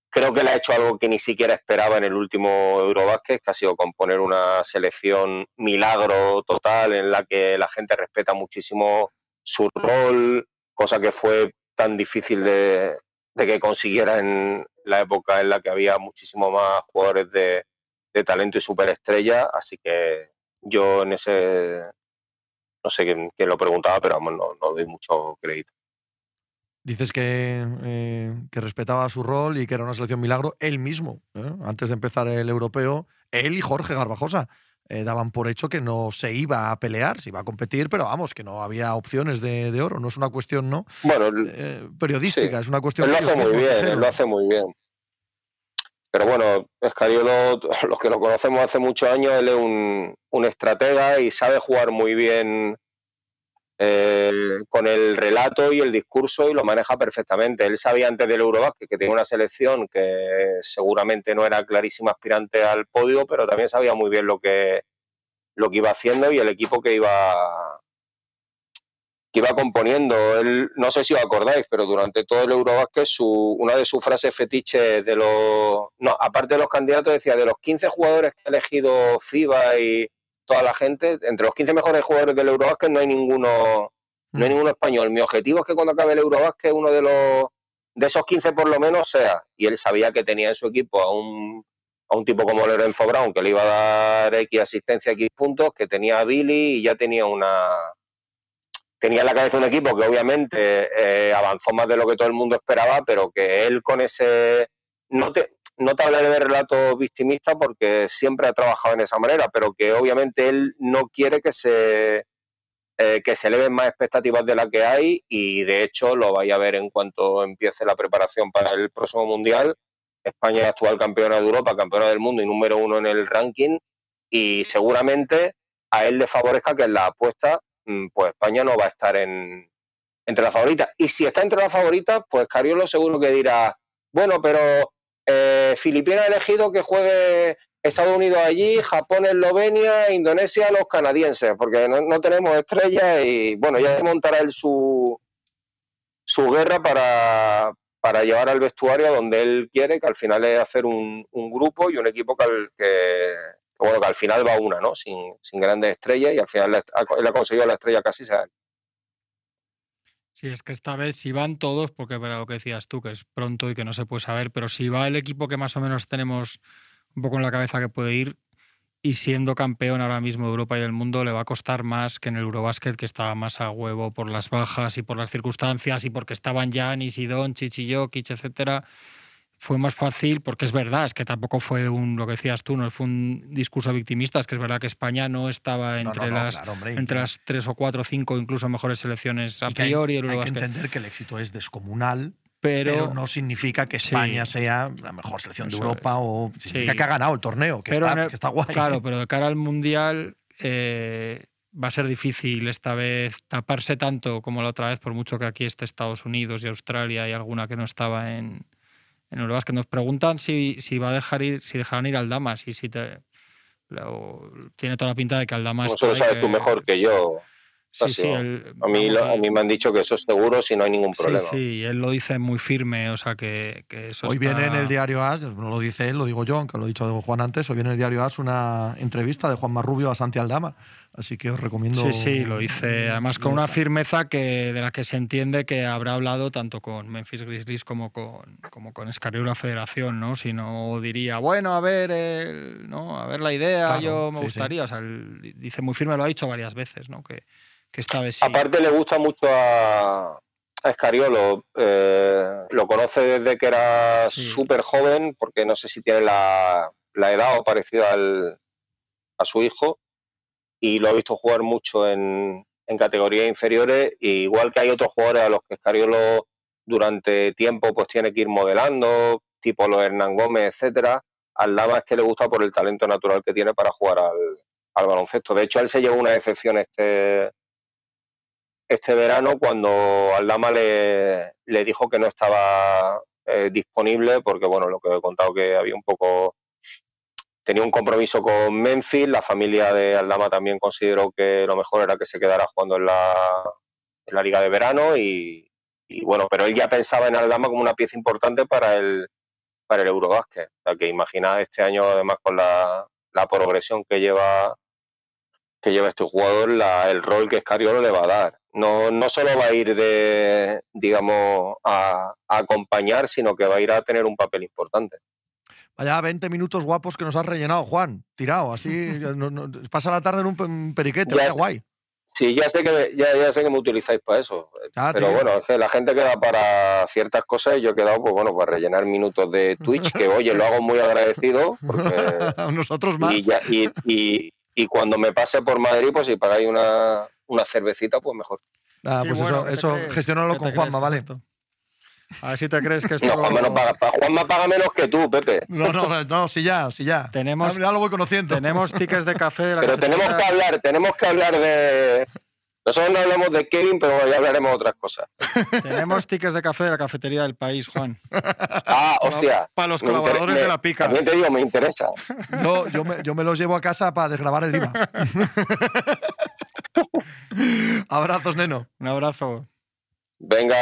Creo que le ha hecho algo que ni siquiera esperaba en el último Eurobásquet, que ha sido componer una selección milagro total en la que la gente respeta muchísimo su rol, cosa que fue tan difícil de, que consiguiera en la época en la que había muchísimo más jugadores de, de talento y superestrella. Así que yo en ese, no sé quién, quién lo preguntaba, pero vamos, no, no doy mucho crédito. Dices que, eh, que respetaba su rol y que era una selección milagro. Él mismo, ¿eh? antes de empezar el europeo, él y Jorge Garbajosa eh, daban por hecho que no se iba a pelear, se iba a competir, pero vamos, que no había opciones de, de oro. No es una cuestión no Bueno, periodística, Sí. es una cuestión. él lo hace muy bien, él lo hace muy bien. Pero bueno, Escariolo, [LAUGHS] los que lo conocemos hace muchos años, él es un, un estratega y sabe jugar muy bien eh, con el relato y el discurso y lo maneja perfectamente. Él sabía antes del Eurobasket que tenía una selección que seguramente no era clarísima aspirante al podio, pero también sabía muy bien lo que, lo que iba haciendo y el equipo que iba que iba componiendo. Él, no sé si os acordáis, pero durante todo el Eurobasket su, una de sus frases fetiches de los... No, aparte de los candidatos, decía, de los 15 jugadores que ha elegido FIBA y toda la gente, entre los 15 mejores jugadores del Eurobasket no hay ninguno no hay Mm. ninguno español. Mi objetivo es que cuando acabe el Eurobasket uno de los de esos 15 por lo menos sea. Y él sabía que tenía en su equipo a un, a un tipo como Lorenzo Brown, que le iba a dar X asistencia, X puntos, que tenía a Billy y ya tenía una, tenía en la cabeza un equipo que obviamente eh, avanzó más de lo que todo el mundo esperaba, pero que él con ese... No te, no te hablaré de relato victimista porque siempre ha trabajado en esa manera, pero que obviamente él no quiere que se, eh, que se eleven más expectativas de la que hay y de hecho lo vaya a ver en cuanto empiece la preparación para el próximo Mundial. España es actual campeona de Europa, campeona del mundo y número uno en el ranking y seguramente a él le favorezca que en la apuesta mm, pues España no va a estar en, entre las favoritas. Y si está entre las favoritas, pues Cariolo seguro que dirá, bueno, pero eh, Filipinas ha elegido que juegue Estados Unidos allí, Japón, Eslovenia, Indonesia, los canadienses, porque no, no tenemos estrellas y bueno, ya montará él su, su guerra para, para llevar al vestuario donde él quiere, que al final es hacer un, un grupo y un equipo que, al- que, bueno, que al final va una, ¿no? Sin, sin grandes estrellas y al final él ha conseguido la estrella casi sea. Sí, es que esta vez si van todos, porque era lo que decías tú, que es pronto y que no se puede saber, pero si va el equipo que más o menos tenemos un poco en la cabeza que puede ir y siendo campeón ahora mismo de Europa y del mundo, le va a costar más que en el Eurobasket, que estaba más a huevo por las bajas y por las circunstancias y porque estaban Yanis y Doncic y Jokic, etcétera. Fue más fácil porque es verdad, es que tampoco fue un, lo que decías tú, no fue un discurso victimista, es que es verdad que España no estaba no, entre no, las claro, hombre, y- entre las tres o cuatro o cinco incluso mejores selecciones a y que hay- priori hay, que entender que el éxito es descomunal, Pero, pero, no significa que Sí. España sea la mejor selección de Europa es. o significa Sí. que ha ganado el torneo, que, pero está, en el- que está guay. Claro, pero de cara al Mundial eh, va a ser difícil esta vez taparse tanto como la otra vez, por mucho que aquí esté Estados Unidos y Australia y alguna que no estaba en, En el básquet nos preguntan si, si va a dejar ir, si dejarán ir al Damas y si te, lo- tiene toda la pinta de que al Damas. Eso lo sabes tú mejor que yo. Sí, sí, A mí, lo- a mí me han dicho que eso es seguro si no hay ningún Sí, problema. sí, y él lo dice muy firme, o sea que, que eso Hoy está- viene en el diario AS, no lo dice él, lo digo yo, aunque lo he dicho Juan antes, hoy viene en el diario AS una entrevista de Juan Marrubio a Santi Aldama. Así que os recomiendo. Sí, sí, lo dice además con una firmeza que, de la que se entiende que habrá hablado tanto con Memphis Grizzlies como con, como con Escariolo la Federación, ¿no? Si no diría, bueno, a ver, el- ¿no? a ver la idea, Claro, yo me sí, sí. gustaría. O sea, él dice muy firme, lo ha dicho varias veces, ¿no? Que, que esta vez sí. Aparte le gusta mucho a, a Escariolo. eh, lo conoce desde que era Sí. súper joven, porque no sé si tiene la, la edad o parecida al, a su hijo. Y lo he visto jugar mucho en, en categorías inferiores. y igual que hay otros jugadores a los que Escariolo durante tiempo pues tiene que ir modelando, tipo los Hernán Gómez, etcétera. Al Lama es que le gusta por el talento natural que tiene para jugar al, al baloncesto. De hecho, él se llevó una decepción este, este verano cuando Aldama le, le dijo que no estaba eh, disponible porque, bueno, lo que he contado que había un poco... Tenía un compromiso con Memphis, la familia de Aldama también consideró que lo mejor era que se quedara jugando en la, en la liga de verano y, y, bueno, pero él ya pensaba en Aldama como una pieza importante para el, para el Eurobásquet. O sea, que imagina este año además con la, la progresión que lleva que lleva este jugador, la- el rol que Escariolo le va a dar. No, no solo va a ir de, digamos, a, a acompañar, sino que va a ir a tener un papel importante. Vaya 20 minutos guapos que nos has rellenado, Juan. Tirado, así. [LAUGHS] no- no- pasa la tarde en un pe- un periquete, Ya vaya guay. Sí, ya sé que ya, ya sé que me utilizáis para eso. Ah, pero tío. bueno, es que la gente queda para ciertas cosas y yo he quedado, pues bueno, para rellenar minutos de Twitch, que oye, lo hago muy agradecido, porque [LAUGHS] Nosotros más. y, ya, y, y, y cuando me pase por Madrid, pues si pagáis una, una cervecita, pues mejor. Ah, Sí, pues bueno, eso, ¿qué te eso gestionalo ¿Qué con Juanma, crees ¿vale? esto? A ver si te crees que esto. No, Juanma no paga, pa- Juanma paga menos que tú, Pepe. No, no, no, sí ya, sí ya. Tenemos- ya lo voy conociendo. Tenemos tickets de café de la Pero tenemos que hablar, tenemos que hablar de. Nosotros no hablamos de Kevin, pero ya hablaremos de otras cosas. Tenemos tickets de café de la cafetería del país, Juan. Ah, hostia. Para los colaboradores me- de la pica. También te digo, me interesa. Yo, yo, me, yo me los llevo a casa para desgrabar el IVA. [LAUGHS] [LAUGHS] Abrazos, neno. Un abrazo. Venga,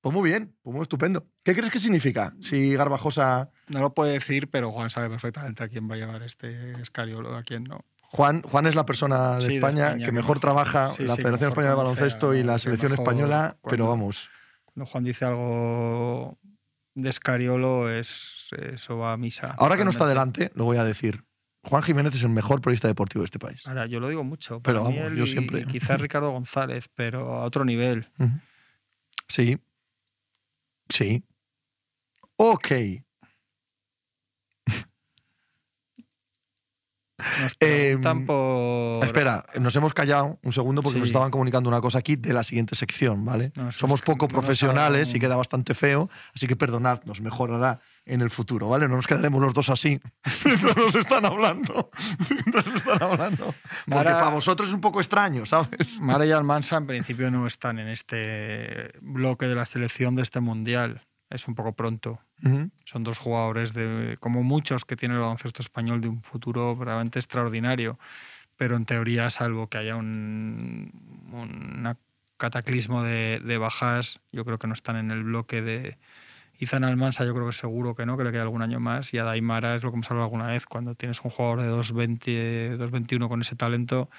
Pues muy bien, pues muy estupendo. ¿Qué crees que significa si Garbajosa. No lo puede decir, pero Juan sabe perfectamente a quién va a llevar este escariolo, a quién no. Juan, Juan es la persona de, Sí, de España, que que mejor mejor- trabaja sí, la sí, Federación Española de Baloncesto y la selección mejor española, pero vamos. Cuando Juan dice algo de escariolo, es, eso va a misa. Ahora que no está delante, lo voy a decir. Juan Jiménez es el mejor periodista deportivo de este país. Ahora, yo lo digo mucho. Pero vamos, él yo siempre- quizás [LAUGHS] Ricardo González, pero a otro nivel. Sí. Sí. Ok. Nos Em, por. Espera, nos hemos callado un segundo porque nos estaban comunicando una cosa aquí de la siguiente sección, ¿vale? No, Somos poco no profesionales y queda bastante feo, así que perdonadnos, mejorará en el futuro, ¿vale? No nos quedaremos los dos así [LAUGHS] mientras nos están hablando. mientras nos están hablando. Porque para vosotros es un poco extraño, ¿sabes? Mara y Almansa en principio no están en este bloque de la selección de este mundial. Es un poco pronto. Son dos jugadores de, como muchos que tiene el baloncesto español, de un futuro verdaderamente extraordinario. Pero en teoría, salvo que haya un, cataclismo de, de bajas, yo creo que no están en el bloque de Izan Almansa, yo creo que seguro que no, que le queda algún año más. Y a Daimara es lo que hemos hablado alguna vez, cuando tienes un jugador de 2.20, 2.21 con ese talento,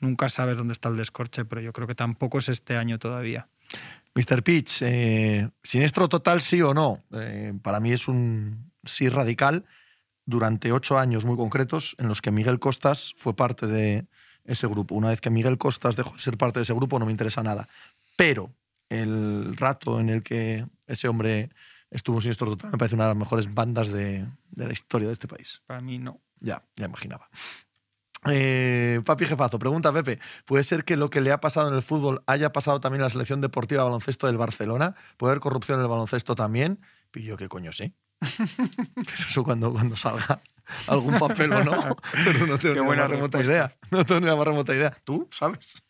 nunca sabes dónde está el descorche, pero yo creo que tampoco es este año todavía. Mr. Pitch, eh, siniestro total sí o no. Eh, para mí es un sí radical durante ocho años muy concretos en los que Miguel Costas fue parte de ese grupo. Una vez que Miguel Costas dejó de ser parte de ese grupo no me interesa nada. Pero el rato en el que ese hombre estuvo en siniestro total me parece una de las mejores bandas de, de la historia de este país. Para mí no. Ya, ya imaginaba. Eh, papi jefazo, pregunta Pepe, ¿puede ser que lo que le ha pasado en el fútbol haya pasado también en la selección deportiva de baloncesto del Barcelona? ¿Puede haber corrupción en el baloncesto también? Y yo qué coño sé. [LAUGHS] Pero eso cuando, cuando salga algún papel o no. [LAUGHS] Pero no tengo Qué ni la buena más remota idea. No tengo ni la más remota idea. ¿Tú sabes?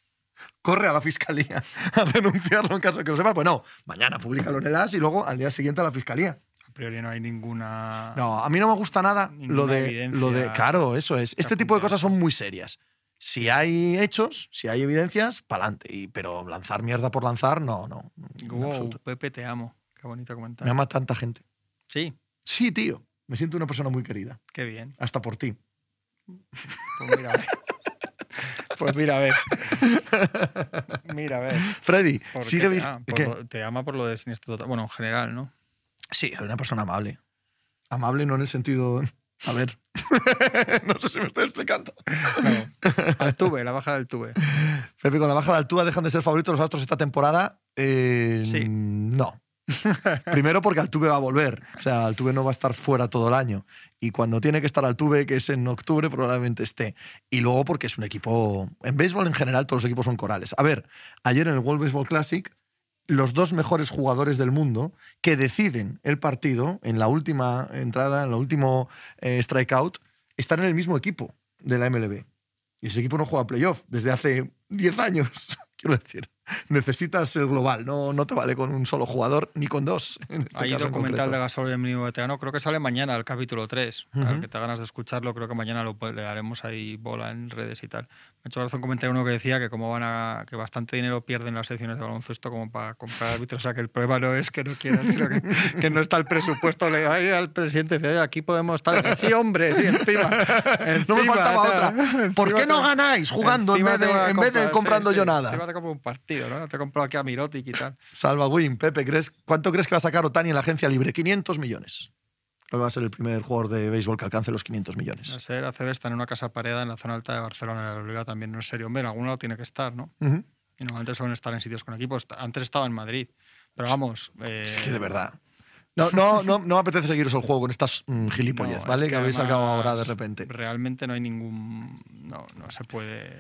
corre a la fiscalía a denunciarlo en caso de que lo sepas. Pues no, mañana públicalo en el AS y luego al día siguiente a la fiscalía. A priori no hay ninguna. No, a mí no me gusta nada lo de, lo de. Claro, eso es. Este tipo de cosas son muy serias. Si hay hechos, si hay evidencias, pa'lante. Pero lanzar mierda por lanzar, no, no. Wow. Pepe, te amo. Qué bonito Me comentario. ama tanta gente. Sí, Sí, tío. Me siento una persona muy querida. qué bien. Hasta por ti. Pues mira, a ver. Pues mira, a ver. Mira, a ver. Freddy, ¿Por sigue. te, ah, te ama por lo de siniestro total. Bueno, en general, ¿no? Sí, soy una persona amable. Amable no en el sentido. A ver. [LAUGHS] no sé si me estoy explicando. Claro. Al tube, la baja del tube. Pepe, con la baja de altura dejan de ser favoritos los Astros esta temporada. Eh, Sí. No. Primero porque Altuve va a volver. O sea, Altuve no va a estar fuera todo el año. Y cuando tiene que estar Altuve, que es en octubre, probablemente esté. Y luego porque es un equipo... En béisbol en general todos los equipos son corales. A ver, ayer en el World Baseball Classic, los dos mejores jugadores del mundo que deciden el partido en la última entrada, en el último eh, strikeout, están en el mismo equipo de la MLB. Y ese equipo no juega playoff desde hace 10 años. [LAUGHS] Quiero decir, necesitas el global, no, no te vale con un solo jugador ni con dos. En este Hay caso en documental de. Gasol y el mínimo veterano, creo que sale mañana el capítulo 3. Ujú. Al que te ganas de escucharlo, creo que mañana lo le daremos ahí bola en redes y tal. Me ha hecho gracia un comentario uno que decía que como van a que bastante dinero pierden las secciones de baloncesto como para comprar árbitros, o sea que el problema no es que no quieran, sino que, que no está el presupuesto. Le ahí al presidente dice, "Oye, aquí podemos estar. Sí, hombre, sí, encima. No me faltaba otra. ¿Por encima qué no ganáis jugando en vez de, a en vez de comprar, sí, comprando sí, yo nada? Encima te compro un partido, ¿no? Te compro aquí a Mirotic y tal. Salva Win, Pepe, ¿crees, ¿cuánto crees que va a sacar Otani en la agencia libre? 500 millones. Creo que va a ser el primer jugador de béisbol que alcance los 500 No millones. sé, ACB está en una casa pareada en la zona alta de Barcelona, en la Liga también no es serio. Hombre, en algún lado tiene que estar, ¿no? Ujú. Y normalmente suelen estar en sitios con equipos. Antes estaba en Madrid. Pero vamos. eh, Es que de verdad. No, no, no, no me apetece seguiros el juego con estas mm, gilipollez, no, ¿vale? es Que, habéis sacado ahora de repente. Realmente no hay ningún. No, no se puede.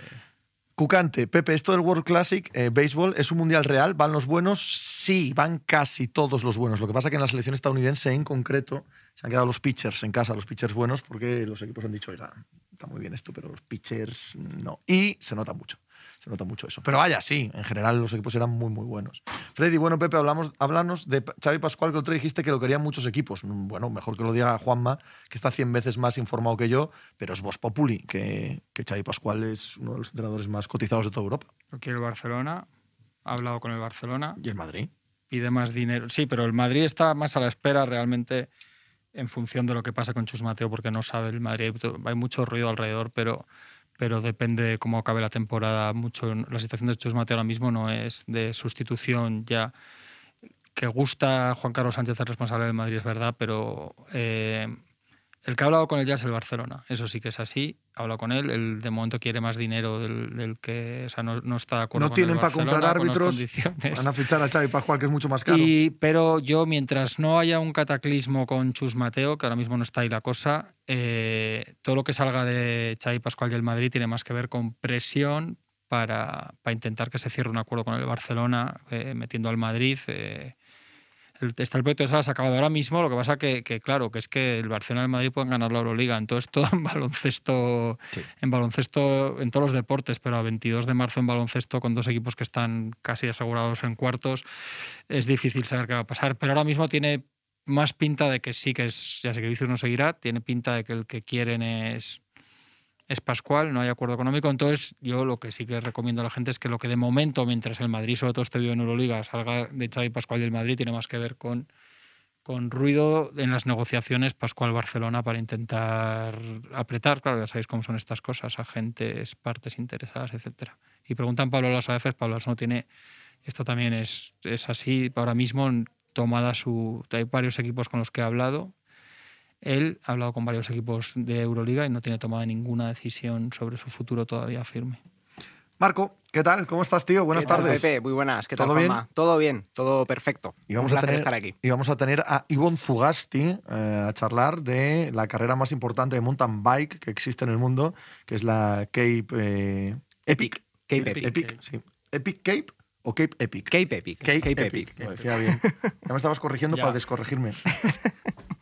Cucante, Pepe, esto del World Classic, eh, béisbol, ¿es un mundial real? ¿Van los buenos? Sí, van casi todos los buenos. Lo que pasa es que en la selección estadounidense en concreto se han quedado los pitchers en casa, los pitchers buenos, porque los equipos han dicho, oiga, está muy bien esto, pero los pitchers no. Y se nota mucho, se nota mucho eso. Pero vaya, sí, en general los equipos eran muy, muy buenos. Freddy, bueno, Pepe, hablamos, háblanos de Xavi Pascual, que otro dijiste que lo querían muchos equipos. Mm, Bueno, mejor que lo diga Juanma, que está 100 veces más informado que yo, pero es Vos Populi, que, que Xavi Pascual es uno de los entrenadores más cotizados de toda Europa. Lo quiere el Barcelona. Ha hablado con el Barcelona. Y el Madrid. Pide más dinero. Sí, pero el Madrid está más a la espera realmente en función de lo que pasa con Chus Mateo, porque no sabe el Madrid. Hay mucho ruido alrededor, pero, pero depende de cómo acabe la temporada. Mucho, la situación de Chus Mateo ahora mismo no es de sustitución ya. Que gusta Juan Carlos Sánchez, el responsable del Madrid, es verdad, pero eh, el que ha hablado con él ya es el Barcelona. Eso sí que es así. Ha hablado con él. Él de momento quiere más dinero del, del que. O sea, no, no está de acuerdo No con tienen el para comprar árbitros. Van a fichar a Xavi Pascual, que es mucho más caro. Y, pero yo, mientras no haya un cataclismo con Chus Mateo, que ahora mismo no está ahí la cosa, eh, todo lo que salga de Xavi Pascual y el Madrid tiene más que ver con presión para, para intentar que se cierre un acuerdo con el Barcelona, eh, metiendo al Madrid. eh, está el proyecto de Salas acabado ahora mismo, lo que pasa que, que, claro, que es que el Barcelona y el Madrid pueden ganar la Euroliga. Entonces todo [LAUGHS] en baloncesto, Sí. en baloncesto, en todos los deportes, pero a 22 de marzo en baloncesto con dos equipos que están casi asegurados en cuartos, es difícil saber qué va a pasar. Pero ahora mismo tiene más pinta de que sí que es, ya sé que Vicius no seguirá, tiene pinta de que el que quieren es, es Pascual, no hay acuerdo económico. Entonces, yo lo que sí que recomiendo a la gente es que lo que de momento, mientras el Madrid, sobre todo este vivo en Euroliga, salga de Xavi Pascual y el Madrid, tiene más que ver con, con ruido en las negociaciones Pascual-Barcelona para intentar apretar. Claro, ya sabéis cómo son estas cosas, agentes, partes interesadas, etcétera. Y preguntan Pablo Lasso a EFES, Pablo Lasso no tiene. Esto también es, es así ahora mismo, tomada su. Hay varios equipos con los que ha hablado. Él ha hablado con varios equipos de Euroliga y no tiene tomada ninguna decisión sobre su futuro todavía firme. Marco, ¿qué tal? ¿Cómo estás, tío? Buenas ¿Qué tal, tardes. Pepe? Muy buenas. ¿Qué tal, ¿Todo bien? Todo bien, todo perfecto. Y vamos, Un a tener, estar aquí. y vamos a tener a Ivonne Zugasti eh, a charlar de la carrera más importante de mountain bike que existe en el mundo, que es la Cape eh, Epic. Cape Epic, Epic. sí. ¿Epic Cape o Cape Epic? Cape Epic. Cape, Cape Epic. Epic. Lo decía bien. Ya me estabas corrigiendo [LAUGHS] Ya. para descorregirme. [LAUGHS]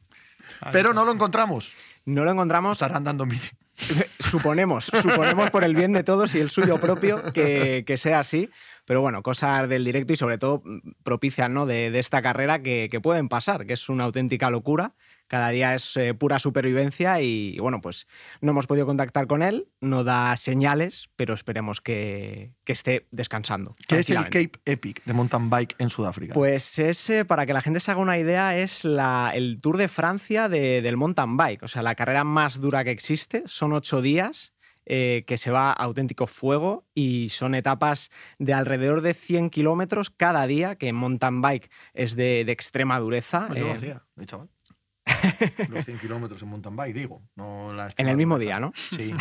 Pero no lo encontramos. No lo encontramos. Estará andando en bici. [LAUGHS] suponemos, suponemos por el bien de todos y el suyo propio que, que sea así. Pero bueno, cosas del directo y sobre todo mm, propicias ¿no? de, de esta carrera que, que pueden pasar, que es una auténtica locura cada día es eh, pura supervivencia y, bueno, pues no hemos podido contactar con él, no da señales, pero esperemos que, que esté descansando. ¿Qué es el. Cape Epic de mountain bike en Sudáfrica? Pues es, eh, para que la gente se haga una idea, es la- el Tour de Francia de- del mountain bike, o sea, la carrera más dura que existe, son ocho días. eh, que se va a auténtico fuego y son etapas de alrededor de 100 kilómetros cada día, que en mountain bike es de, de extrema dureza. Yo lo eh, hacía, chaval. [LAUGHS] Los 100 kilómetros en mountain bike, digo. No la en el mismo día, ¿no? Sí,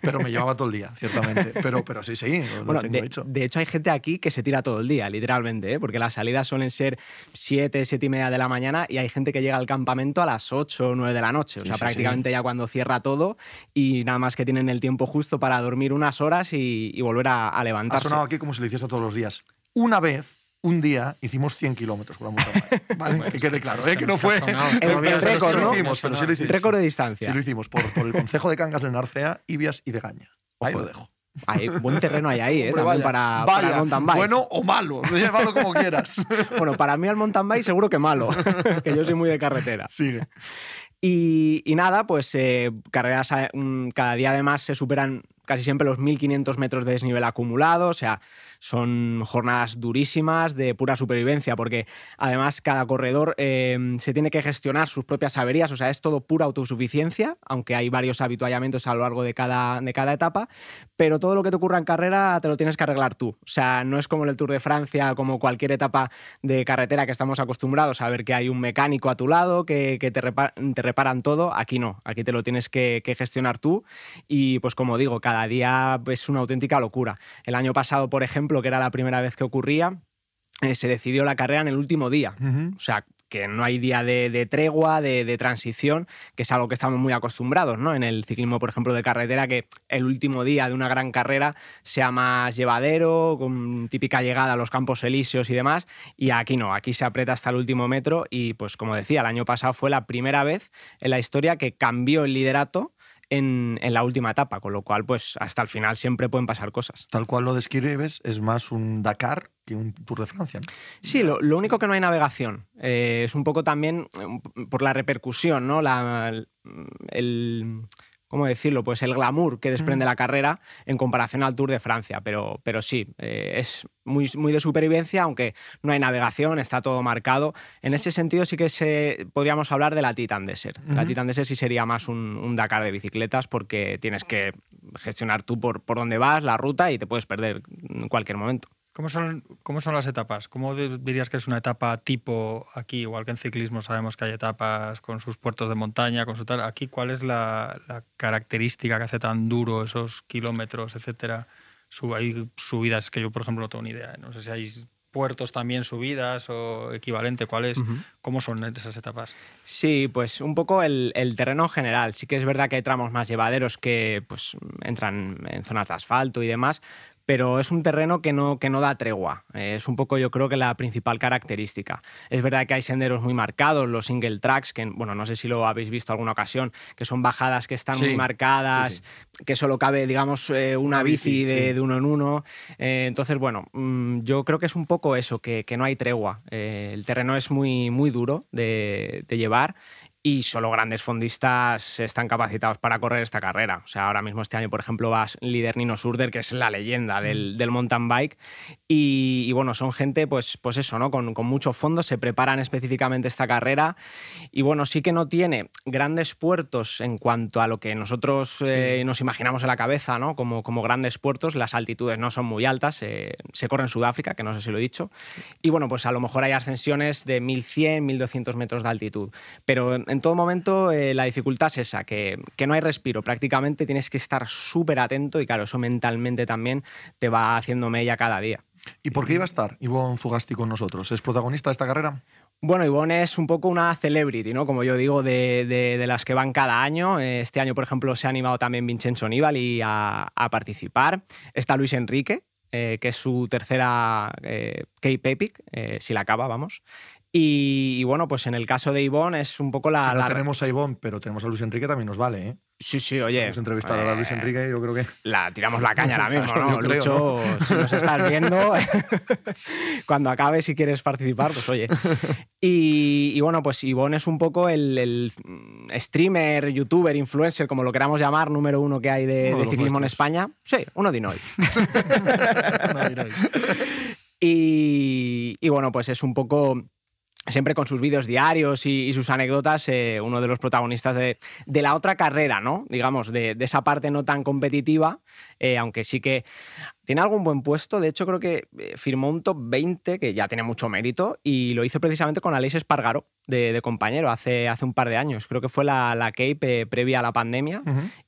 pero me llevaba todo el día, ciertamente. Pero, pero sí, sí, lo, Bueno, tengo de, hecho. de hecho hay gente aquí que se tira todo el día, literalmente, ¿eh? porque las salidas suelen ser 7, 7 y media de la mañana y hay gente que llega al campamento a las 8 o 9 de la noche, o sea, sí, prácticamente ya cuando cierra todo y nada más que tienen el tiempo justo para dormir unas horas y, y volver a, a Ha levantarse. sonado aquí como si lo hiciese todos los días. Una vez, un día, hicimos 100 kilómetros con la mountain bike. [LAUGHS] ¿vale? que quede claro, ¿eh? que no fue. [LAUGHS] El- récord, ¿no? lo hicimos, pero sí lo hicimos. Récord de Sí distancia. lo hicimos por, por el Concejo de Cangas de Narcea, Ibias y de Gaña. Ahí Ojo. lo dejo. Hay buen terreno hay ahí, ¿eh? Hombre, también vaya, para, vaya, para el mountain bike. Bueno o malo, [LAUGHS] llévalo como quieras. Bueno, para mí el mountain bike seguro que malo, que yo soy muy de carretera. Sigue. Y, y nada, pues eh, carreras a- mm, cada día además se superan casi siempre los 1500 metros de desnivel acumulado, o sea, son jornadas durísimas de pura supervivencia, porque además cada corredor eh, se tiene que gestionar sus propias averías, o sea, es todo pura autosuficiencia, aunque hay varios habituallamientos a lo largo de cada, de cada etapa, pero todo lo que te ocurra en carrera te lo tienes que arreglar tú. O sea, no es como en el Tour de Francia, como cualquier etapa de carretera que estamos acostumbrados a ver que hay un mecánico a tu lado, que, que te, te reparan todo. Aquí no, aquí te lo tienes que, que gestionar tú. Y pues como digo, cada día es una auténtica locura. El año pasado, por ejemplo, que era la primera vez que ocurría, eh, se decidió la carrera en el último día. O sea, que no hay día de, de tregua, de, de transición, que es algo que estamos muy acostumbrados, ¿no? En el ciclismo, por ejemplo, de carretera, que el último día de una gran carrera sea más llevadero, con típica llegada a los campos elíseos y demás, y aquí no, aquí se aprieta hasta el último metro y, pues como decía, el año pasado fue la primera vez en la historia que cambió el liderato en, en la última etapa, con lo cual, pues hasta el final siempre pueden pasar cosas. Tal cual lo describes, es más un Dakar que un Tour de Francia. ¿no? Sí, lo, lo único que no hay navegación. Eh, es un poco también eh, por la repercusión, ¿no? La, el- ¿Cómo decirlo? Pues el glamour que desprende la carrera en comparación al Tour de Francia. Pero, pero sí, eh, es muy, muy de supervivencia, aunque no hay navegación, está todo marcado. En ese sentido sí que se, podríamos hablar de la Titan Desert. La Ujú. Titan Desert sí sería más un, un Dakar de bicicletas porque tienes que gestionar tú por, por dónde vas, la ruta y te puedes perder en cualquier momento. ¿Cómo son, ¿Cómo son las etapas? ¿Cómo di- dirías que es una etapa tipo aquí? Igual que en ciclismo sabemos que hay etapas con sus puertos de montaña, con su tal. Aquí, ¿cuál es la, la característica que hace tan duro esos kilómetros, etcétera? Sub- hay subidas que yo, por ejemplo, no tengo ni idea. No sé si hay puertos también subidas o equivalente. ¿Cuál es? Ujú. ¿Cómo son esas etapas? Sí, pues un poco el, el terreno en general. Sí que es verdad que hay tramos más llevaderos que pues, entran en zonas de asfalto y demás, pero es un terreno que no, que no da tregua. Es un poco, yo creo que la principal característica. Es verdad que hay senderos muy marcados, los single tracks, que, bueno, no sé si lo habéis visto alguna ocasión, que son bajadas que están Sí, muy marcadas, que solo cabe, digamos, eh, una, Una bici, bici, de, uno en uno. Eh, entonces, bueno, mm, yo creo que es un poco eso, que, que no hay tregua. Eh, el terreno es muy, muy duro de, de llevar y solo grandes fondistas están capacitados para correr esta carrera. O sea, ahora mismo este año, por ejemplo, va líder Nino Surder, que es la leyenda del, del mountain bike. Y, y bueno, son gente, pues, pues eso, ¿no? Con, con mucho fondo, se preparan específicamente esta carrera. Y bueno, sí que no tiene grandes puertos en cuanto a lo que nosotros eh, nos imaginamos en la cabeza, ¿no? Como, como grandes puertos, las altitudes no son muy altas. eh, se corre en Sudáfrica, que no sé si lo he dicho. Y bueno, pues a lo mejor hay ascensiones de 1100, 1200 metros de altitud. Pero en, todo momento eh, la dificultad es esa, que, que no hay respiro. Prácticamente tienes que estar súper atento y claro, eso mentalmente también te va haciendo mella cada día. ¿Y por qué iba a estar Ivonne Zugasti con nosotros? ¿Es protagonista de esta carrera? Bueno, Ivonne es un poco una celebrity, ¿no? Como yo digo, de, de- de las que van cada año. Este año, por ejemplo, se ha animado también Vincenzo Nibali a, a participar. Está Luis Enrique, eh, que es su tercera eh, Cape Epic, eh, si la acaba, vamos. Y, y bueno, pues en el caso de Ivonne es un poco la. Si no la- tenemos a Ivonne, pero tenemos a Luis Enrique, también nos vale, ¿eh? Sí, sí, oye. Vamos a entrevistar a Luis eh, Enrique, yo creo que. La tiramos la caña ahora mismo, ¿no? [LAUGHS] creo, Lucho, si nos estás viendo, [LAUGHS] cuando acabe, si quieres participar, pues oye. Y, y bueno, pues Ivonne es un poco el, el, streamer, youtuber, influencer, como lo queramos llamar, número uno que hay de, de ciclismo en. España. Sí, uno de mira, [LAUGHS] Y, y bueno, pues es un poco siempre con sus vídeos diarios y, y sus anécdotas, eh, uno de los protagonistas de, de la otra carrera, ¿no? Digamos, de, de esa parte no tan competitiva, eh, aunque sí que tiene algún buen puesto. De hecho, creo que eh, firmó un top 20, que ya tiene mucho mérito, y lo hizo precisamente con Aleix Espargaro, de, de compañero, hace, hace un par de años. Creo que fue la, la Cape eh, previa a la pandemia.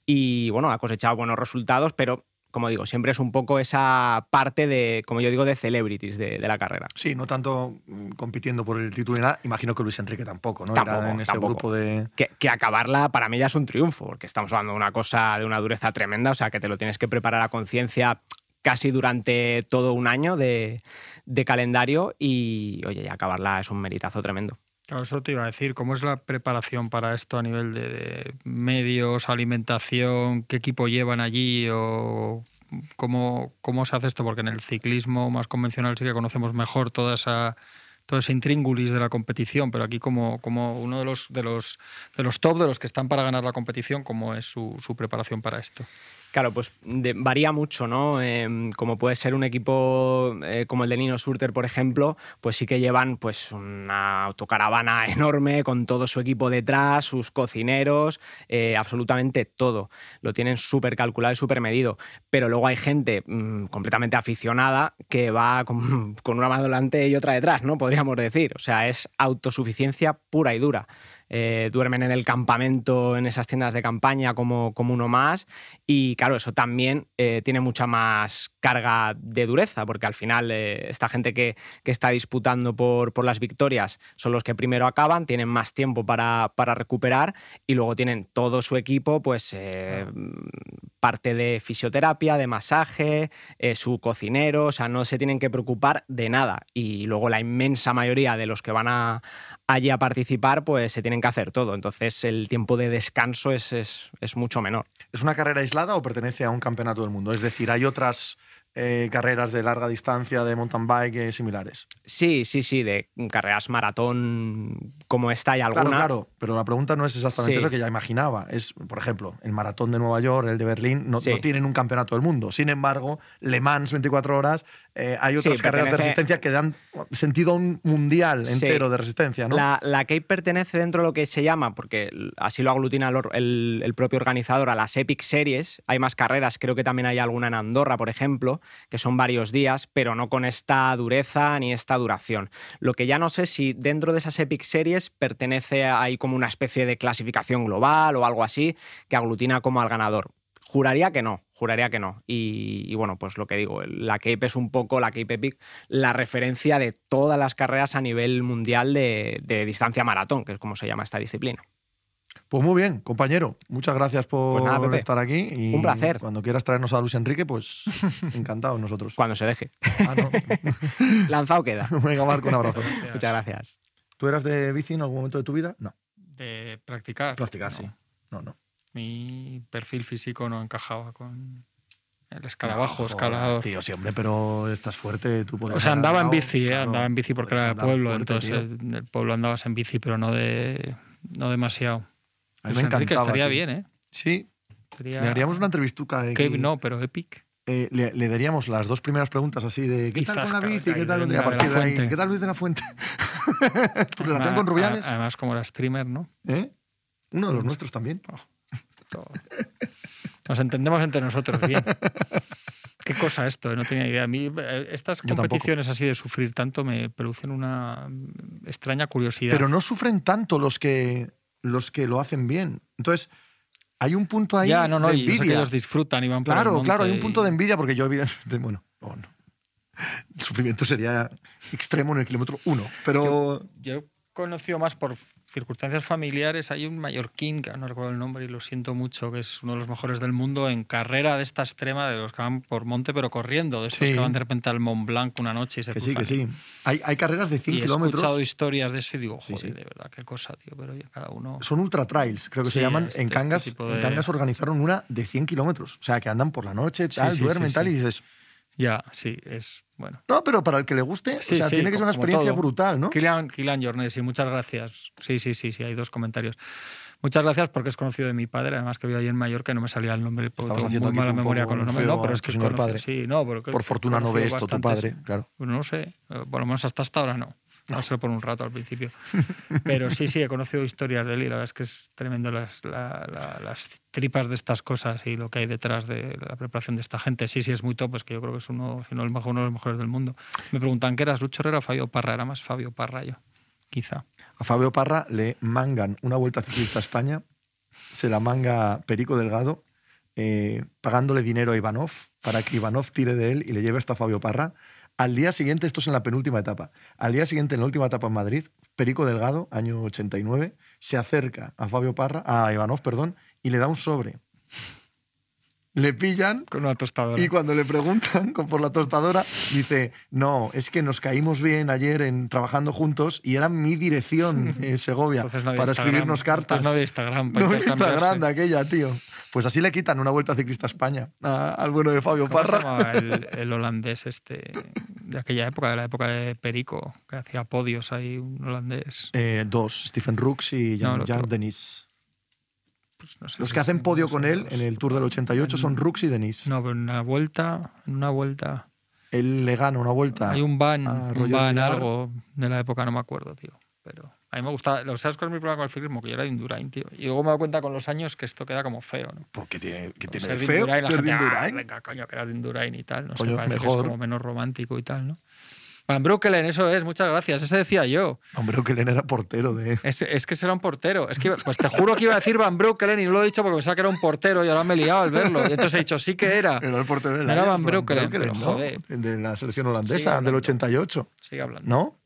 Y bueno, ha cosechado buenos resultados, pero como digo, siempre es un poco esa parte de, como yo digo, de celebrities de, de la carrera. Sí, no tanto mm, compitiendo por el título ni nada. Imagino que Luis Enrique tampoco, ¿no? Tampoco, Era en ese tampoco. grupo de. Que, que acabarla para mí ya es un triunfo, porque estamos hablando de una cosa de una dureza tremenda, o sea, que te lo tienes que preparar a conciencia casi durante todo un año de, de calendario y, oye, y acabarla es un meritazo tremendo. Claro, eso te iba a decir, ¿cómo es la preparación para esto a nivel de, medios, alimentación, qué equipo llevan allí o cómo, cómo se hace esto? Porque en el ciclismo más convencional sí que conocemos mejor toda esa todo ese intríngulis de la competición, pero aquí como, como uno de los, de, los, de los top, de los que están para ganar la competición, ¿cómo es su preparación para esto? Claro, pues varía mucho, ¿no? Eh, como puede ser un equipo eh, como el de Nino Surter, por ejemplo, pues sí que llevan pues una autocaravana [LAUGHS] enorme con todo su equipo detrás, sus cocineros, eh, absolutamente todo. Lo tienen súper calculado y súper medido. Pero luego hay gente mm, completamente aficionada que va con, [LAUGHS] con una mano delante y otra detrás, ¿no? Podríamos decir. O sea, es autosuficiencia pura y dura. Eh, duermen en el campamento, en esas tiendas de campaña como, como uno más. Y claro, eso también eh, tiene mucha más carga de dureza, porque al final eh, esta gente que, que está disputando por, por las victorias son los que primero acaban, tienen más tiempo para, para recuperar y luego tienen todo su equipo, pues parte de fisioterapia, de masaje, su cocinero, o sea, no se tienen que preocupar de nada. Y luego la inmensa mayoría de los que van a, allí a participar, pues se tienen que hacer todo. Entonces el tiempo de descanso es, es, es mucho menor. ¿Es una carrera aislada o pertenece a un campeonato del mundo? Es decir, ¿hay otras eh, carreras de larga distancia de mountain bike eh, similares? Sí, sí, sí, de carreras maratón como esta hay alguna. Claro, claro, pero la pregunta no es exactamente Sí. eso que ya imaginaba. Es, por ejemplo, el maratón de Nueva York, el de Berlín, no, Sí. no tienen un campeonato del mundo. Sin embargo, Le Mans 24 horas, eh, hay Sí, otras carreras de resistencia que dan sentido a un mundial entero de resistencia, ¿no? La, la Cape pertenece dentro de lo que se llama, porque así lo aglutina el, or- el- el propio organizador, a las Epic Series. Hay más carreras, creo que también hay alguna en Andorra, por ejemplo, que son varios días, pero no con esta dureza ni esta duración. Lo que ya no sé si dentro de esas Epic Series pertenece, a- hay como una especie de clasificación global o algo así que aglutina como al ganador. Juraría que no, juraría que no. Y, y bueno, pues lo que digo, la Cape es un poco, la Cape Epic, la referencia de todas las carreras a nivel mundial de, de distancia maratón, que es como se llama esta disciplina. Pues muy bien, compañero. Muchas gracias por Pues nada, Pepe. estar aquí. Y Un placer. Cuando quieras traernos a Luis Enrique, pues [LAUGHS] encantados nosotros. Cuando se deje. Ah, no. [LAUGHS] Lanzado queda. [LAUGHS] Venga, Marco, un abrazo. Muchas gracias. ¿Tú eras de bici en algún momento de tu vida? No. De practicar. Practicar, No, sí. No, no. Mi perfil físico no encajaba con el escarabajo, No, jodas, escalador. Tío, sí, hombre, pero estás fuerte. Tú podías O sea, andaba en bici, ¿eh? claro, andaba en bici porque era de pueblo, fuerte, entonces tío. en el pueblo andabas en bici, pero no de no demasiado. A mí me encantaba, estaría tío. bien, ¿eh? Sí, Sería- le haríamos una entrevistuca. de que- no, pero Epic. eh, le, le daríamos las dos primeras preguntas así de ¿qué tal con la bici? ¿Qué tal? de a la partir de ahí, Fuente. ¿qué tal Luis de la Fuente? [LAUGHS] ¿Tu relación Además- con Rubiales? Además, como era streamer, ¿no? ¿Eh? Uno de los nuestros también. Todo. Nos entendemos entre nosotros bien. Qué cosa esto, eh, no tenía idea. A mí eh, estas Yo tampoco. competiciones así de sufrir tanto me producen una extraña curiosidad. Pero no sufren tanto los que, los que lo hacen bien. Entonces, hay un punto ahí ya, no, no, de y que envidia. ellos disfrutan y van por el Claro, claro, hay un punto y- de envidia porque yo evidentemente, bueno, no, no. el sufrimiento sería extremo en el kilómetro uno, pero Yo conocido más por circunstancias familiares. Hay un mallorquín, que no recuerdo el nombre y lo siento mucho, que es uno de los mejores del mundo en carrera de esta extrema, de los que van por monte pero corriendo, de estos Sí. que van de repente al Mont Blanc una noche y se Que sí, que sí. Hay, hay carreras de 100 Y he escuchado kilómetros. historias de eso y digo, joder, sí. de verdad, qué cosa, tío. Pero oye, cada uno. Son ultra trails, creo que se llaman. este- en, este Cangas, en Cangas organizaron una de 100 kilómetros. O sea, que andan por la noche, tal, duermen, tal, y dices, Ya, sí, es bueno. no, pero para el que le guste, Sí, o sea, sí, tiene que ser una experiencia todo. brutal, ¿no? Kilian, Kilian Jornet, sí, muchas gracias. Sí, sí, sí, sí, hay dos comentarios. Muchas gracias porque es conocido de mi padre, además que vivo allí en Mallorca y no me salía el nombre tengo haciendo muy mala memoria con los nombres. No, pero es que señor conocí- padre. Sí, no, pero que Por fortuna no conocido ve esto tu padre, claro. No lo sé, por lo menos hasta hasta ahora no. No sé por un rato al principio. Pero sí, sí, he conocido historias de él y la verdad es que es tremendo las, la- la- las tripas de estas cosas y lo que hay detrás de la preparación de esta gente. Sí, sí, es muy top, es que yo creo que es uno, si no uno de los mejores del mundo. Me preguntan, ¿qué eras, Lucho Herrera o Fabio Parra? Era más Fabio Parra yo, quizá. A Fabio Parra le mangan una vuelta ciclista a España, se la manga Perico Delgado, eh, pagándole dinero a Ivanov para que Ivanov tire de él y le lleve hasta Fabio Parra. Al día siguiente, esto es en la penúltima etapa, al día siguiente, en la última etapa en Madrid, Perico Delgado, año 89, se acerca a Fabio Parra, a Ivanov, perdón, y le da un sobre. Le pillan Con una tostadora. y cuando le preguntan por la tostadora, dice, no, es que nos caímos bien ayer en, trabajando juntos y era mi dirección [LAUGHS] en Segovia no para Instagram. escribirnos cartas. No había Instagram. para No había. Instagram de aquella, tío. Pues así le quitan una vuelta ciclista a España a- al bueno de Fabio ¿Cómo se Parra. el, [LAUGHS] el holandés este de aquella época, de la época de Perico, que hacía podios ahí, un holandés? Eh, dos, Stephen Rooks y No, Jan, el Jan. Denis. Pues no sé Los si que hacen son podio con él en el Tour del 88 son Rooks y Denis. No, pero en una vuelta, en una vuelta. Él le gana una vuelta. Hay un van, a un van algo de la época, no me acuerdo, tío. Pero a mí me gusta. Lo sabes cuál es mi problema con el ciclismo, que yo era de Indurain, tío. Y luego me he dado cuenta con los años que esto queda como feo, ¿no? Porque tiene, que tiene ser feo Indurain, la ser de gente, "Ah, Indurain. venga, coño, que eras de Indurain y tal. No Coño, sé, parece que mejor. es como menos romántico y tal, ¿no? Van Broekelen, eso es, muchas gracias. Ese decía yo. Que él era portero de... Es, es que será un portero. Es que, pues te juro que iba a decir Van Breukelen y no lo he dicho porque pensaba que era un portero y ahora me he liado al verlo. Y entonces he dicho, sí que era. Era el portero del No era Van. De la selección holandesa, del 88. Sigue hablando. ¿No?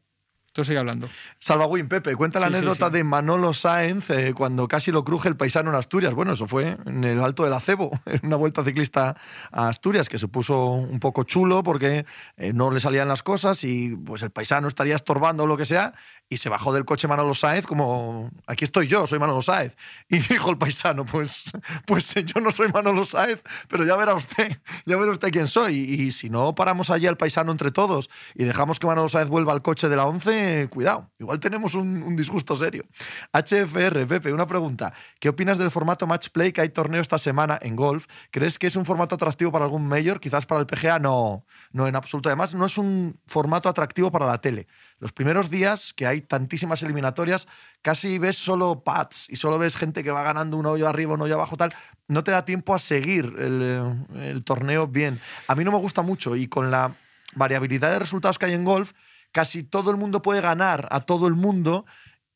Tú sigue hablando. Salvagüín, Pepe, cuenta la Sí, sí, anécdota sí. de Manolo Sáenz eh, cuando casi lo cruje el paisano en Asturias. Bueno, eso fue en el Alto del Acebo, [LAUGHS] en una vuelta ciclista a Asturias, que se puso un poco chulo porque eh, no le salían las cosas y pues el paisano estaría estorbando o lo que sea y se bajó del coche Manolo Sáenz como, aquí estoy yo, soy Manolo Sáenz. Y [LAUGHS] dijo el paisano, pues, pues yo no soy Manolo Sáenz, pero ya verá usted, ya verá usted quién soy. Y, si no paramos allí al paisano entre todos y dejamos que Manolo Sáenz vuelva al coche de la 11, cuidado, igual tenemos un, un disgusto serio. HFR, Pepe, una pregunta. ¿Qué opinas del formato match play que hay torneo esta semana en golf? ¿Crees que es un formato atractivo para algún mayor? Quizás para el PGA no, no en absoluto. Además, no es un formato atractivo para la tele. Los primeros días, que hay tantísimas eliminatorias, casi ves solo pads y solo ves gente que va ganando un hoyo arriba, un hoyo abajo, tal. No te da tiempo a seguir el, eh, el torneo bien. A mí no me gusta mucho y con la variabilidad de resultados que hay en golf, casi todo el mundo puede ganar a todo el mundo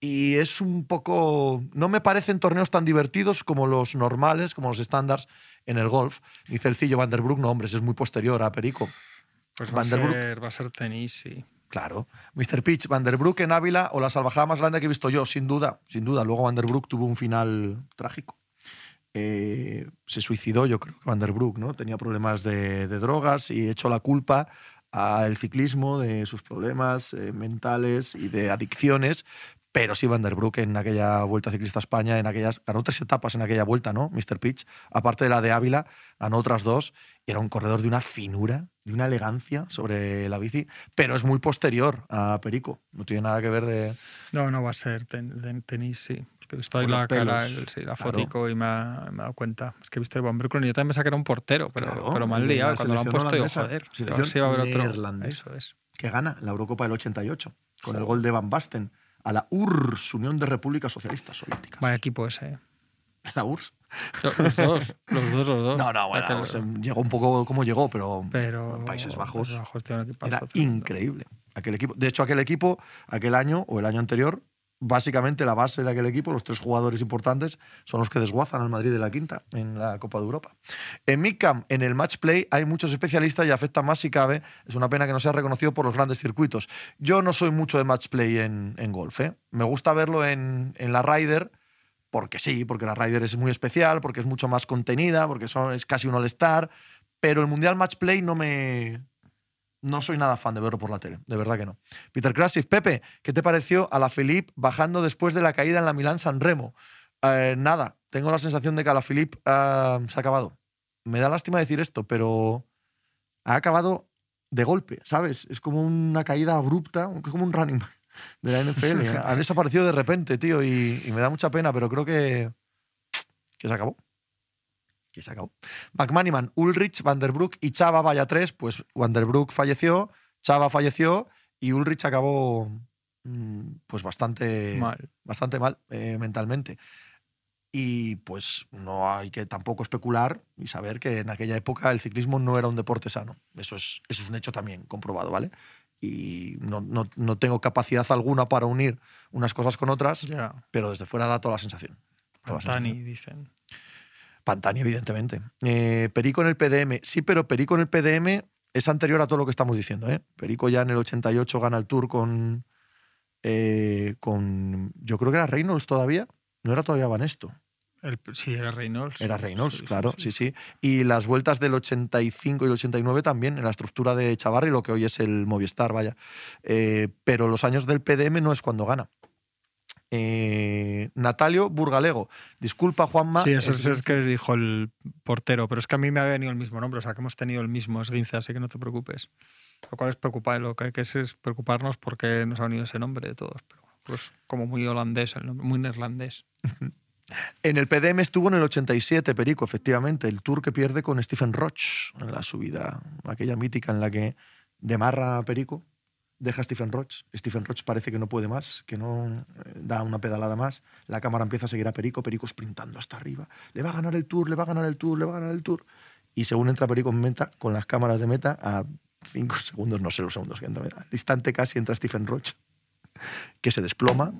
y es un poco... No me parecen torneos tan divertidos como los normales, como los estándares en el golf. Dice el Cillo Vanderbroek, no, hombre, es muy posterior a Perico. Pues va a, ser, va a ser tenis, sí. Claro. Mr. Pitch, Vanderbroek en Ávila o la salvajada más grande que he visto yo, sin duda, sin duda. Luego Vanderbroek tuvo un final trágico. Eh, se suicidó, yo creo que Vanderbroek, ¿no? Tenía problemas de, de drogas y echó la culpa al ciclismo de sus problemas eh, mentales y de adicciones. Pero sí, Vanderbroek en aquella Vuelta Ciclista a España, en aquellas, ganó tres etapas en aquella vuelta, ¿no? Mr. Pitch, aparte de la de Ávila, ganó otras dos. Y era un corredor de una finura, de una elegancia sobre la bici, pero es muy posterior a Perico. No tiene nada que ver de. No, no va a ser ten- de- tenis, sí. He visto ahí la cara, pelos, el- sí, la claro. fotico y me ha, me he dado cuenta. Es que he visto a Van Breukelen y yo también pensaba que era un portero, pero, Claro, pero mal liado. Cuando lo han puesto, holandesa. joder. si va a haber otro. Eso es. que gana la Eurocopa del 88, con el gol de Van Basten a la URSS, Unión de Repúblicas Socialistas Soviéticas. Vaya equipo ese. ¿eh? [LAUGHS] La URSS. Los dos, los dos, los dos. No, no, bueno, se- llegó un poco como llegó, pero, pero en Países Bajos Países Bajos era increíble. Aquel equipo, de hecho, aquel equipo, aquel año o el año anterior, básicamente la base de aquel equipo, los tres jugadores importantes, son los que desguazan al Madrid de la quinta en la Copa de Europa. En Midcamp, en el match play, hay muchos especialistas y afecta más si cabe. Es una pena que no sea reconocido por los grandes circuitos. Yo no soy mucho de match play en, en golf. ¿eh? Me gusta verlo en, en la Ryder porque sí, porque la Ryder es muy especial, porque es mucho más contenida, porque son, es casi un all-star, pero el Mundial Match Play no me... No soy nada fan de verlo por la tele, de verdad que no. Peter Krasif, Pepe, ¿qué te pareció a la Philippe bajando después de la caída en la Milán San Remo? Eh, nada, tengo la sensación de que a la Philippe ah, se ha acabado. Me da lástima decir esto, pero ha acabado de golpe, ¿sabes? Es como una caída abrupta, es como un running de la NFL. [LAUGHS] ha desaparecido de repente, tío, y, y me da mucha pena, pero creo que, que se acabó. Que se acabó. McManiman, Ulrich, Vanderbroek y Chava vaya tres. Pues Vanderbroek falleció, Chava falleció y Ulrich acabó mm, pues bastante Mal. bastante mal eh, mentalmente. Y pues no hay que tampoco especular y saber que en aquella época el ciclismo no era un deporte sano. Eso es, eso es un hecho también comprobado, ¿vale? Y no, no- no tengo capacidad alguna para unir unas cosas con otras, Ya. pero desde fuera da toda la sensación. Toda la Pantani, sensación. dicen. Pantani, evidentemente. Eh, Perico en el PDM. Sí, pero Perico en el PDM es anterior a todo lo que estamos diciendo. ¿eh? Perico ya en el 88 gana el Tour con, eh, con. Yo creo que era Reynolds todavía. No era todavía Banesto. El- sí, era Reynolds. Era Reynolds, sí, claro, sí, sí, sí. Y las vueltas del 85 y el 89 también, en la estructura de Chavarri, lo que hoy es el Movistar, vaya. Eh, pero los años del PDM no es cuando gana. Eh, Natalio Burgalego. Disculpa, Juanma. Sí, eso es- es, que dijo el portero, pero es que a mí me ha venido el mismo nombre, o sea que hemos tenido el mismo esguince, así que no te preocupes. Lo cual es preocupar, lo que hay que es, es preocuparnos porque nos ha venido ese nombre de todos, pero pues como muy holandés, el nombre, muy neerlandés. [LAUGHS] En el PDM estuvo en el 87, Perico, efectivamente, el tour que pierde con Stephen Roach en la subida, aquella mítica en la que demarra a Perico, deja a Stephen Roach. Stephen Roach parece que no puede más, que no eh, da una pedalada más. La cámara empieza a seguir a Perico, Perico sprintando hasta arriba. Le va a ganar el tour, le va a ganar el tour, le va a ganar el tour. Y según entra Perico en meta, con las cámaras de meta, a cinco [LAUGHS] segundos, no sé los segundos que entra, al instante casi entra Stephen Roach que se desploma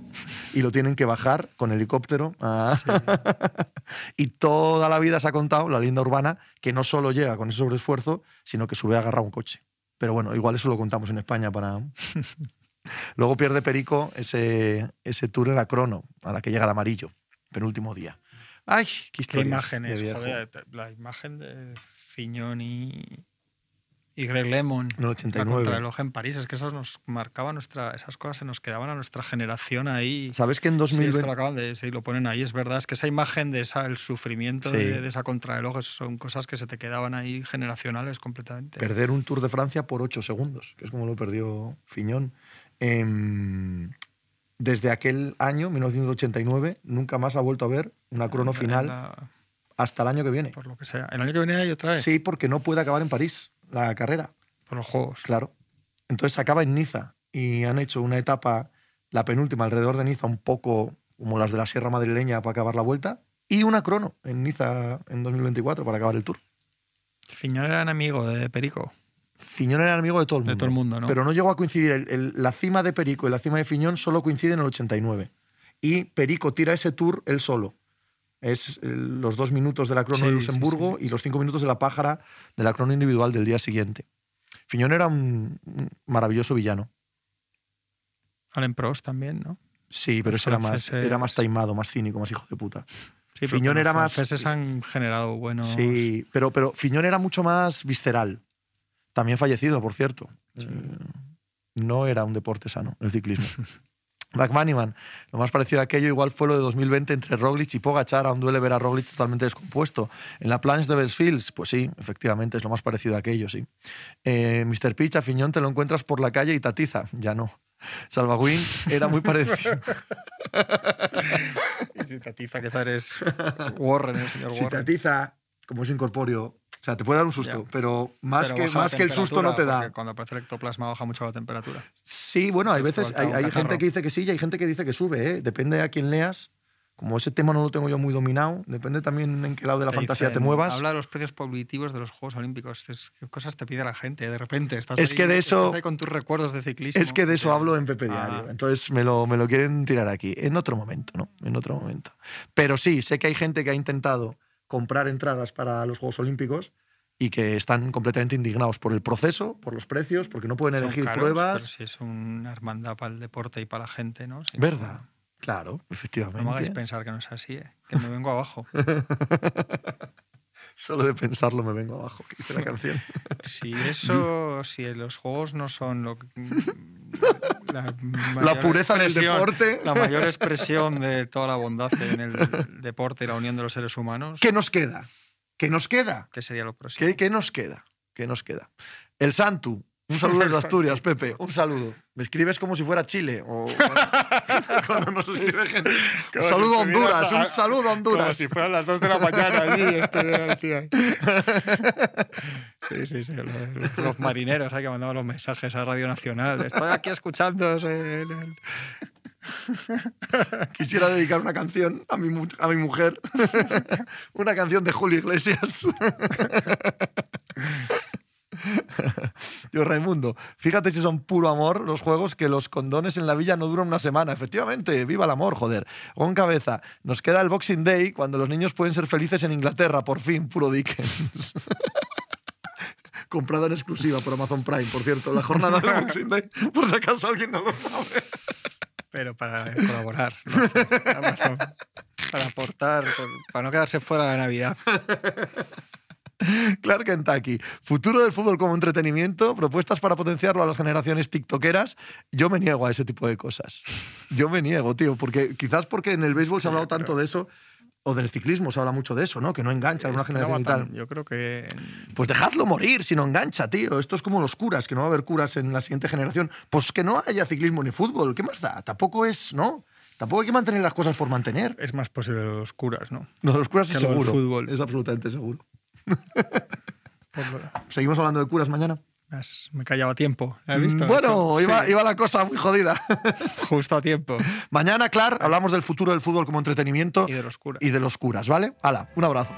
y lo tienen que bajar con helicóptero. a- [LAUGHS] y toda la vida se ha contado, la linda urbana, que no solo llega con ese sobreesfuerzo, sino que sube a agarrar un coche. Pero bueno, igual eso lo contamos en España para... [LAUGHS] Luego pierde Perico ese, ese tour en la crono, a la que llega de amarillo, penúltimo día. ¡Ay! ¡Qué ¿Qué imágenes? Joder, la imagen de Fiñón y, y Greg Lemon. En el La 89. contrarreloj en París, es que eso nos marcaba nuestra, esas cosas se nos quedaban a nuestra generación ahí. ¿Sabes que en Sí, es que 2020... lo acaban de sí, lo ponen ahí, es verdad. Es que esa imagen de esa, el sufrimiento Sí. de, de esa contrarreloj son cosas que se te quedaban ahí generacionales completamente. perder un Tour de Francia por 8 segundos, que es como lo perdió Fiñón. Em, desde aquel año, 1989, nunca más ha vuelto a ver una crono final la- hasta el año que viene. por lo que sea. El año que viene hay otra vez. Sí, porque no puede acabar en París la carrera, Por los juegos. claro. Entonces acaba en Niza y han hecho una etapa, la penúltima, alrededor de Niza, un poco como las de la Sierra Madrileña para acabar la vuelta, y una crono en Niza en 2024 para acabar el Tour. Fiñón era enemigo de Perico. Fiñón era amigo de todo el De mundo. todo el mundo, ¿no? Pero no llegó a coincidir. El- el- la cima de Perico y la cima de Fiñón solo coinciden en el 89. Y Perico tira ese tour él solo. Es el- los dos minutos de la crono Sí, de sí, Luxemburgo y los cinco minutos de la pájara de la crono individual del día siguiente. Fiñón era un, maravilloso villano. Alain Prost también, ¿no? Sí, pero Los ese era más, era más taimado, más cínico, más hijo de puta. Sí, Fiñón era los más- franceses han generado buenos. Sí, pero, pero Fiñón era mucho más visceral. También fallecido, por cierto. Eh, No era un deporte sano, el ciclismo. [LAUGHS] McManiman, lo más parecido a aquello igual fue lo de 2020 entre Roglic y Pogachar, aún duele ver a Roglic totalmente descompuesto. En la Planche de Bellsfields, pues sí, efectivamente es lo más parecido a aquello, sí. Eh, Mr. Pitch, a Fiñón te lo encuentras por la calle y tatiza, ya no. Salvaguín era muy parecido. [LAUGHS] Y si Tatiza, que eres Warren, el señor si Warren. tatiza, como es incorpóreo, o sea, te puede dar un susto, pero más, Pero que, más que el susto no te da. Cuando aparece el ectoplasma baja mucho la temperatura. Sí, bueno, hay Te veces, hay, hay gente que dice que sí y hay gente que dice que sube, ¿eh? depende a quién leas. como ese tema no lo tengo yo muy dominado, depende también en qué lado de la Te fantasía te dicen, muevas. Habla de los precios prohibitivos de los Juegos Olímpicos. Es- ¿Qué cosas te pide la gente? De repente estás Es ahí- que de eso- estás ahí con tus recuerdos de ciclismo. Es que de eso hablo en Pepe Ah. Diario. Entonces me lo, me lo quieren tirar aquí. En otro momento, ¿no? En otro momento. Pero sí, sé que hay gente que ha intentado comprar entradas para los Juegos Olímpicos y que están completamente indignados por el proceso, por los precios, porque no pueden Son elegir caros, pruebas. Pero sí es una hermandad para el deporte y para la gente, ¿no? Sí, ¿Verdad? Claro, No me hagáis efectivamente. pensar que no es así, ¿eh? que me vengo abajo. [LAUGHS] Solo de pensarlo me vengo abajo, que dice la [LAUGHS] canción. Si eso, si los juegos no son lo que- la, La pureza del deporte. La mayor expresión de toda la bondad que hay en el deporte y la unión de los seres humanos, ¿Qué nos queda? ¿Qué nos queda? ¿qué sería lo próximo? ¿Qué, qué nos queda? ¿Qué nos queda? El Santu. Un saludo desde [LAUGHS] Asturias, Pepe. Un saludo. Me escribes como si fuera Chile. O [LAUGHS] cuando nos escribe gente. Un Como si saludo a Honduras. Un saludo a Como Honduras. si fueran las 2 de la mañana allí [LAUGHS] tío ahí. Sí, sí, sí. Los, los marineros hay que mandar los mensajes a Radio Nacional. Estoy aquí escuchando. [LAUGHS] Quisiera dedicar una canción a mi, a mi mujer. una canción de Julio Iglesias. [LAUGHS] Dios Raimundo, fíjate si son puro amor los juegos que los condones en la villa no duran una semana. Efectivamente, viva el amor, joder. Con cabeza, nos queda el Boxing Day cuando los niños pueden ser felices en Inglaterra, por fin, puro Dickens. [LAUGHS] Comprada en exclusiva por Amazon Prime, por cierto, la jornada del Boxing Day, por si acaso alguien no lo sabe. Pero para colaborar. ¿no? Amazon, Para aportar, para no quedarse fuera de Navidad. Clark Kentucky. Futuro del fútbol como entretenimiento, propuestas para potenciarlo a las generaciones tiktokeras. Yo me niego a ese tipo de cosas. Yo me niego, tío, porque quizás porque en el béisbol se ha hablado tanto de eso, o del ciclismo se habla mucho de eso, ¿no? Que no engancha a una generación y tal. Yo creo que Pues dejadlo morir si no engancha, tío. Esto es como los curas, que no va a haber curas en la siguiente generación. Pues que no haya ciclismo ni fútbol. ¿Qué más da? Tampoco es, ¿no? Tampoco hay que mantener las cosas por mantener. es más posible los curas, ¿no? No, los curas es Que seguro. fútbol. Es absolutamente seguro. Lo- ¿Seguimos hablando de curas mañana? Me callaba a tiempo. ¿Has visto? Mm, Bueno, Sí, iba, iba la cosa muy jodida. [LAUGHS] justo a tiempo. Mañana, Clar, hablamos del futuro del fútbol como entretenimiento Y de los curas. y de los curas, ¿vale? Hala, un abrazo.